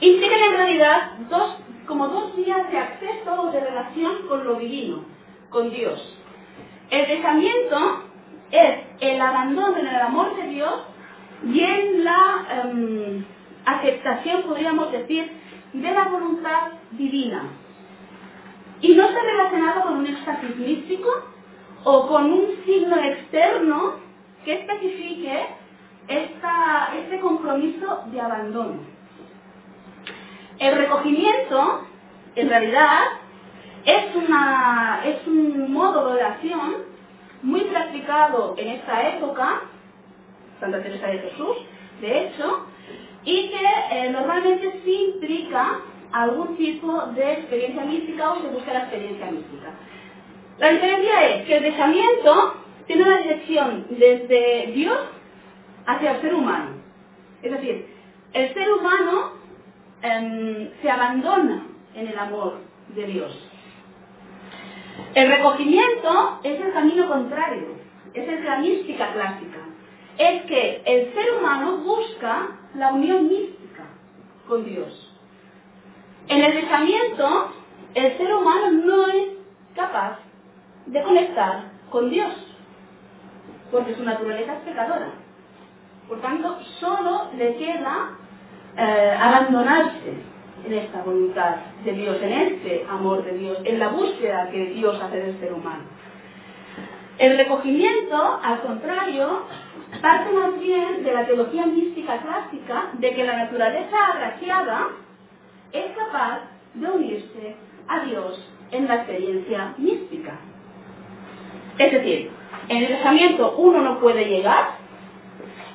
implican en realidad dos, como dos vías de acceso o de relación con lo divino, con Dios. El dejamiento es el abandono en el amor de Dios y en la em, aceptación, podríamos decir, de la voluntad divina. Y no está relacionado con un éxtasis místico o con un signo externo que especifique esta- este compromiso de abandono. El recogimiento, en realidad, es, una, es un modo de oración muy practicado en esta época, Santa Teresa de Jesús, de hecho, y que eh, normalmente sí implica algún tipo de experiencia mística o se busca la experiencia mística. La diferencia es que el dejamiento tiene una dirección desde Dios hacia el ser humano. Es decir, el ser humano em, se abandona en el amor de Dios. El recogimiento es el camino contrario, es la mística clásica. Es que el ser humano busca la unión mística con Dios. En el dejamiento, el ser humano no es capaz de conectar con Dios, porque su naturaleza es pecadora. Por tanto, solo le queda eh, abandonarse en esta voluntad de Dios, en este amor de Dios, en la búsqueda que Dios hace del ser humano. El recogimiento, al contrario, parte más bien de la teología mística clásica de que la naturaleza agraciada es capaz de unirse a Dios en la experiencia mística. Es decir, en el dejamiento uno no puede llegar,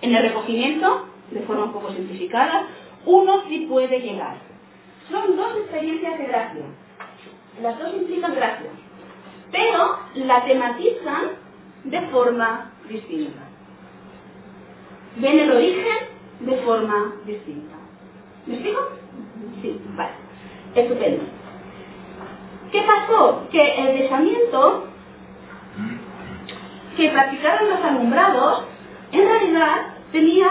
en el recogimiento, de forma un poco simplificada, uno sí puede llegar. Son dos experiencias de gracia. Las dos implican gracia, pero la tematizan de forma distinta. Ven el origen de forma distinta. ¿Me explico? Sí, vale. Estupendo. ¿Qué pasó? Que el dejamiento que practicaron los alumbrados en realidad tenía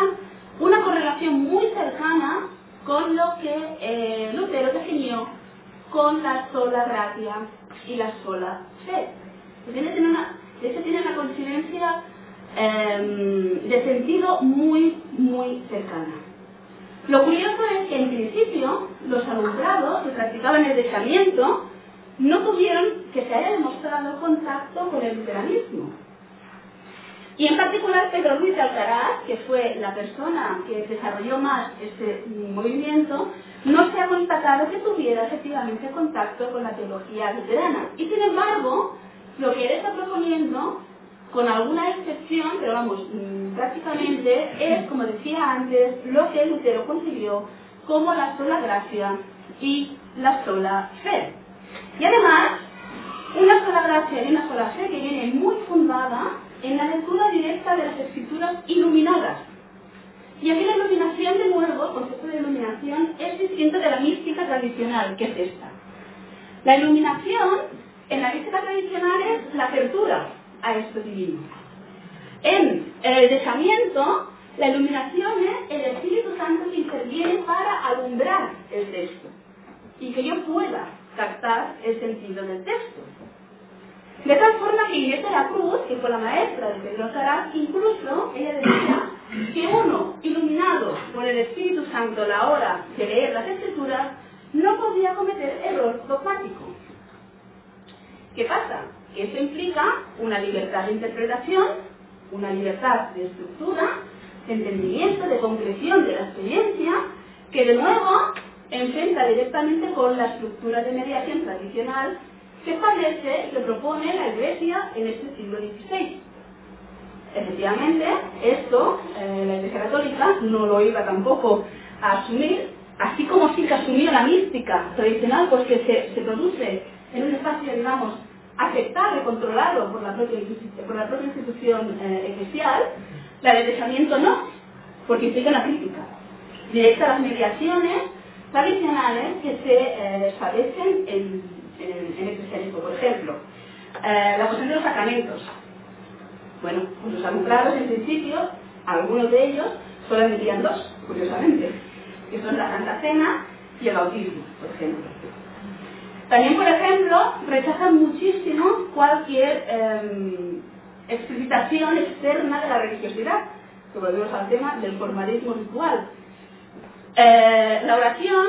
una correlación muy cercana con lo que eh, Lutero definió con la sola gracia y la sola fe. Tiene, tiene una, de hecho tiene una coincidencia eh, de sentido muy, muy cercana. Lo curioso es que en principio los alumbrados que practicaban el dejamiento no tuvieron que se haya demostrado contacto con el luteranismo. Y en particular Pedro Luis Alcaraz, que fue la persona que desarrolló más este movimiento, no se ha constatado que tuviera efectivamente contacto con la teología luterana. Y sin embargo, lo que él está proponiendo, con alguna excepción, pero vamos, mm, prácticamente es, como decía antes, lo que Lutero concibió como la sola gracia y la sola fe. Y además, una sola gracia y una sola fe que viene muy fundada en la lectura directa de las escrituras iluminadas. Y aquí la iluminación, de nuevo, el concepto de iluminación es distinto de la mística tradicional, que es esta. La iluminación en la mística tradicional es la apertura a esto divino. En el dejamiento, la iluminación es el Espíritu Santo que interviene para alumbrar el texto y que yo pueda captar el sentido del texto. De tal forma que Inés de la Cruz, que fue la maestra de Pedro Alcaraz, incluso ella decía que uno, iluminado por el Espíritu Santo a la hora de leer las Escrituras, no podía cometer error dogmático. ¿Qué pasa? Eso implica una libertad de interpretación, una libertad de estructura, de entendimiento, de concreción de la experiencia, que de nuevo enfrenta directamente con la estructura de mediación tradicional que establece y que propone la Iglesia en este siglo XVI. Efectivamente, esto eh, la Iglesia Católica no lo iba tampoco a asumir, así como sí que asumió la mística tradicional, pues que se produce en un espacio, digamos, aceptable, controlado por la propia, institución eh, eclesial, la del pensamiento no, porque implica una crítica directa a las mediaciones tradicionales que se eh, en el cristianismo. Por ejemplo, eh, la cuestión de los sacramentos. Bueno, pues los alumbrados en principio, algunos de ellos solo admitían dos, curiosamente, que son la Santa Cena y el bautismo, por ejemplo. También, por ejemplo, rechazan muchísimo cualquier eh, explicitación externa de la religiosidad, que volvemos al tema del formalismo ritual. Eh, la oración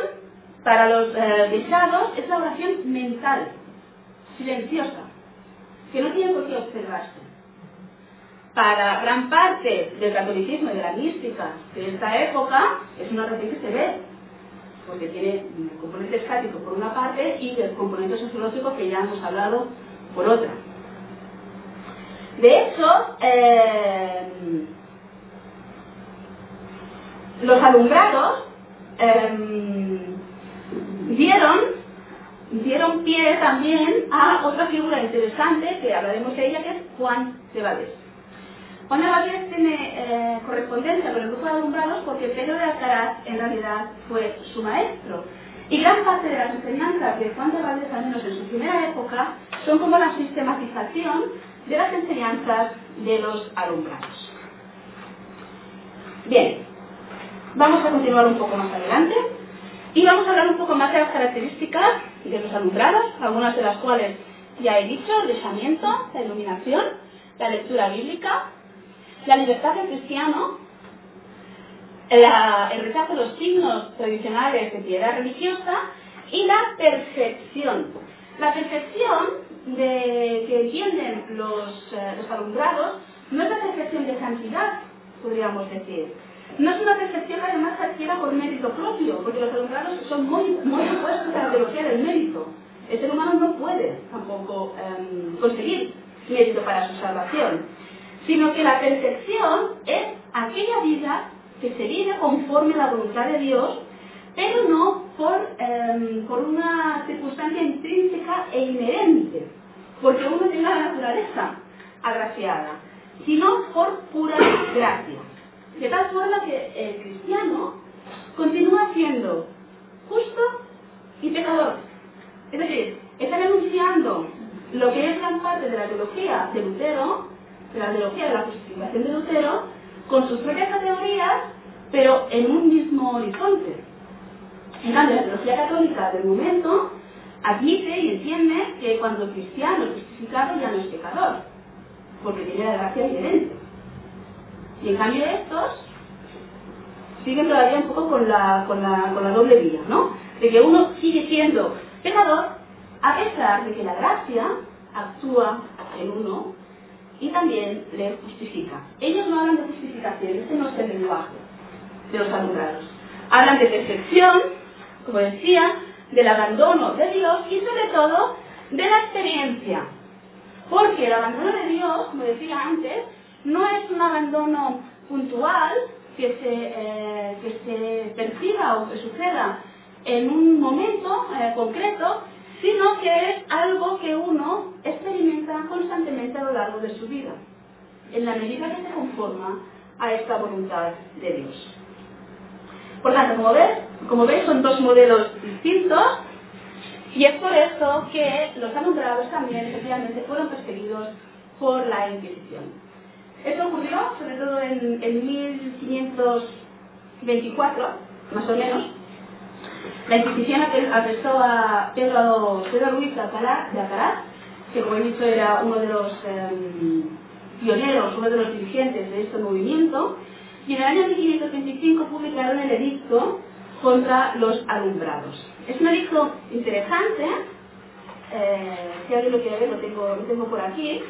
para los eh, deseados es la oración mental, silenciosa, que no tiene por qué observarse. Para gran parte del catolicismo y de la mística de esta época, es una oración que se ve, porque tiene el componente estático por una parte y el componente sociológico que ya hemos hablado por otra. De hecho, eh, los alumbrados eh, dieron, dieron pie también a otra figura interesante que hablaremos de ella, que es Juan de Valdés. Juan de Valdés tiene eh, correspondencia con el grupo de alumbrados porque Pedro de Alcaraz en realidad fue su maestro. Y gran parte de las enseñanzas de Juan de Valdés, al menos en su primera época, son como la sistematización de las enseñanzas de los alumbrados. Bien, vamos a continuar un poco más adelante y vamos a hablar un poco más de las características de los alumbrados, algunas de las cuales ya he dicho, el dejamiento, la iluminación, la lectura bíblica, la libertad del cristiano, el rechazo de los signos tradicionales de piedad religiosa y la percepción. La percepción de, que entienden los, eh, los alumbrados no es la percepción de santidad, podríamos decir. No es una percepción además adquiera por mérito propio, porque los alumbrados son muy, muy opuestos a la teología del mérito. El ser humano no puede tampoco eh, conseguir mérito para su salvación, sino que la percepción es aquella vida que se vive conforme a la voluntad de Dios, pero no por, eh, por una circunstancia intrínseca e inherente, porque uno tiene la naturaleza agraciada, sino por pura gracia. De tal forma que el cristiano continúa siendo justo y pecador. Es decir, está denunciando lo que es gran parte de la teología de Lutero, la teología de la justificación de Lutero, con sus propias categorías, pero en un mismo horizonte. En cambio, la teología católica del momento admite y entiende que cuando el cristiano es justificado ya no es pecador, porque tiene la gracia inherente. Y en cambio estos siguen todavía un poco con la, con la, con la doble vía, ¿no? De que uno sigue siendo pecador a pesar de que la gracia actúa en uno y también le justifica. Ellos no hablan de justificación, este no es el lenguaje de los alumbrados. Hablan de perfección, como decía, del abandono de Dios y sobre todo de la experiencia. Porque el abandono de Dios, como decía antes, no es un abandono puntual que se, eh, que se perciba o que suceda en un momento eh, concreto, sino que es algo que uno experimenta constantemente a lo largo de su vida, en la medida que se conforma a esta voluntad de Dios. Por tanto, como ves, como veis, son dos modelos distintos y es por eso que los alumbrados también efectivamente fueron perseguidos por la Inquisición. Esto ocurrió sobre todo en 1524, más o menos. La Inquisición arrestó a Pedro, Pedro Luis de Alcaraz, que como he dicho era uno de los em, pioneros, uno de los dirigentes de este movimiento, y en el año 1525 publicaron el edicto contra los alumbrados. Es un edicto interesante, eh, si alguien lo quiere ver, lo tengo, por aquí,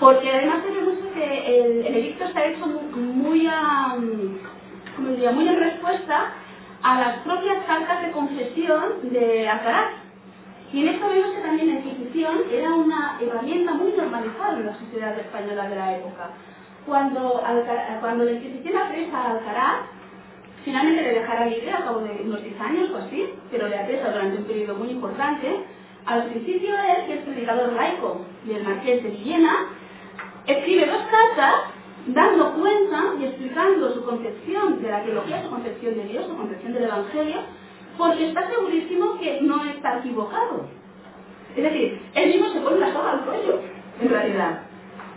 porque además mucho que el, edicto está hecho muy, como diría, muy en respuesta a las propias cartas de confesión de Alcaraz. Y en esto vemos que también la Inquisición era una herramienta muy normalizada en la sociedad española de la época. Cuando, cuando la Inquisición apresa a Alcaraz, finalmente le dejará libre a cabo de unos 10 años o así, pero le apresa durante un periodo muy importante. Al principio él, que es predicador laico del Marqués de Villena, escribe dos cartas dando cuenta y explicando su concepción de la teología, su concepción de Dios, su concepción del Evangelio, porque está segurísimo que no está equivocado. Es decir, él mismo se pone la soga al cuello, en realidad.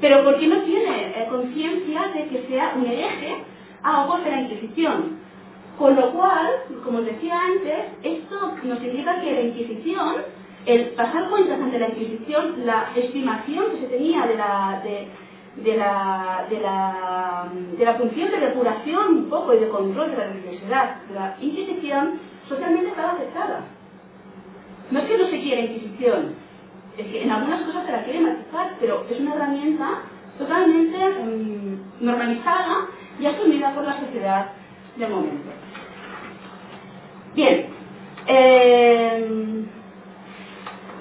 Pero porque no tiene eh, conciencia de que sea un hereje a ojos de la Inquisición. Con lo cual, como os decía antes, esto nos indica que la Inquisición, el pasar cuentas ante la Inquisición, la estimación que se tenía de la, de la, de la, de la función de depuración un poco y de control de la religiosidad la Inquisición, socialmente estaba aceptada. No es que no se quiera Inquisición, es que en algunas cosas se la quiere matizar, pero es una herramienta totalmente mm, normalizada y asumida por la sociedad del momento. Bien, eh,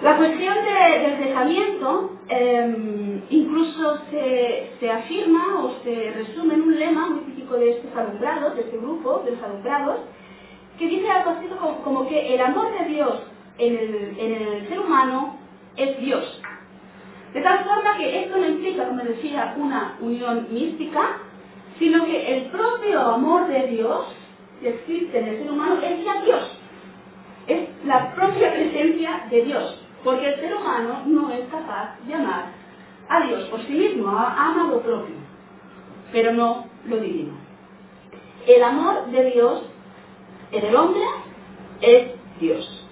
la cuestión de- del cesamiento eh, incluso se, se afirma o se resume en un lema muy típico de estos alumbrados, de este grupo de los alumbrados, que dice algo así como, como que el amor de Dios en el, en el ser humano es Dios. De tal forma que esto no implica, como decía, una unión mística, sino que el propio amor de Dios que existe en el ser humano es ya Dios. Es la propia presencia de Dios. Porque el ser humano no es capaz de amar a Dios por sí mismo, ama lo propio, pero no lo divino. El amor de Dios en el hombre es Dios.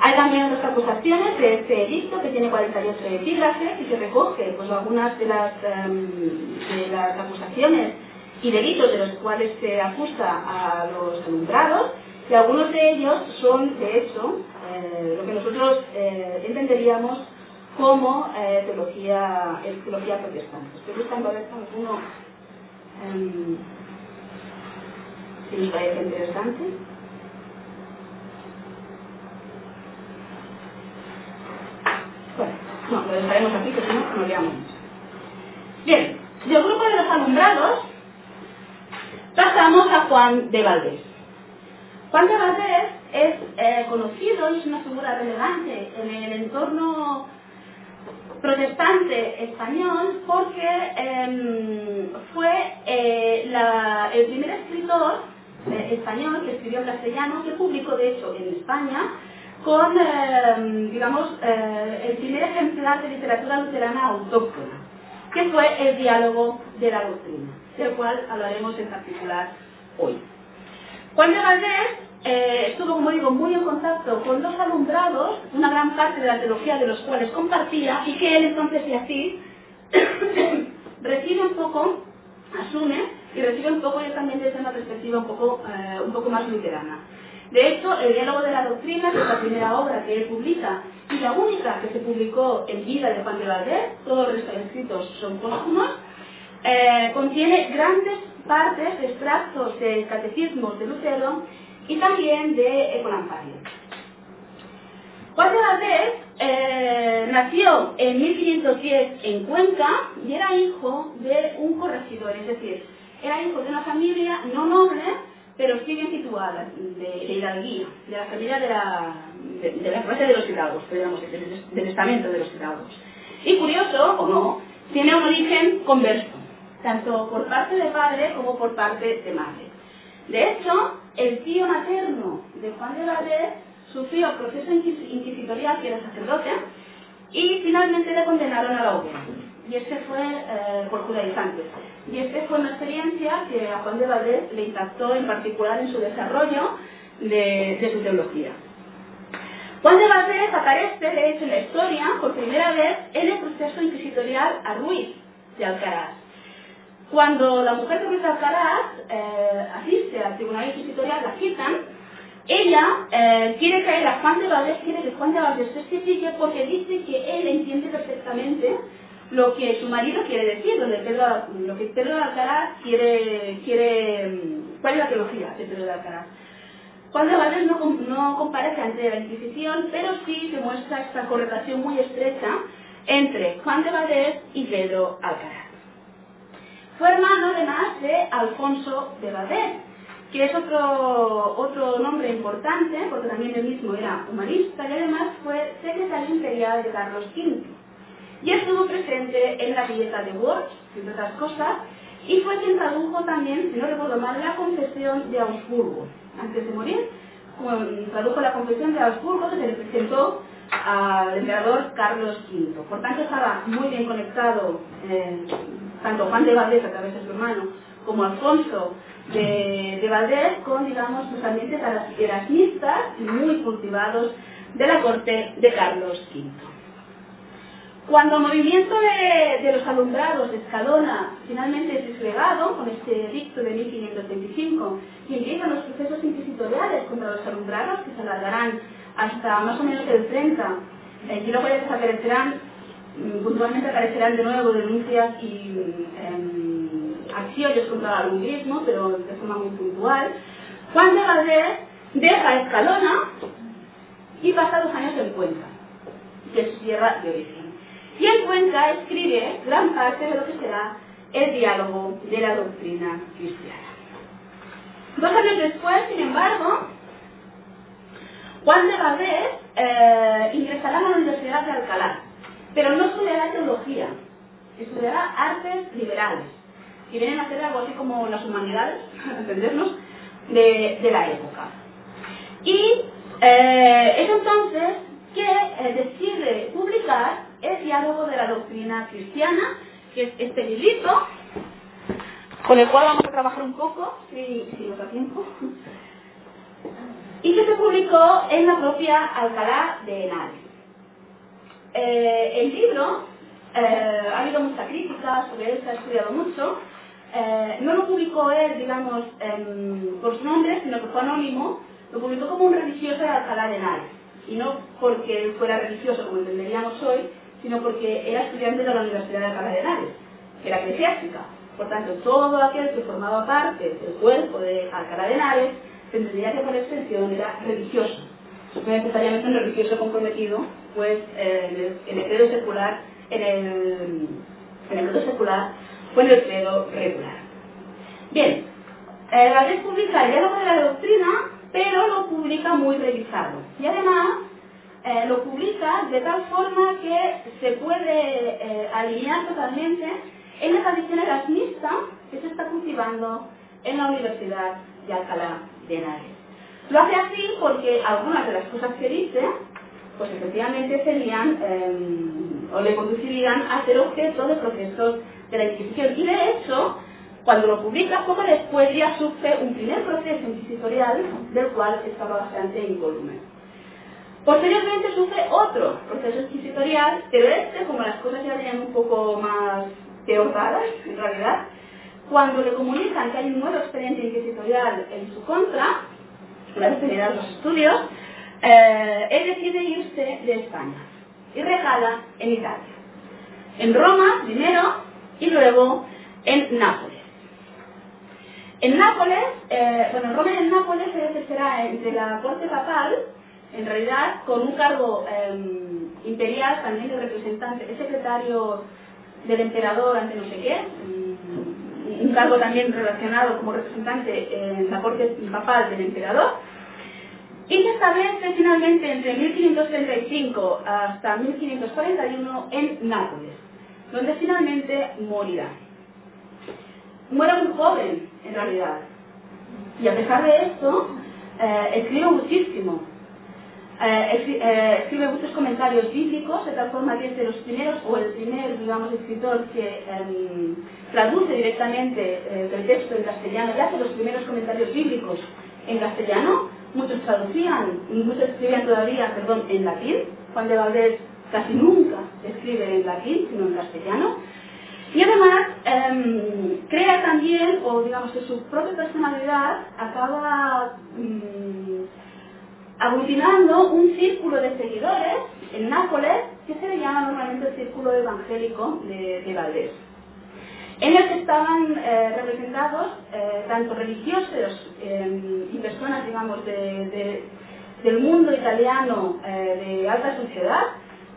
Hay también otras acusaciones de este edicto que tiene 48 epígrafes y que recoge pues, algunas de las, em, de las acusaciones y delitos de los cuales se acusa a los alumbrados y algunos de ellos son, de hecho, eh, lo que nosotros eh, entenderíamos como eh, teología, teología protestante. Estoy buscando a ver alguno em, que me parece interesante. Bueno, no, lo dejaremos aquí, que si no, nos liamos. Bien, del grupo de los alumbrados pasamos a Juan de Valdés. Juan de Valdés es eh, conocido y es una figura relevante en el entorno protestante español porque eh, fue eh, el primer escritor eh, español que escribió en castellano, que publicó de hecho en España, con, eh, digamos, el primer ejemplar de literatura luterana autóctona, que fue el diálogo de la doctrina, del cual hablaremos en particular hoy. Juan de Valdés eh, estuvo, como digo, muy en contacto con los alumbrados, una gran parte de la teología de los cuales compartía, y que él entonces y así recibe un poco, asume y recibe un poco yo también desde una perspectiva un poco, eh, un poco más luterana. De hecho, el diálogo de la doctrina, que es la primera obra que él publica y la única que se publicó en vida de Juan de Valdés, todos los restos escritos son póstumos, eh, contiene grandes partes, extractos de catecismos de Lutero y también de Ecolampario. Juan de Valdés eh, nació en 1510 en Cuenca y era hijo de un corregidor, es decir, era hijo de una familia no noble, pero sí bien situada, de, de hidalguía, de la familia de la, de, de la de los hidalgos, podríamos decir, del, del estamento de los hidalgos. Y curioso, o no, tiene un origen converso, tanto por parte de padre como por parte de madre. De hecho, el tío materno de Juan de Valdés sufrió proceso inquis- inquisitorial, que era sacerdote, y finalmente le condenaron a la hoguera. Y este fue eh, por judaizantes. Y esta fue una experiencia que a Juan de Valdés le impactó en particular en su desarrollo de, de su teología. Juan de Valdés aparece, de hecho, en la historia, por primera vez, en el proceso inquisitorial a Ruiz de Alcaraz. Cuando la mujer de de Alcaraz eh, asiste al tribunal inquisitorial, la citan, ella eh, quiere traer a Juan de Valdés, quiere que Juan de Valdés se explique porque dice que él entiende perfectamente lo que su marido quiere decir, lo, de Pedro, lo que Pedro de Alcaraz quiere, quiere, cuál es la teología de Pedro de Alcaraz. Juan de Valdés no, no comparece ante la Inquisición, pero sí se muestra esta correlación muy estrecha entre Juan de Valdés y Pedro Alcaraz. Fue hermano además de Alfonso de Valdés, que es otro, otro nombre importante, porque también él mismo era humanista y además fue secretario imperial de Carlos V. Y estuvo presente en la grieta de Worms, entre otras cosas, y fue quien tradujo también, si no recuerdo mal, la confesión de Augsburgo. Antes de morir, tradujo la confesión de Augsburgo que se le presentó al emperador Carlos V. Por tanto, estaba muy bien conectado eh, tanto Juan de Valdés a través de su hermano como Alfonso de, de Valdés con, digamos, los ambientes erasmistas y muy cultivados de la corte de Carlos V. Cuando el movimiento de, los alumbrados de Escalona finalmente es disgregado con este edicto de 1525 y empiezan los procesos inquisitoriales contra los alumbrados que se alargarán hasta más o menos el 30 eh, y luego ya desaparecerán, puntualmente aparecerán de nuevo denuncias y eh, acciones contra el alumbrismo, pero de forma muy puntual. Juan de Valdés deja Escalona y pasa dos años en Cuenca, que es su tierra de origen. Y en Cuenca escribe gran parte de lo que será el diálogo de la doctrina cristiana. Dos años después, sin embargo, Juan de Valdés eh, ingresará a la Universidad de Alcalá, pero no estudiará teología, estudiará artes liberales, que vienen a ser algo así como las humanidades, entendernos, de, de la época. Y eh, es entonces que eh, decide publicar el diálogo de la doctrina cristiana, que es este librito, con el cual vamos a trabajar un poco, si, si nos da tiempo, y que se publicó en la propia Alcalá de Henares. Eh, el libro, eh, ha habido mucha crítica sobre él, se ha estudiado mucho, eh, no lo publicó él, digamos, por su nombre, sino que fue anónimo, lo publicó como un religioso de Alcalá de Henares. Y no porque él fuera religioso, como entenderíamos hoy, sino porque era estudiante de la Universidad de Alcalá de Henares, que era eclesiástica. Por tanto, todo aquel que formaba parte del cuerpo de Alcalá de Henares se entendería que por extensión era religioso. No necesariamente un religioso comprometido, pues eh, en el credo secular, en el, en el credo secular o en el credo regular. Bien, eh, la vez publica el diálogo de la doctrina, pero lo publica muy revisado. Y además eh, lo publica de tal forma que se puede alinear totalmente en la tradición erasmista que se está cultivando en la Universidad de Alcalá de Henares. Lo hace así porque algunas de las cosas que dice, pues efectivamente serían eh, o le conducirían a ser objeto de procesos de la Inquisición. Y de hecho, cuando lo publica, poco después ya sufre un primer proceso inquisitorial del cual estaba bastante incólume. Posteriormente sufre otro proceso inquisitorial, pero este, como las cosas ya venían un poco más teordadas, en realidad, cuando le comunican que hay un nuevo expediente inquisitorial en su contra, una vez terminados los estudios, eh, él decide irse de España y regala en Italia. En Roma primero y luego en Nápoles. En Nápoles, eh, bueno, en Roma y en Nápoles se ejercerá entre la corte papal, en realidad con un cargo eh, imperial también de representante, es secretario del emperador ante no sé qué, un cargo también relacionado como representante en la corte papal del emperador, y se establece finalmente entre 1535 hasta 1541 en Nápoles, donde finalmente morirá. Muere muy joven, en realidad, y a pesar de esto, eh, muchísimo. Eh, eh, escribe muchos comentarios bíblicos, de tal forma que es de los primeros, o el primer, digamos, escritor que em, traduce directamente el texto en castellano, y hace los primeros comentarios bíblicos en castellano, muchos traducían, muchos escribían todavía, perdón, en latín. Juan de Valdés casi nunca escribe en latín, sino en castellano. Y además em, crea también, o digamos que su propia personalidad acaba mm, aglutinando un círculo de seguidores en Nápoles que se le llama normalmente el círculo evangélico de, Valdés en el que estaban eh, representados eh, tanto religiosos eh, y personas, digamos, de, de, del mundo italiano de alta sociedad,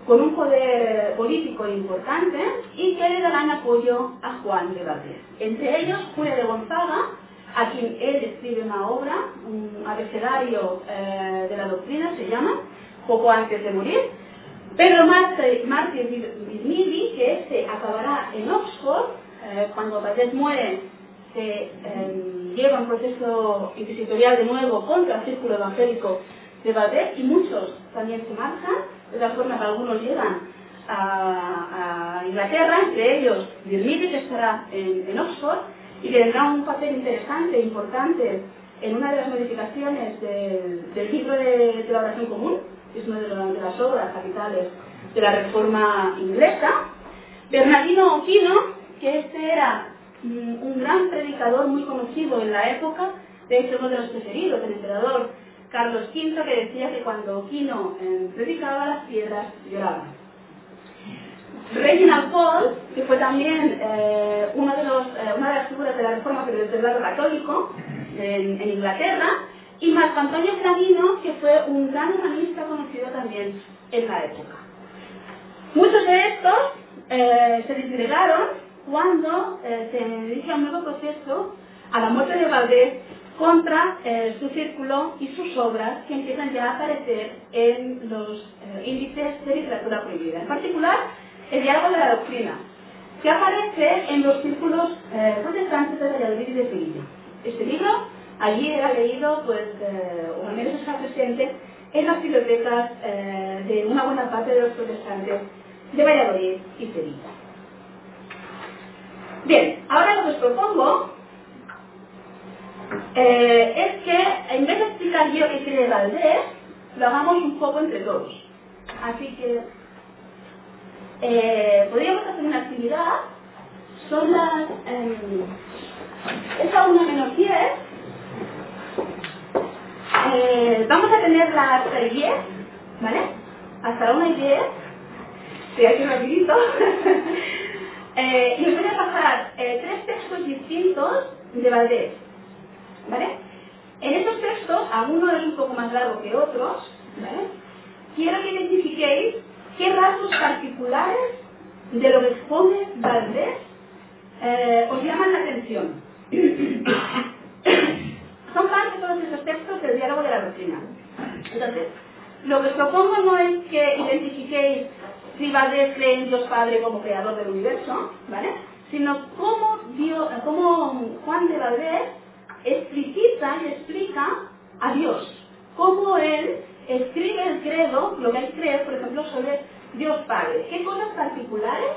con un poder político importante y que le darán apoyo a Juan de Valdés. Entre ellos, Julia de Gonzaga, a quien él escribe una obra, un abecedario de la doctrina se llama, poco antes de morir, Pedro Mártir Virmili, que este acabará en Oxford, eh, cuando Valdés muere, se em, lleva un proceso inquisitorial de nuevo contra el círculo evangélico de Valdés y muchos también se marchan, de tal forma que algunos llegan a, Inglaterra, entre ellos Dirmidi, que estará en, Oxford, y que tendrá un papel interesante, importante, en una de las modificaciones del libro de, la oración común, que es una de, de las obras capitales de la reforma inglesa. Bernardino Oquino, que este era mm, un gran predicador muy conocido en la época, de hecho uno de los preferidos del emperador Carlos V, que decía que cuando Quino eh, predicaba las piedras lloraban. Reginald Paul, que fue también eh, uno de los, eh, una de las figuras de la reforma, del lado católico, en, Inglaterra, y Marco Antonio Flamino, que fue un gran humanista conocido también en la época. Muchos de estos se disgregaron cuando eh, se inicia un nuevo proceso a la muerte de Valdés contra eh, su círculo y sus obras que empiezan ya a aparecer en los eh, índices de literatura prohibida. En particular, el diálogo de la doctrina, que aparece en los círculos protestantes de Valladolid y de Sevilla. Este libro allí era leído, pues, o al menos está presente, en las bibliotecas de una buena parte de los protestantes de Valladolid y Sevilla. Bien, ahora lo que os propongo eh, es que en vez de explicar yo qué quiere Valdés, lo hagamos un poco entre todos. Así que eh, podríamos hacer una actividad, son las... Eh, a 1 menos 10. Eh, vamos a tenerla hasta el 10, ¿vale? Hasta la 1 y 10. Estoy aquí rapidito. Eh, y os voy a pasar eh, tres textos distintos de Valdés. ¿Vale? En estos textos, alguno es un poco más largo que otros, ¿vale? quiero que identifiquéis qué rasgos particulares de lo que expone Valdés eh, os llaman la atención. Son parte todos esos textos del diálogo de la doctrina. Entonces, lo que os propongo no es que identifiquéis si Valdés cree en Dios Padre como creador del universo, ¿vale? Sino cómo, Juan de Valdés explicita y explica a Dios. Cómo él escribe el credo, lo que él cree, por ejemplo, sobre Dios Padre. ¿Qué cosas particulares,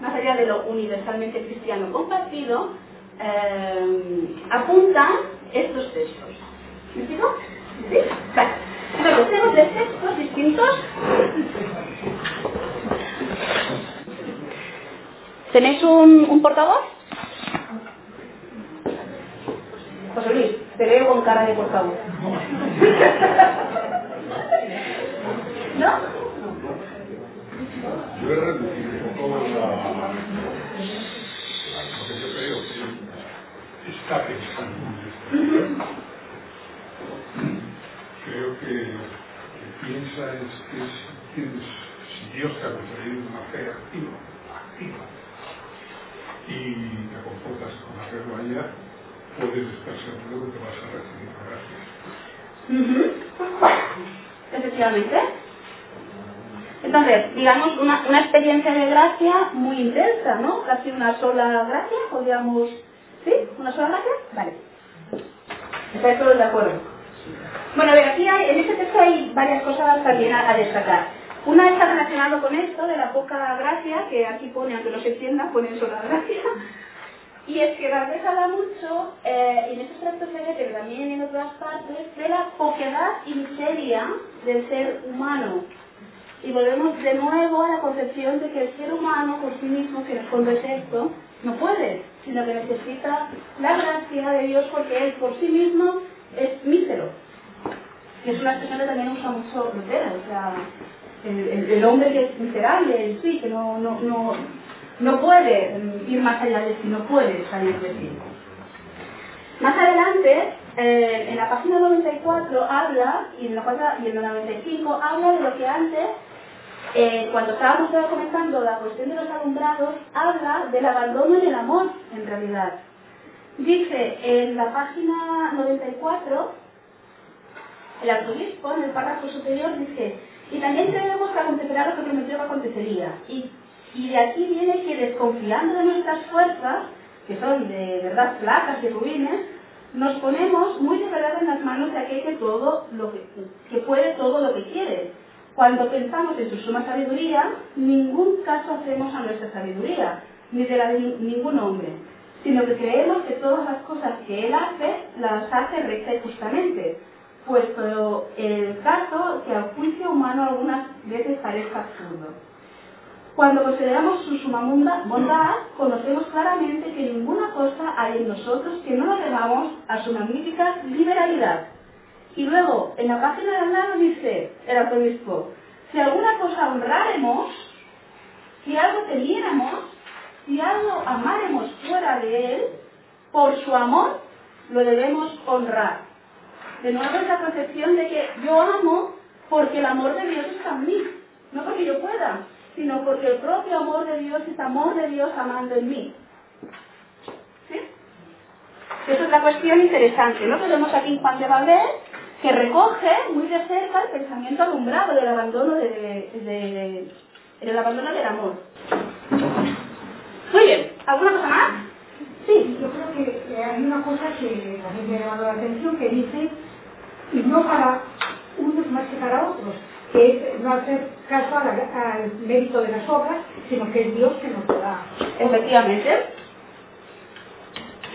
más allá de lo universalmente cristiano compartido, eh, apuntan estos textos? ¿Me explico? ¿Sí? Vale. Entonces, tenemos tres textos distintos ¿Tenéis un, un portavoz? José Luis, te veo con cara de portavoz. ¿No? Yo he reducido un poco la, lo que yo creo que está pensando. Creo que lo que piensa es que si Dios te ha concedido una fe activa, activa, y te comportas con hacerlo allá, puedes estar seguro que te vas a recibir gracias. Efectivamente. Entonces, digamos, una, una, experiencia de gracia muy intensa, ¿no? Casi una sola gracia, podríamos... ¿Sí? ¿Una sola gracia? Vale. ¿Estáis todos de acuerdo? Bueno, a ver, aquí hay, en este texto hay varias cosas también a destacar. Una está relacionado con esto de la poca gracia, que aquí pone, aunque no se entienda, pone sola gracia. Y es que Valdés habla mucho, eh, y en estos tractos se ve, pero también en otras partes, de la poquedad y miseria del ser humano. Y volvemos de nuevo a la concepción de que el ser humano por sí mismo, que en el fondo es esto, no puede, sino que necesita la gracia de Dios porque él por sí mismo es mísero. Que es una expresión que también usa mucho Lutero, o sea, el, hombre que es miserable en sí, que no, no, no, no puede mm, ir más allá de sí, no puede salir de sí. Más adelante, eh, en la página 94 habla, y en la, y en la 95 habla de lo que antes, eh, cuando estábamos comentando la cuestión de los alumbrados, habla del abandono y el amor, en realidad. Dice en la página 94, el arzobispo, en el párrafo superior, dice, y también creemos que acontecerá lo que prometió que acontecería. Y, y de aquí viene que desconfiando de nuestras fuerzas, que son de verdad flacas y ruines, nos ponemos muy de verdad en las manos de aquel que todo lo que puede todo lo que quiere. Cuando pensamos en su suma sabiduría, ningún caso hacemos a nuestra sabiduría, ni de la de ni- ningún hombre, sino que creemos que todas las cosas que él hace, las hace recta y justamente, puesto el caso que al juicio humano algunas veces parezca absurdo. Cuando consideramos su suma bondad, conocemos claramente que ninguna cosa hay en nosotros que no lo debamos a su magnífica liberalidad. Y luego, en la página de al lado dice el arzobispo, si alguna cosa honráremos, si algo temiéramos, si algo amáremos fuera de él, por su amor lo debemos honrar. De nuevo es la concepción de que yo amo porque el amor de Dios está en mí, no porque yo pueda, sino porque el propio amor de Dios es amor de Dios amando en mí. ¿Sí? Es la cuestión interesante, ¿no? Que vemos aquí en Juan de Valdés, que recoge muy de cerca el pensamiento alumbrado del abandono de, de- del abandono del amor. Muy bien, ¿alguna cosa más? Sí, yo creo que hay una cosa que también me ha llamado la atención que dice, y no para unos más que para otros, que es no hacer caso a la- al mérito de las obras, sino que es Dios que nos lo da. Efectivamente.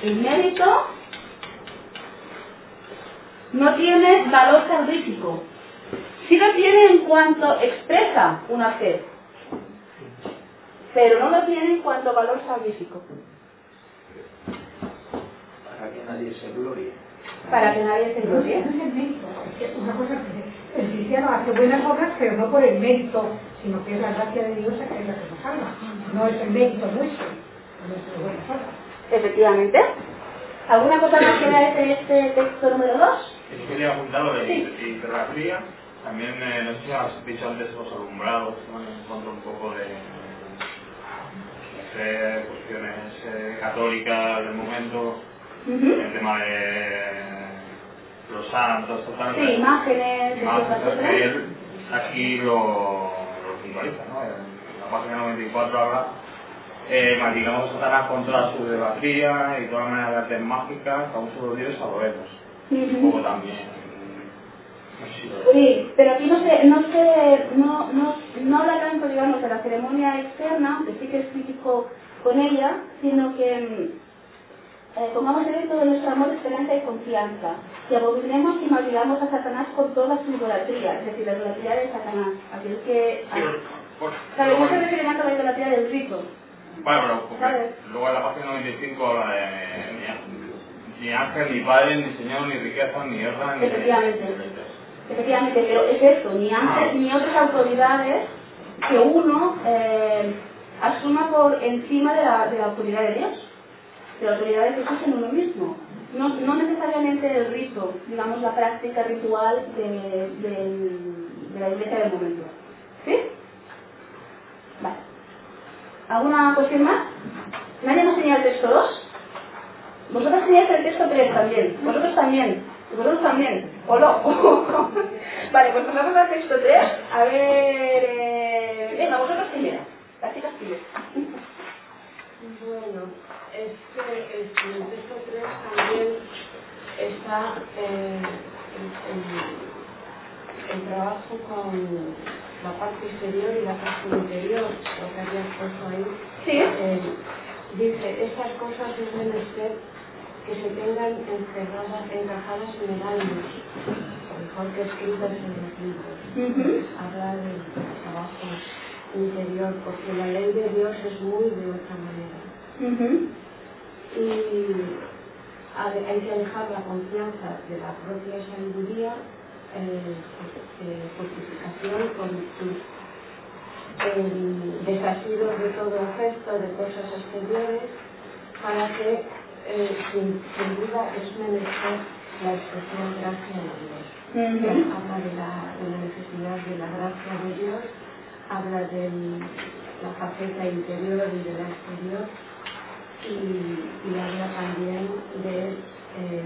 El mérito no tiene valor salvífico. Sí lo tiene en cuanto expresa un hacer, pero no lo tiene en cuanto a valor salvífico, Para que nadie se glorie. para que nadie se glorie. Una cosa que el cristiano hace buenas obras, pero no por el mérito, sino que es la gracia de Dios que es la que nos salva. No es el mérito nuestro, nuestras buenas obras. Efectivamente. ¿Alguna cosa más que de este texto número 2? Apuntar lo de Sí. hiperlatría. También, eh, no sé si has dicho antes los alumbrados, bueno, en contra un poco de, sé, cuestiones eh, católicas del momento, el tema de los santos, total. Sí, imágenes, Imágenes, aquí lo, lo puntualiza, ¿no? En la página 94 habla eh, maldicamos a Satanás con toda su idolatría y toda manera de artes mágicas, a un solo Dios Un poco también. Sí, pero aquí no se, no se, no, no, no habla tanto, digamos, de la ceremonia externa, aunque sí que es crítico con ella, sino que mm, eh, pongamos en todo nuestro amor, esperanza y confianza, y abominemos y maldigamos a Satanás con toda su idolatría, es decir, la idolatría de Satanás, aquel que... Claro, no luego- se refiere tanto a la idolatría del rito, Bueno, pero ¿sabes? luego en la página 95 habla de ni, ángel, ni padre, ni señor, ni riqueza, ni guerra, ni... Efectivamente. Efectivamente, pero es esto, ni ángeles ni otras autoridades que uno eh, asuma por encima de la, de la autoridad de Dios, de la autoridad de Jesús en uno mismo. No, no necesariamente el rito, digamos la práctica ritual de la iglesia del momento. ¿Sí? Vale. ¿Alguna cuestión más? ¿Nadie nos enseña el texto 2? Vosotros teníais el texto 3 también. Vosotros también. Vosotros también. ¿O no? vale, pues pasamos al texto 3. A ver... Eh... Venga, vosotros primero. Las chicas primero. Bueno, es que el el texto 3 también está eh, el, el trabajo con la parte exterior y la parte interior, lo que habías puesto ahí. Sí. Eh, dice, estas cosas es menester que se tengan encerradas, encajadas en el alma, mejor que escritas en los libros. Ujú. Habla del trabajo interior, porque la ley de Dios es muy de otra manera. Y hay que dejar la confianza de la propia sabiduría, eh, eh, justificación con eh, desasidos de todo gesto, de cosas exteriores, para que eh, sin, sin duda es menester la expresión gracia de Dios. Habla de la, de la necesidad de la gracia de Dios, habla de la faceta interior y de la exterior, y, y habla también de eh,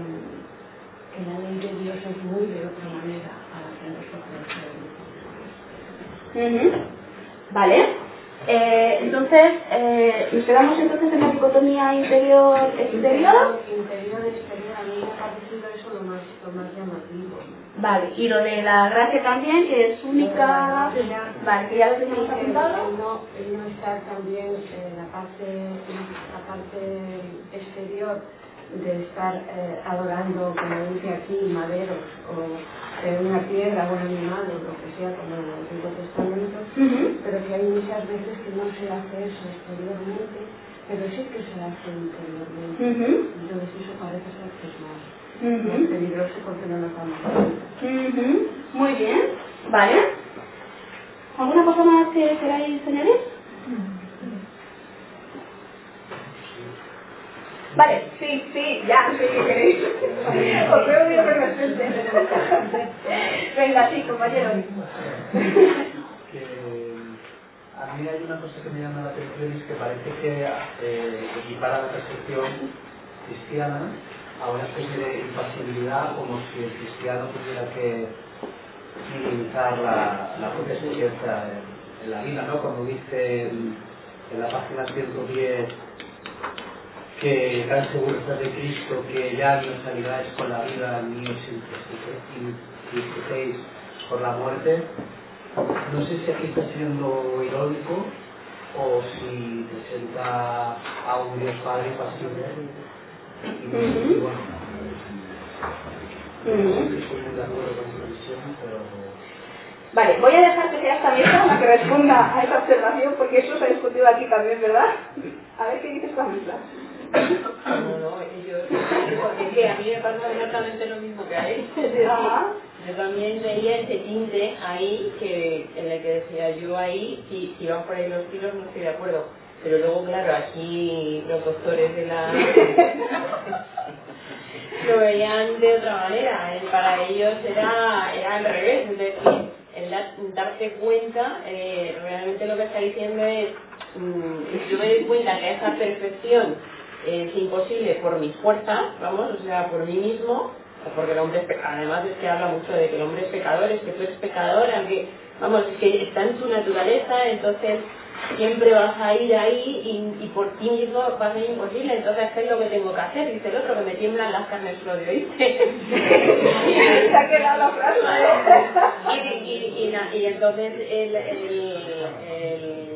que la ley de Dios es muy de otra manera a la que nosotros creemos. Ujú. Vale. Eh, entonces, eh, nos quedamos entonces en la dicotomía interior-exterior. Interior-exterior, a mí me ha parecido eso lo más, lo más llamativo. Vale, y lo de la gracia también, que es única. Vale, que ya lo teníamos apuntado. No, no estar también en la parte, la parte exterior de estar eh, adorando, como dice aquí, maderos o eh, una piedra o un animal o lo que sea, como en el Antiguo Testamento, pero que hay muchas veces que no se hace eso exteriormente, pero sí que se hace interiormente. Ujú. Entonces eso parece ser que es más, peligroso porque no nos damos cuenta. Muy bien. Vale. ¿Alguna cosa más que queráis añadir? Vale, sí, sí, ya, sí, que queréis. Os veo muy efervescente. Venga, sí, compañero. a mí hay una cosa que me llama la atención y es que parece que eh, equipara la percepción cristiana a una especie de impasibilidad como si el cristiano tuviera que minimizar la, la propia experiencia en, en la vida, ¿no? Como dice en la página 110 que tan seguros estás de Cristo que ya no saliráis con la vida ni os entristecéis por la muerte. No sé si aquí está siendo irónico o si presenta a un Dios Padre pasible. Y no sé si, bueno, Ujú. estoy muy de acuerdo con su visión, pero... Vale, voy a dejar que sea esta mesa la que responda a esa observación, porque eso se ha discutido aquí también, ¿verdad? A ver qué dice esta mesa. No, no, yo, porque es que a mí me pasa exactamente lo mismo que a él. Yo también veía ese tinte ahí, que, en el que decía yo ahí, si, si van por ahí los tiros no estoy de acuerdo. Pero luego, claro, aquí los doctores de la... lo veían de otra manera. Para ellos era, era al revés, es decir, el da- darte cuenta, eh, realmente lo que está diciendo es, mm, yo me doy cuenta que esa perfección es imposible por mis fuerzas, vamos, o sea, por mí mismo, porque el hombre además es que habla mucho de que el hombre es pecador, es que tú eres pecador, aunque, vamos, es que está en tu naturaleza, entonces siempre vas a ir ahí y, y por ti mismo va a ser imposible, entonces ¿qué es lo que tengo que hacer? Dice el otro, que me tiemblan las carnes, lo de oíste. Se ha quedado la frase. y, y, entonces el, el, el,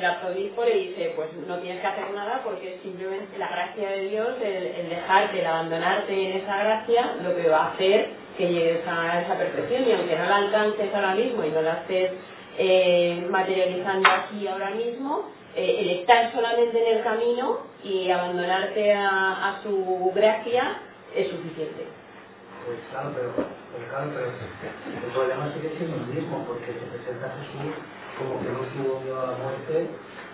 el arzobispo le dice, pues no tienes que hacer nada porque simplemente la gracia de Dios, el, dejarte, el abandonarte en esa gracia, lo que va a hacer que llegues a esa perfección y aunque no la alcances ahora mismo y no la estés eh, materializando aquí ahora mismo, eh, el estar solamente en el camino y abandonarte a su gracia es suficiente. Pues claro, pero, pues claro, pero el problema sigue siendo el mismo, porque se presenta a Jesús como que no tuvo miedo a la muerte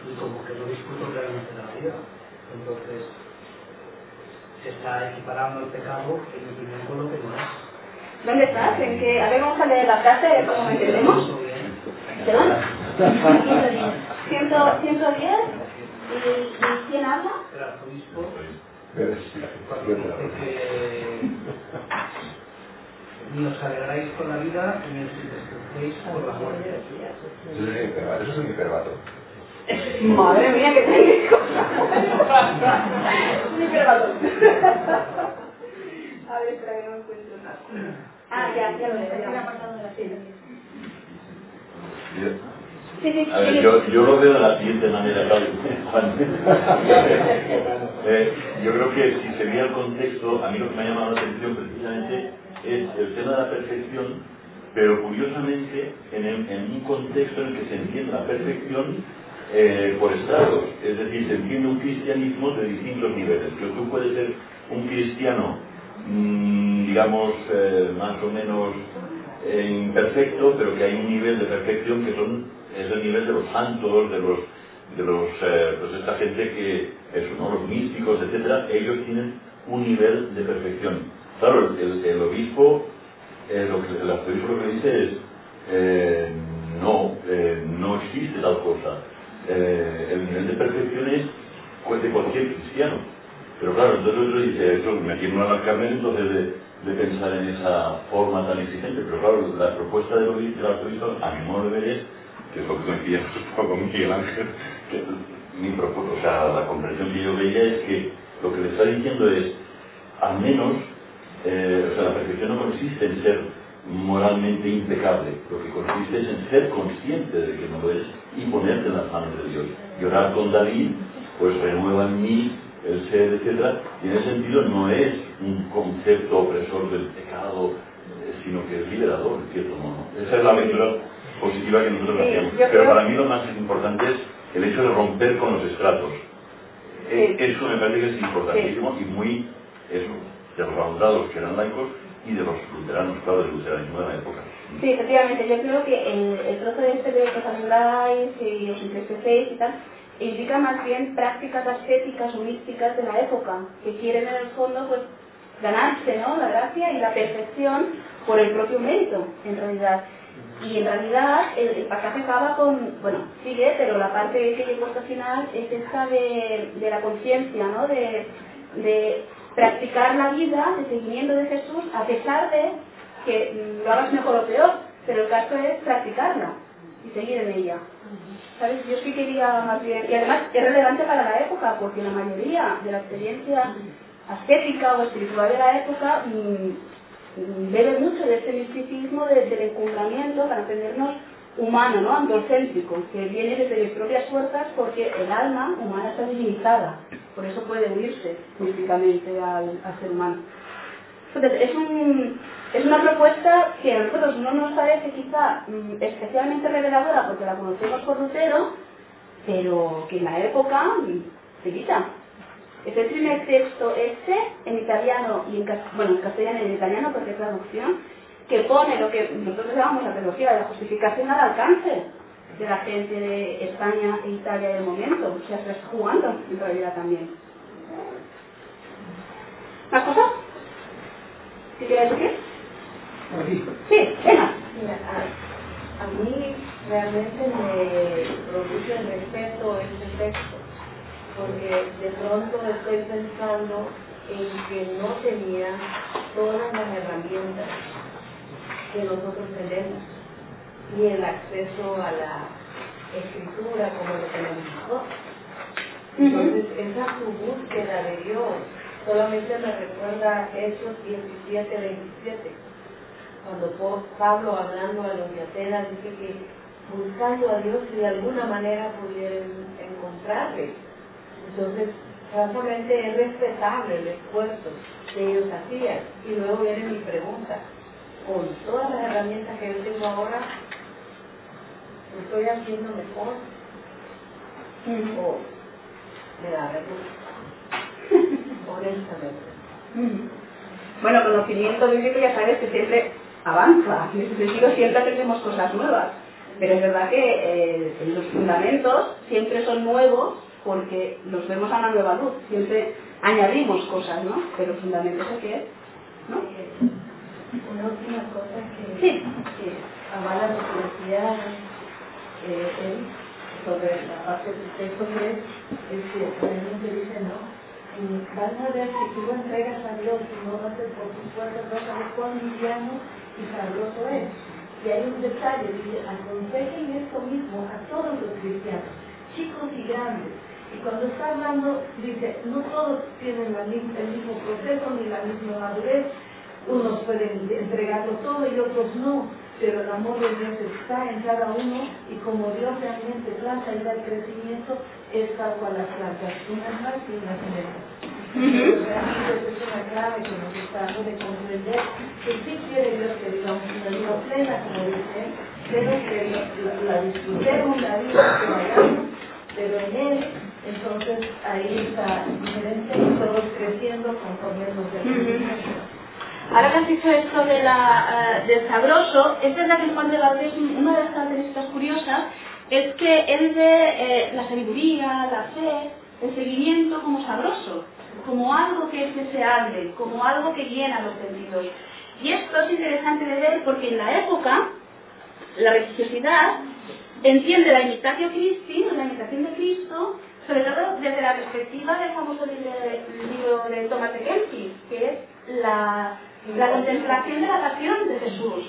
y como que no disfrutó realmente la vida. Entonces, se está equiparando el pecado, en mi opinión, con lo que no es. ¿Dónde estás? ¿En qué? A ver, vamos a leer la frase, cómo entendemos. ¿Perdón? 110. ¿Y, ¿Y quién habla? El arzobispo, Pero cuando dice que ni os alegráis con la vida ni os entristecéis por la muerte. Eso es un hiperbato. Eso es un hiperbato. Madre mía, que tenéis cosas. Un hiperbalón. A ver, espera que no encuentro nada. Ah, ya, ya lo veo, ya. A ver, yo, yo lo veo de la siguiente manera. Juan. Eh, yo creo que si se veía el contexto, a mí lo que me ha llamado la atención precisamente es el tema de la perfección, pero curiosamente en, el- en un contexto en el que se entiende la perfección eh, por estratos, es decir, se entiende un cristianismo de distintos niveles. Que tú puedes ser un cristiano, mm, digamos, eh, más o menos imperfecto, pero que hay un nivel de perfección que son es el nivel de los santos, de los de los eh, pues esta gente que eso, ¿no? los místicos, etcétera, ellos tienen un nivel de perfección. Claro, el, el obispo, eh, lo que el arzobispo lo que dice es eh, no, eh, no existe tal cosa. El nivel de perfección es pues, de cualquier cristiano. Pero claro, entonces otro dice, eso me tiene una carne entonces de, de pensar en esa forma tan exigente. Pero claro, la propuesta del obispo, del arzobispo, a mi modo de ver es, que es lo que poco con Miguel Ángel, que mi propuesta, o sea, la comprensión que yo veía es que lo que le está diciendo es, al menos, eh, o sea, la perfección no consiste en ser moralmente impecable, lo que consiste es en ser consciente de que no lo es y ponerte en las manos de Dios. Llorar con David, pues renueva en mí el ser, etc. Y en ese sentido no es un concepto opresor del pecado, eh, sino que es liberador, en cierto modo. Esa es la lectura positiva que nosotros Sí, yo Pero para mí lo más importante es el hecho de romper con los estratos. Eh, Eso me parece que es importantísimo y muy, eso, de los abandonados que eran laicos y de los luteranos, claro, del luteranismo de la época. Sí, efectivamente, yo creo que el, el trozo este de que os anuláis y os entristecéis y tal, indica más bien prácticas ascéticas o místicas de la época, que quieren en el fondo pues ganarse ¿no? la gracia y la perfección por el propio mérito, en realidad. Y en realidad el, el pasaje acaba con, bueno, sigue, pero la parte que llegó hasta el final es esta de, de la conciencia, ¿no? De, de practicar la vida de seguimiento de Jesús a pesar de que lo hagas mejor o peor, pero el caso es practicarla y seguir en ella. ¿Sabes? Yo sí quería más bien, y además es relevante para la época, porque la mayoría de la experiencia ascética o espiritual de la época mm, bebe mucho de este misticismo de- del encumbramiento para entendernos humano, ¿no? Androcéntrico, que viene desde mis propias fuerzas porque el alma humana está divinizada, por eso puede unirse místicamente al, ser humano. Entonces, es una propuesta que a nosotros no nos parece quizá mm, especialmente reveladora porque la conocemos por Lutero, pero que en la época mm, se quita. Es el primer texto este, en italiano y en, cas- bueno, en castellano y en italiano, porque es traducción, que pone lo que nosotros llamamos la teología de la justificación al alcance de la gente de España e Italia del momento. O sea, se está jugando en realidad también. ¿Más cosas? ¿Qué quieres decir? Sí, venga. Mira, a, a mí realmente me produce respeto este texto, porque de pronto estoy pensando en que no tenía todas las herramientas que nosotros tenemos, ni el acceso a la escritura como lo tenemos nosotros. Entonces, esa su búsqueda de Dios solamente me recuerda Hechos 17, 27 cuando Pablo hablando a los de Atenas dice que buscando a Dios si de alguna manera pudieran encontrarle. Entonces, francamente es respetable el esfuerzo que ellos hacían. Y luego viene mi pregunta, con todas las herramientas que yo tengo ahora, ¿lo estoy haciendo mejor? ¿O me da vergüenza? Honestamente. Ujú. Bueno, conocimiento bíblico ya sabes que siempre avanza, en ese sentido siempre aprendemos cosas nuevas, pero es verdad que eh, los fundamentos siempre son nuevos porque los vemos a una nueva luz, siempre añadimos cosas, ¿no? Pero el que es, ¿no? Una última cosa que, Sí. que avala lo que decía eh, él sobre la parte del texto que es, es que realmente dice, ¿no? Van a ver si tú lo entregas a Dios y no lo haces por tus fuerzas, vas a ver cuán liviano y sabroso es. Y hay un detalle, dice, aconsejen esto mismo a todos los cristianos, chicos y grandes. Y cuando está hablando, dice, no todos tienen la el mismo proceso ni la misma madurez, unos pueden entregarlo todo y otros no. pero el amor de Dios está en cada uno y como Dios realmente planta y da el crecimiento, es tal cual las plantas, unas más y unas menos. Realmente es una clave que nos está dando de comprender que sí quiere Dios que vivamos una vida plena, como dice, pero que la, la disfrutemos la vida que vayamos, pero en Él, entonces ahí está diferente y todos creciendo conforme nos Ahora que has dicho esto uh, del sabroso, es verdad que Juan de Valdés, una de las características curiosas, es que él ve eh, la sabiduría, la fe, el seguimiento como sabroso, como algo que es deseable, como algo que llena los sentidos. Y esto es interesante de ver porque en la época la religiosidad entiende la imitación Christi, la imitación de Cristo, sobre todo desde la perspectiva del famoso libro de Thomas de Kempis, que es la, la contemplación de la pasión de Jesús.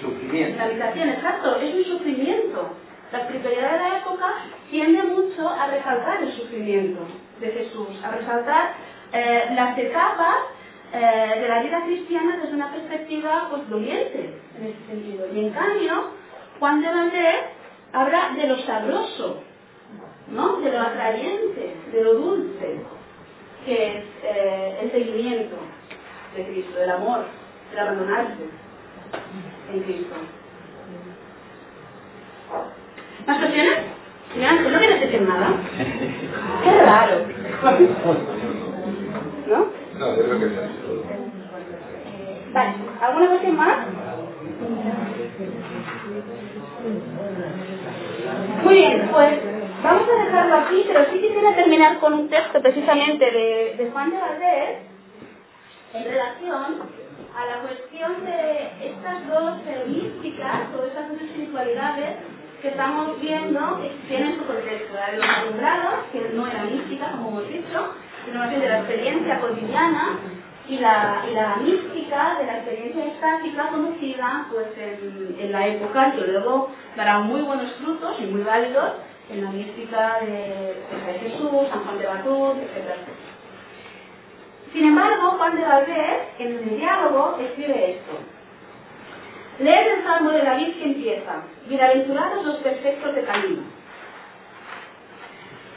Sufrimiento. La habitación, exacto, es un sufrimiento. La espiritualidad de la época tiende mucho a resaltar el sufrimiento de Jesús, a resaltar eh, las etapas eh, de la vida cristiana desde una perspectiva pues, doliente en ese sentido. Y en cambio, Juan de Valdés habla de lo sabroso, ¿no? de lo atrayente, de lo dulce, que es eh, el seguimiento de Cristo, del amor, el abandonarse en Cristo. ¿Más cuestiones? ¿No quieres decir nada? Qué raro. ¿No? No, yo creo que sí. Vale, ¿alguna cuestión más? Muy bien, pues vamos a dejarlo aquí, pero sí quisiera terminar con un texto precisamente de, Juan de Valdés en relación a la cuestión de estas dos místicas o estas dos espiritualidades que estamos viendo que tienen su contexto, la de los alumbrados, que no era mística, como hemos dicho, sino más bien de la experiencia cotidiana y la, y la mística de la experiencia estática conocida pues, en, en, la época, que luego dará muy buenos frutos y muy válidos en la mística de, Jesús, San Juan de Batut, etc. Sin embargo, Juan de Valdés, en el diálogo, escribe esto. Leed el Salmo de David que empieza, Bienaventurados los perfectos de camino.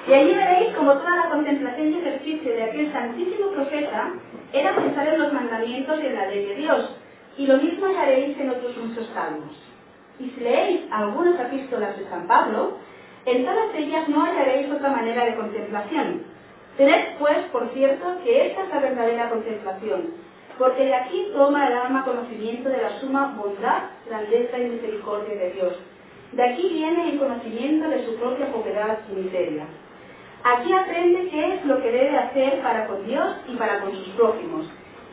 Y allí veréis como toda la contemplación y ejercicio de aquel santísimo profeta era pensar en los mandamientos y en la ley de Dios. Y lo mismo haréis en otros muchos salmos. Y si leéis algunas epístolas de San Pablo, en todas ellas no hallaréis otra manera de contemplación. Tened pues, por cierto, que esta es la verdadera contemplación, porque de aquí toma el alma conocimiento de la suma bondad, grandeza y misericordia de Dios. De aquí viene el conocimiento de su propia pobreza y miseria. Aquí aprende qué es lo que debe hacer para con Dios y para con sus prójimos,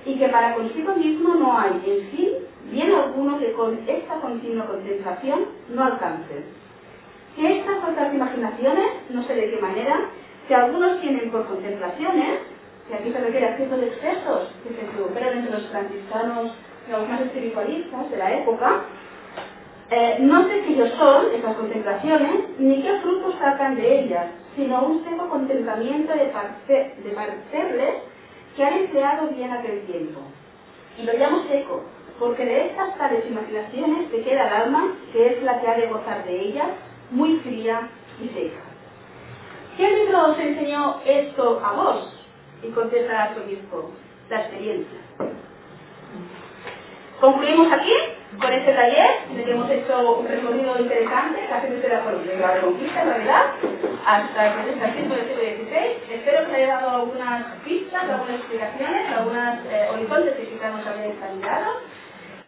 y que para consigo mismo no hay, en fin, bien alguno que con esta continua contemplación no alcance. Que estas otras imaginaciones, no sé de qué manera, que algunos tienen por contemplaciones, que aquí se refiere a ciertos excesos que se produjeron entre los franciscanos los más espiritualistas de la época, eh, no sé qué ellos son, esas contemplaciones, ni qué frutos sacan de ellas, sino un seco contemplamiento de, parce de que han empleado bien aquel tiempo. Y lo llamo seco, porque de estas tales imaginaciones te queda el alma, que es la que ha de gozar de ellas, muy fría y seca. ¿Qué libro os enseñó esto a vos? Y contesta su obispo, la experiencia. Concluimos aquí con este taller, en el que hemos hecho un recorrido interesante, casi desde la, la Reconquista, en realidad, hasta el siglo XVI. Espero que os haya dado algunas pistas, algunas explicaciones, algunos eh, horizontes que quizás nos habéis ayudado.